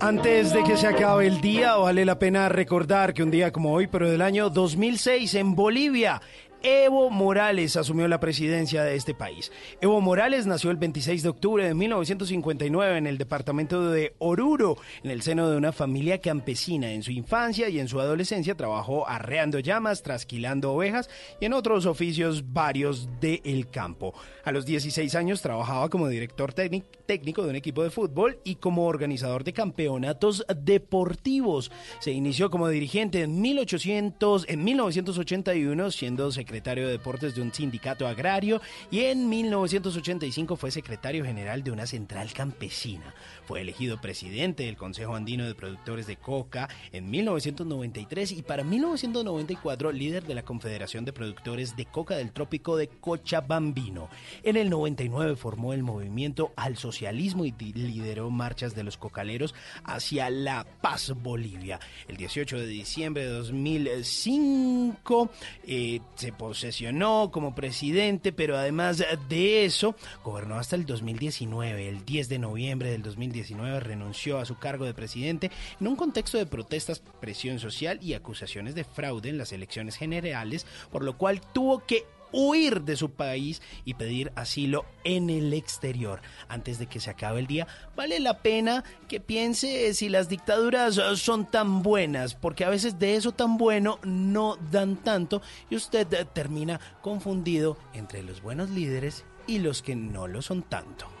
Speaker 21: Antes de que se acabe el día, vale la pena recordar que un día como hoy, pero del año 2006, en Bolivia, Evo Morales asumió la presidencia de este país. Evo Morales nació el 26 de octubre de 1959 en el departamento de Oruro, en el seno de una familia campesina. En su infancia y en su adolescencia trabajó arreando llamas, trasquilando ovejas y en otros oficios varios del campo. A los 16 años trabajaba como director técnic- técnico de un equipo de fútbol y como organizador de campeonatos deportivos. Se inició como dirigente en 1800, en 1981 siendo secretario de deportes de un sindicato agrario y en 1985 fue secretario general de una central campesina. Fue elegido presidente del Consejo Andino de Productores de Coca en 1993 y para 1994 líder de la Confederación de Productores de Coca del Trópico de Cochabambino. En el 99 formó el movimiento al socialismo y lideró marchas de los cocaleros hacia la paz Bolivia. El 18 de diciembre de 2005 eh, se posesionó como presidente, pero además de eso, gobernó hasta el 2019. El 10 de noviembre del 2019 renunció a su cargo de presidente en un contexto de protestas, presión social y acusaciones de fraude en las elecciones generales, por lo cual tuvo que huir de su país y pedir asilo en el exterior. Antes de que se acabe el día, vale la pena que piense si las dictaduras eh, son tan buenas, porque a veces de eso tan bueno no dan tanto y usted eh, termina confundido entre los buenos líderes y los que no lo son tanto.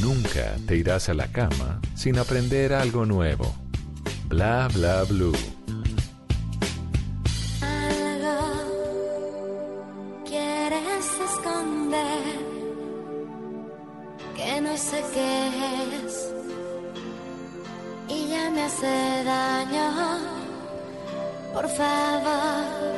Speaker 18: Nunca te irás a la cama sin aprender algo nuevo. Bla Bla Blue.
Speaker 17: Algo quieres esconder que no sé qué es y ya me hace daño. Por favor,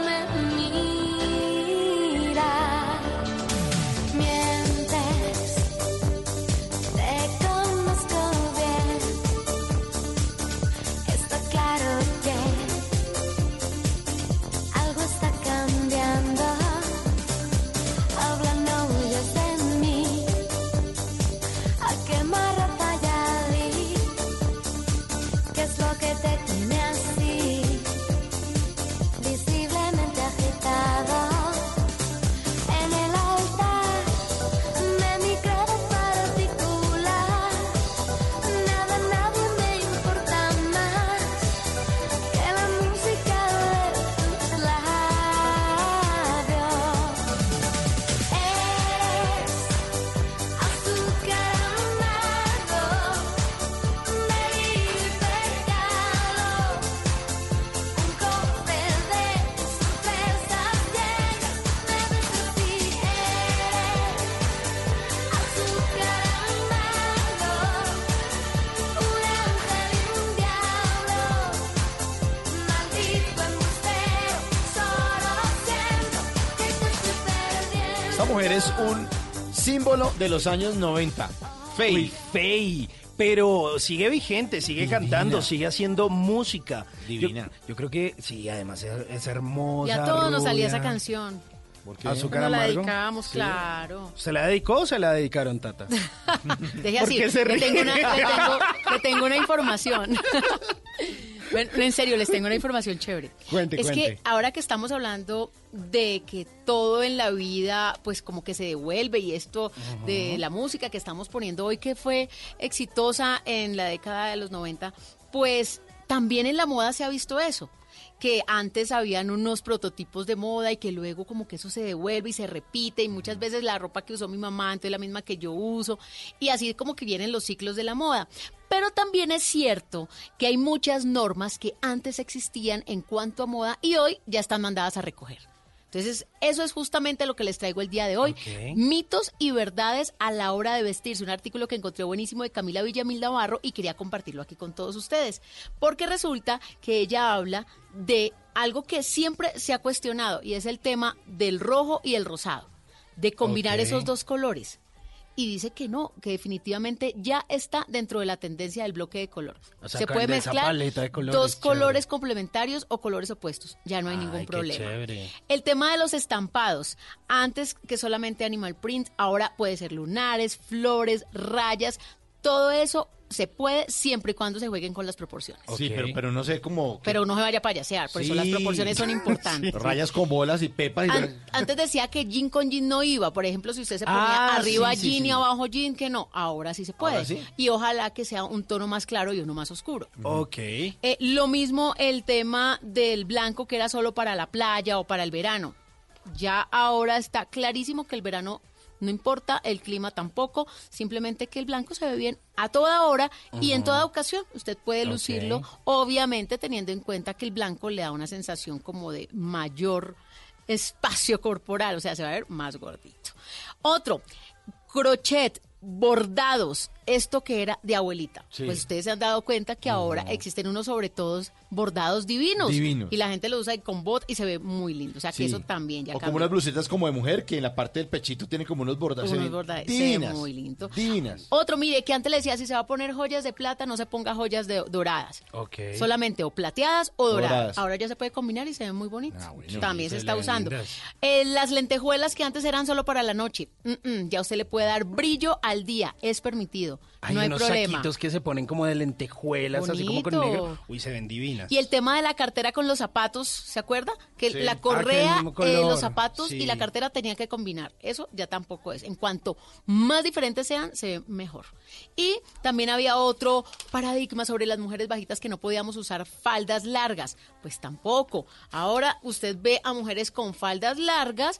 Speaker 17: de
Speaker 19: los años 90. Faye.
Speaker 21: Uy, Faye. Pero sigue vigente, sigue cantando, sigue haciendo música.
Speaker 19: Divina.
Speaker 21: Yo, creo que sí, además es, es hermosa.
Speaker 20: Y a todos nos salía esa canción.
Speaker 21: Azúcar
Speaker 20: Nos la
Speaker 21: amargo.
Speaker 20: dedicábamos,
Speaker 21: Sí.
Speaker 20: claro.
Speaker 21: ¿Se la dedicó o se la dedicaron, Tata?
Speaker 20: Deje
Speaker 21: ¿Por
Speaker 20: así, le, tengo una, le, tengo, le tengo una información. Bueno, en serio, les tengo una información chévere.
Speaker 21: Cuente,
Speaker 20: es
Speaker 21: cuente.
Speaker 20: que ahora que estamos hablando de que todo en la vida, pues como que se devuelve y esto de la música que estamos poniendo hoy, que fue exitosa en la década de los 90, pues también en la moda se ha visto eso que antes habían unos prototipos de moda y que luego como que eso se devuelve y se repite y muchas veces la ropa que usó mi mamá entonces la misma que yo uso y así como que vienen los ciclos de la moda. Pero también es cierto que hay muchas normas que antes existían en cuanto a moda y hoy ya están mandadas a recoger. Entonces, eso es justamente lo que les traigo el día de hoy. Mitos y verdades a la hora de vestirse. Un artículo que encontré buenísimo de Camila Villamil Navarro y quería compartirlo aquí con todos ustedes. Porque resulta que ella habla de algo que siempre se ha cuestionado y es el tema del rojo y el rosado. De combinar esos dos colores. Y dice que no, que definitivamente ya está dentro de la tendencia del bloque de color.
Speaker 21: O sea,
Speaker 20: Se puede mezclar
Speaker 21: paleta de colores,
Speaker 20: dos
Speaker 21: chévere.
Speaker 20: colores complementarios o colores opuestos. Ya no hay ningún
Speaker 21: Ay,
Speaker 20: problema.
Speaker 21: chévere.
Speaker 20: El tema de los estampados. Antes que solamente animal print, ahora puede ser lunares, flores, rayas. Todo eso se puede siempre y cuando se jueguen con las proporciones.
Speaker 19: Sí, pero, pero no sé cómo...
Speaker 20: Pero no se vaya a payasear, por eso las proporciones son importantes.
Speaker 19: Rayas con bolas y pepas. Y...
Speaker 20: An- antes decía que jean con jean no iba. Por ejemplo, si usted se ponía
Speaker 19: Ah,
Speaker 20: arriba
Speaker 19: sí, sí,
Speaker 20: jean y abajo jean, que no. Ahora sí se puede. Y ojalá que sea un tono más claro y uno más oscuro.
Speaker 21: Ok.
Speaker 20: Eh, lo mismo el tema del blanco que era solo para la playa o para el verano. Ya ahora está clarísimo que el verano no importa, el clima tampoco, simplemente que el blanco se ve bien a toda hora y en toda ocasión. Usted puede lucirlo, obviamente teniendo en cuenta que el blanco le da una sensación como de mayor espacio corporal, o sea, se va a ver más gordito. Otro, crochet, bordados, esto que era de abuelita.
Speaker 19: Sí.
Speaker 20: Pues ustedes se han dado cuenta que ahora existen unos sobre todo bordados divinos.
Speaker 19: Divinos.
Speaker 20: Y la gente lo usa con bot y se ve muy lindo. O sea, que eso también ya
Speaker 19: O como unas blusetas como de mujer que en la parte del pechito tiene como unos bordados.
Speaker 20: Unos bordados, se ve
Speaker 19: Divinas.
Speaker 20: muy lindo.
Speaker 19: Divinas.
Speaker 20: Otro, mire, que antes le decía, si se va a poner joyas de plata, no se ponga joyas de doradas.
Speaker 21: Ok.
Speaker 20: Solamente o plateadas o doradas.
Speaker 19: Doradas.
Speaker 20: Ahora ya se puede combinar y se ven muy bonitos. También se está usando. Eh, las lentejuelas que antes eran solo para la noche, mm, mm, ya usted le puede dar brillo al día, es permitido.
Speaker 21: Hay
Speaker 20: no hay
Speaker 21: unos
Speaker 20: problema.
Speaker 21: saquitos que se ponen como de lentejuelas, así como con negro. Uy, se ven divinas.
Speaker 20: Y el tema de la cartera con los zapatos, ¿se acuerda? Que
Speaker 21: Sí.
Speaker 20: la
Speaker 21: Ah, que
Speaker 20: correa, eh,
Speaker 21: color.
Speaker 20: los zapatos
Speaker 21: Sí.
Speaker 20: y la cartera tenían que combinar. Eso ya tampoco es. En cuanto más diferentes sean, se ve mejor. Y también había otro paradigma sobre las mujeres bajitas que no podíamos usar faldas largas. Pues tampoco. Ahora usted ve a mujeres con faldas largas,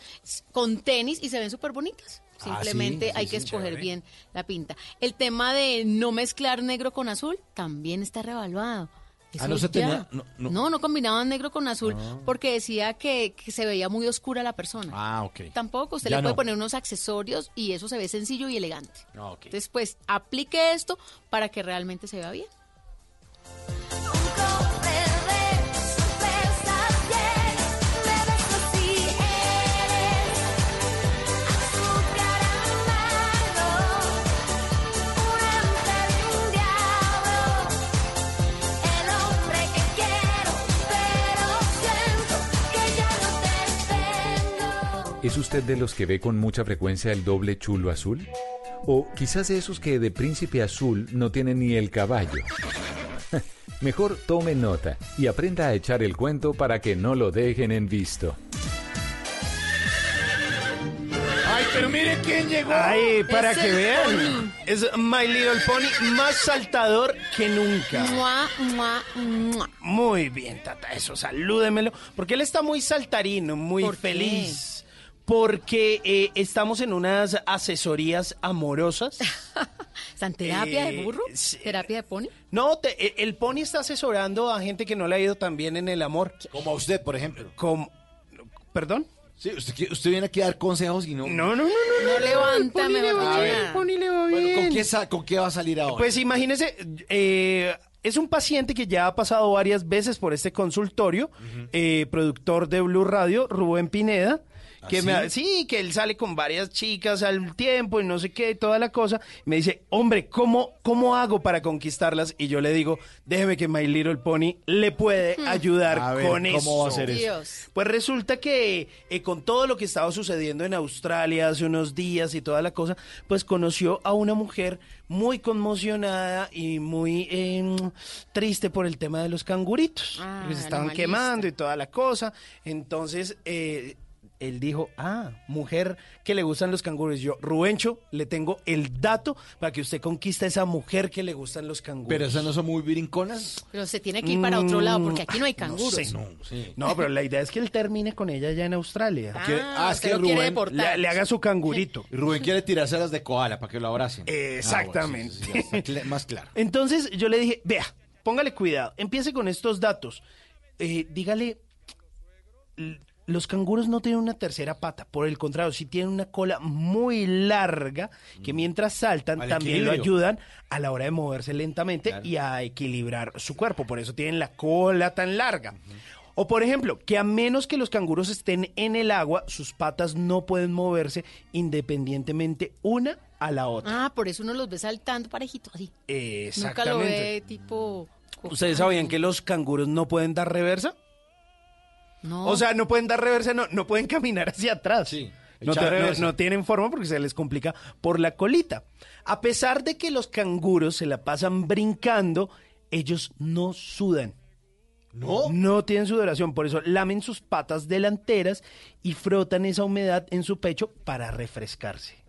Speaker 20: con tenis y se ven súper bonitas.
Speaker 19: Ah, sí,
Speaker 20: Simplemente
Speaker 19: sí,
Speaker 20: hay
Speaker 19: sí,
Speaker 20: que escoger
Speaker 19: chévere.
Speaker 20: bien la pinta. El tema de no mezclar negro con azul también está revaluado.
Speaker 19: Ah, no se tenía- no, no.
Speaker 20: no, no combinaban negro con azul
Speaker 19: Ah.
Speaker 20: porque decía que, que se veía muy oscura la persona.
Speaker 19: Ah, ok.
Speaker 20: Tampoco, usted
Speaker 19: Ya
Speaker 20: le puede
Speaker 19: no.
Speaker 20: poner unos accesorios y eso se ve sencillo y elegante.
Speaker 19: Ah, ok.
Speaker 20: Entonces, pues, aplique esto para que realmente se vea bien.
Speaker 18: ¿Es usted de los que ve con mucha frecuencia el doble chulo azul? O quizás de esos que de príncipe azul no tienen ni el caballo. Mejor tome nota y aprenda a echar el cuento para que no lo dejen en visto.
Speaker 19: Ay, pero mire quién llegó.
Speaker 21: Ay, para
Speaker 20: Es
Speaker 21: que
Speaker 20: el
Speaker 21: vean.
Speaker 20: pony.
Speaker 21: Es My Little Pony más saltador que nunca.
Speaker 20: Mua, mua, mua.
Speaker 21: Muy bien, Tata, eso, salúdemelo. Porque él está muy saltarino, muy
Speaker 20: ¿Por qué?
Speaker 21: feliz. Porque eh, estamos en unas asesorías amorosas.
Speaker 20: ¿Están terapia
Speaker 21: Eh,
Speaker 20: de burro? ¿Terapia de pony?
Speaker 21: No, te- eh, el Pony está asesorando a gente que no le ha ido tan bien en el amor.
Speaker 19: Como a usted, por ejemplo.
Speaker 21: Como, ¿Perdón?
Speaker 19: Sí, usted, usted viene aquí a dar consejos y no...
Speaker 21: No, no, no, no.
Speaker 20: No levanta,
Speaker 21: Pony le
Speaker 20: mejor
Speaker 21: va bien,
Speaker 20: nada.
Speaker 21: Pony le va
Speaker 19: Bueno, ¿con qué, ¿con qué va a salir ahora?
Speaker 21: Pues imagínese, eh, es un paciente que ya ha pasado varias veces por este consultorio, eh, productor de Blue Radio, Rubén Pineda. Que
Speaker 19: ¿Ah,
Speaker 21: me ha-
Speaker 19: sí?
Speaker 21: sí, que él sale con varias chicas al tiempo y no sé qué, toda la cosa. Me dice, hombre, ¿cómo, ¿cómo hago para conquistarlas? Y yo le digo, déjeme que My Little Pony le puede ayudar
Speaker 19: A ver,
Speaker 21: con
Speaker 19: ¿cómo
Speaker 21: eso.
Speaker 19: va a hacer eso?
Speaker 20: Dios.
Speaker 21: Pues resulta que eh, con todo lo que estaba sucediendo en Australia hace unos días y toda la cosa, pues conoció a una mujer muy conmocionada y muy eh, triste por el tema de los canguritos.
Speaker 20: Ah,
Speaker 21: que se estaban quemando y toda la cosa. Entonces, eh, él dijo, ah, mujer que le gustan los canguros. Yo, Rubencho, le tengo el dato para que usted conquista a esa mujer que le gustan los canguros.
Speaker 19: Pero esas no son muy brinconas.
Speaker 20: Pero se tiene que ir para otro lado porque aquí no hay
Speaker 21: Mm, no
Speaker 20: canguros.
Speaker 21: sé, no. No, pero la idea es que él termine con ella allá en Australia.
Speaker 20: Ah,
Speaker 19: Que- ah, es que Rubén
Speaker 20: deportar.
Speaker 21: Le, le haga su cangurito.
Speaker 19: Rubén quiere tirarse las de koala para que lo abracen.
Speaker 21: Exactamente.
Speaker 19: Ah, bueno, sí, sí, cl- más claro.
Speaker 21: Entonces yo le dije, vea, póngale cuidado, empiece con estos datos. Eh, dígale, los canguros no tienen una tercera pata, por el contrario, sí tienen una cola muy larga que mientras saltan
Speaker 19: Mm. Al
Speaker 21: también lo ayudan a la hora de moverse lentamente y a equilibrar su cuerpo, por eso tienen la cola tan larga. O por ejemplo, que a menos que los canguros estén en el agua, sus patas no pueden moverse independientemente una a la otra.
Speaker 20: Ah, por eso uno los ve saltando parejito así. Nunca lo
Speaker 21: Exactamente.
Speaker 20: ve tipo...
Speaker 21: ¿Ustedes sabían que los canguros no pueden dar reversa?
Speaker 20: No.
Speaker 21: O sea, no pueden dar reversa, no, no pueden caminar hacia atrás. no, te- no- no tienen forma porque se les complica por la colita. A pesar de que los canguros se la pasan brincando, ellos no sudan.
Speaker 19: No.
Speaker 21: No tienen sudoración, por eso lamen sus patas delanteras y frotan esa humedad en su pecho para refrescarse.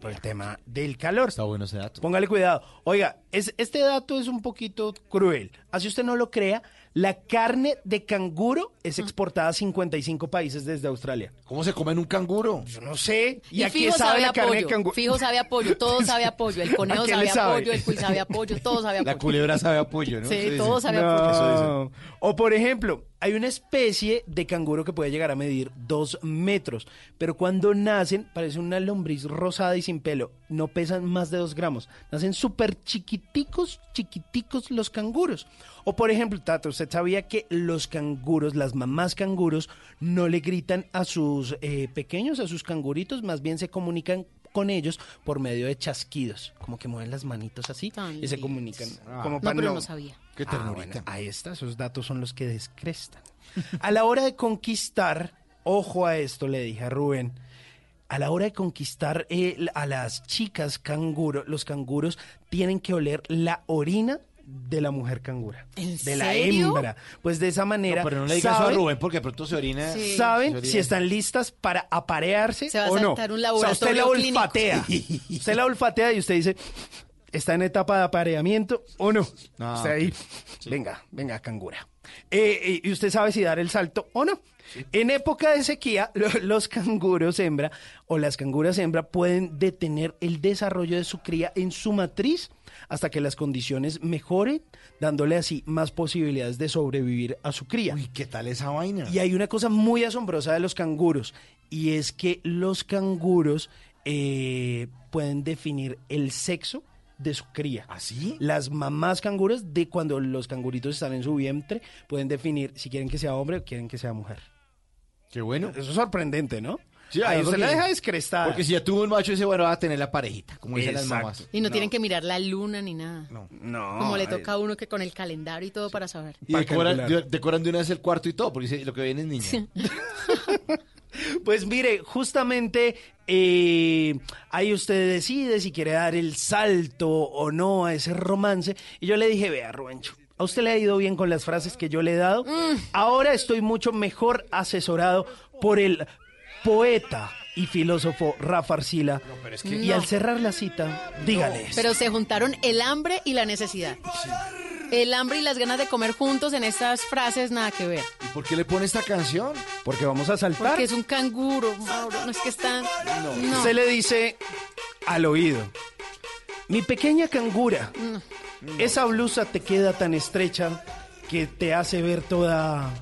Speaker 21: Por el tema del calor.
Speaker 19: Está bueno ese dato.
Speaker 21: Póngale cuidado. Oiga, es, este dato es un poquito cruel. Así usted no lo crea, la carne de canguro es exportada a 55 países desde Australia.
Speaker 19: ¿Cómo se come en un canguro?
Speaker 21: Yo no sé.
Speaker 20: Y,
Speaker 21: a qué
Speaker 20: fijo
Speaker 21: sabe
Speaker 20: sabe
Speaker 21: la
Speaker 20: a
Speaker 21: carne de
Speaker 20: pollo,
Speaker 21: canguro?
Speaker 20: fijo sabe a pollo, todo sabe a pollo, el conejo
Speaker 21: ¿A qué
Speaker 20: sabe
Speaker 21: le
Speaker 20: a
Speaker 21: sabe?
Speaker 20: pollo, el cuy sabe a pollo, todo sabe a pollo.
Speaker 19: La culebra sabe a pollo, ¿no?
Speaker 20: Sí,
Speaker 19: Eso
Speaker 20: todo sabe a pollo.
Speaker 21: No. O por ejemplo, hay una especie de canguro que puede llegar a medir dos metros, pero cuando nacen parece una lombriz rosada y sin pelo. No pesan más de dos gramos. Nacen súper chiquiticos, chiquiticos los canguros. O por ejemplo, Tato, ¿usted sabía que los canguros, las mamás canguros, no le gritan a sus eh, pequeños, a sus canguritos, más bien se comunican con ellos por medio de chasquidos, como que mueven las manitos así y se comunican. como
Speaker 20: No, pero no sabía.
Speaker 19: Qué
Speaker 21: Ah, bueno, ahí está, esos datos son los que descrestan. A la hora de conquistar, ojo a esto, le dije a Rubén, a la hora de conquistar eh, a las chicas canguro, los canguros tienen que oler la orina de la mujer cangura,
Speaker 20: ¿En
Speaker 21: de la hembra. Pues de esa manera,
Speaker 19: No, pero no le digas eso a
Speaker 21: saben-
Speaker 19: Rubén porque pronto se orina.
Speaker 20: Sí.
Speaker 21: saben
Speaker 19: se orina.
Speaker 21: si están listas para aparearse
Speaker 20: Se va a
Speaker 21: o no.
Speaker 20: un
Speaker 21: O sea, usted la
Speaker 20: clínico.
Speaker 21: olfatea. usted la olfatea y usted dice, ¿está en etapa de apareamiento o no? Usted ahí, venga, venga, cangura. Eh, eh, y usted sabe si dar el salto o no. En época de sequía, lo- los canguros hembra o las canguras hembra pueden detener el desarrollo de su cría en su matriz hasta que las condiciones mejoren, dándole así más posibilidades de sobrevivir a su cría.
Speaker 19: Uy, ¿qué tal esa vaina?
Speaker 21: Y hay una cosa muy asombrosa de los canguros, y es que los canguros eh, pueden definir el sexo de su cría.
Speaker 19: ¿Así?
Speaker 21: Las mamás canguros, de cuando los canguritos están en su vientre, pueden definir si quieren que sea hombre o quieren que sea mujer.
Speaker 19: Qué bueno.
Speaker 21: Eso es sorprendente, ¿no?
Speaker 19: Sí,
Speaker 21: Ahí usted la deja descrestada.
Speaker 19: Porque si ya tuvo un macho, dice, bueno, va a tener la parejita, como dicen las
Speaker 21: Exacto.
Speaker 19: mamás.
Speaker 20: Y no, tienen que mirar la luna ni nada.
Speaker 19: No.
Speaker 21: No.
Speaker 20: Como le toca a uno que con el calendario y todo para saber.
Speaker 19: Y decoran,
Speaker 21: calcular.
Speaker 19: de- decoran de una vez el cuarto y todo, porque dice, lo que viene es niña.
Speaker 21: Pues mire, justamente eh, ahí usted decide si quiere dar el salto o no a ese romance. Y yo le dije, vea, Rubencho, a usted le ha ido bien con las frases que yo le he dado. Ahora estoy mucho mejor asesorado por el poeta y filósofo Rafa Arcila. Y
Speaker 20: No.
Speaker 21: al cerrar la cita, dígale.
Speaker 20: Pero se juntaron el hambre y la necesidad. El hambre y las ganas de comer juntos en estas frases nada que ver.
Speaker 19: ¿Y por qué le pone esta canción?
Speaker 21: Porque vamos a saltar.
Speaker 20: Porque es un canguro, Mauro. No es que están. No.
Speaker 21: Se le dice al oído, mi pequeña cangura, esa blusa te queda tan estrecha que te hace ver toda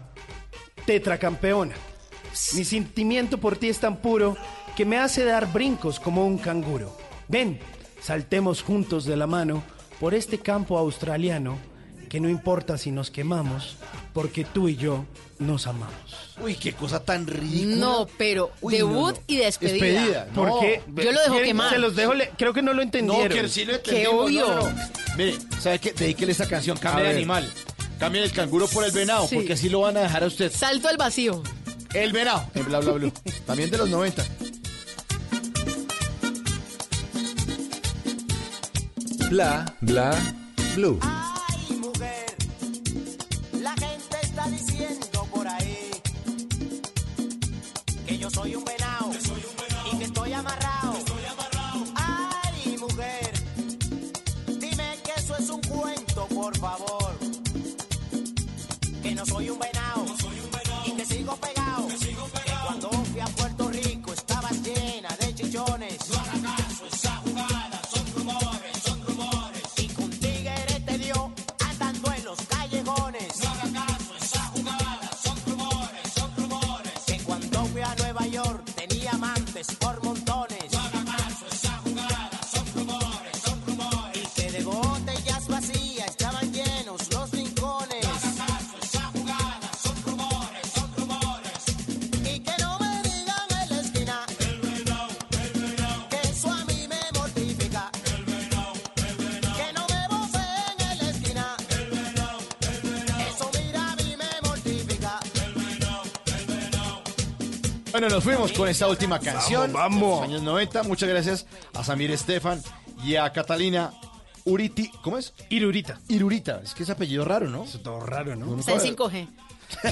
Speaker 21: tetracampeona. Mi sentimiento por ti es tan puro que me hace dar brincos como un canguro. Ven, saltemos juntos de la mano por este campo australiano que no importa si nos quemamos, porque tú y yo nos amamos.
Speaker 19: Uy, qué cosa tan ridícula.
Speaker 20: No, pero
Speaker 19: Uy,
Speaker 20: debut
Speaker 19: no, no.
Speaker 20: y despedida.
Speaker 19: Despedida, no.
Speaker 21: ¿Por qué?
Speaker 20: Yo lo dejo
Speaker 21: ¿Quieren-
Speaker 20: quemar.
Speaker 21: Se los dejo, le- creo que no lo
Speaker 19: No,
Speaker 21: entendieron.
Speaker 19: que sí lo
Speaker 20: Qué obvio.
Speaker 19: no, no, no. Mire, ¿sabe qué? Dedíquele esta canción,
Speaker 21: A
Speaker 19: cambie de animal. Cambie el canguro por el venado,
Speaker 20: Sí.
Speaker 19: porque así lo van a dejar a usted.
Speaker 20: Salto al vacío.
Speaker 19: El venado, en bla bla bla. También de los 90.
Speaker 18: Bla, bla, blue.
Speaker 19: Bueno, nos fuimos con esta última canción.
Speaker 21: Vamos, vamos.
Speaker 19: de los años 90. Muchas gracias a Samir Estefan y a Catalina Uriti. ¿Cómo es?
Speaker 21: Irurita.
Speaker 19: Irurita. Es que es apellido raro, ¿no?
Speaker 21: Es todo raro, ¿no?
Speaker 20: Está en 5G.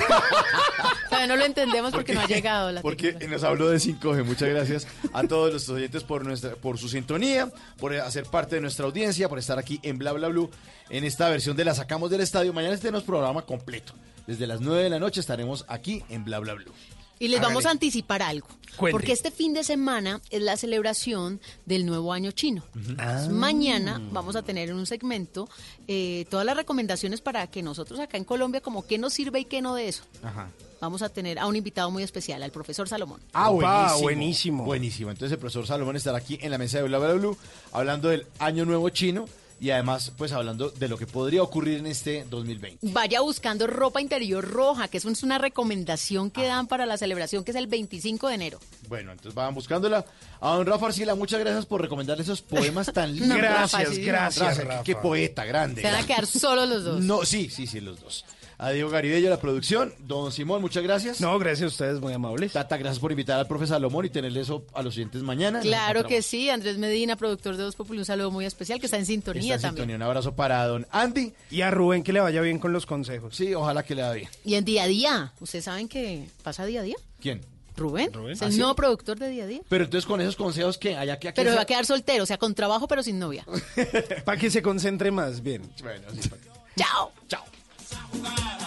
Speaker 20: Todavía no lo entendemos porque no ha llegado la
Speaker 19: Porque nos habló de 5G. Muchas gracias a todos los oyentes por nuestra, por su sintonía, por hacer parte de nuestra audiencia, por estar aquí en Bla Bla Blue en esta versión de La Sacamos del Estadio. Mañana tenemos programa completo. Desde las 9 de la noche estaremos aquí en Bla Bla Blue.
Speaker 20: Y les vamos a anticipar algo.
Speaker 19: Cuente.
Speaker 20: Porque este fin de semana es la celebración del nuevo año chino.
Speaker 21: Ah.
Speaker 20: Mañana vamos a tener en un segmento eh, todas las recomendaciones para que nosotros acá en Colombia, como qué nos sirve y qué no de eso.
Speaker 19: Ajá.
Speaker 20: Vamos a tener a un invitado muy especial, al profesor Salomón.
Speaker 19: Ah,
Speaker 21: Opa,
Speaker 19: buenísimo,
Speaker 21: buenísimo.
Speaker 19: Buenísimo. Entonces el profesor Salomón estará aquí en la mesa de Bla Bla Blue hablando del Año Nuevo Chino y además pues hablando de lo que podría ocurrir en este 2020.
Speaker 20: Vaya buscando ropa interior roja, que eso es una recomendación que dan para la celebración, que es el 25 de enero.
Speaker 19: Bueno, entonces van buscándola. A don Rafa Arcila, muchas gracias por recomendar esos poemas tan lindos.
Speaker 20: No, Rafa, sí.
Speaker 21: gracias,
Speaker 19: qué-
Speaker 21: Rafa.
Speaker 19: Qué poeta grande.
Speaker 20: Se van a quedar solo los dos.
Speaker 19: No, sí, sí, sí, los dos. A Diego Garibello, la producción. Don Simón, muchas gracias.
Speaker 21: No, gracias a ustedes, muy amables.
Speaker 19: Tata, gracias por invitar al profe Salomón y tenerle eso a los siguientes mañana.
Speaker 20: Claro que sí, Andrés Medina, productor de Voz Populi, un saludo muy especial que está en sintonía
Speaker 19: Está en
Speaker 20: también.
Speaker 19: sintonía. Un abrazo para don Andy.
Speaker 21: Y a Rubén que le vaya bien con los consejos.
Speaker 19: Sí, ojalá que le vaya bien.
Speaker 20: Y en día a día, ¿ustedes saben que pasa día a día?
Speaker 19: ¿Quién?
Speaker 20: Rubén,
Speaker 21: Rubén.
Speaker 20: es
Speaker 19: ¿Ah,
Speaker 20: el
Speaker 19: sí?
Speaker 20: nuevo productor de día a día.
Speaker 19: Pero entonces con esos consejos que haya que...
Speaker 20: Pero va a quedar soltero, o sea, con trabajo pero sin novia.
Speaker 21: Para que se concentre más bien.
Speaker 19: Bueno, sí,
Speaker 20: Chao.
Speaker 19: Chao.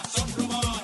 Speaker 36: Son rumores.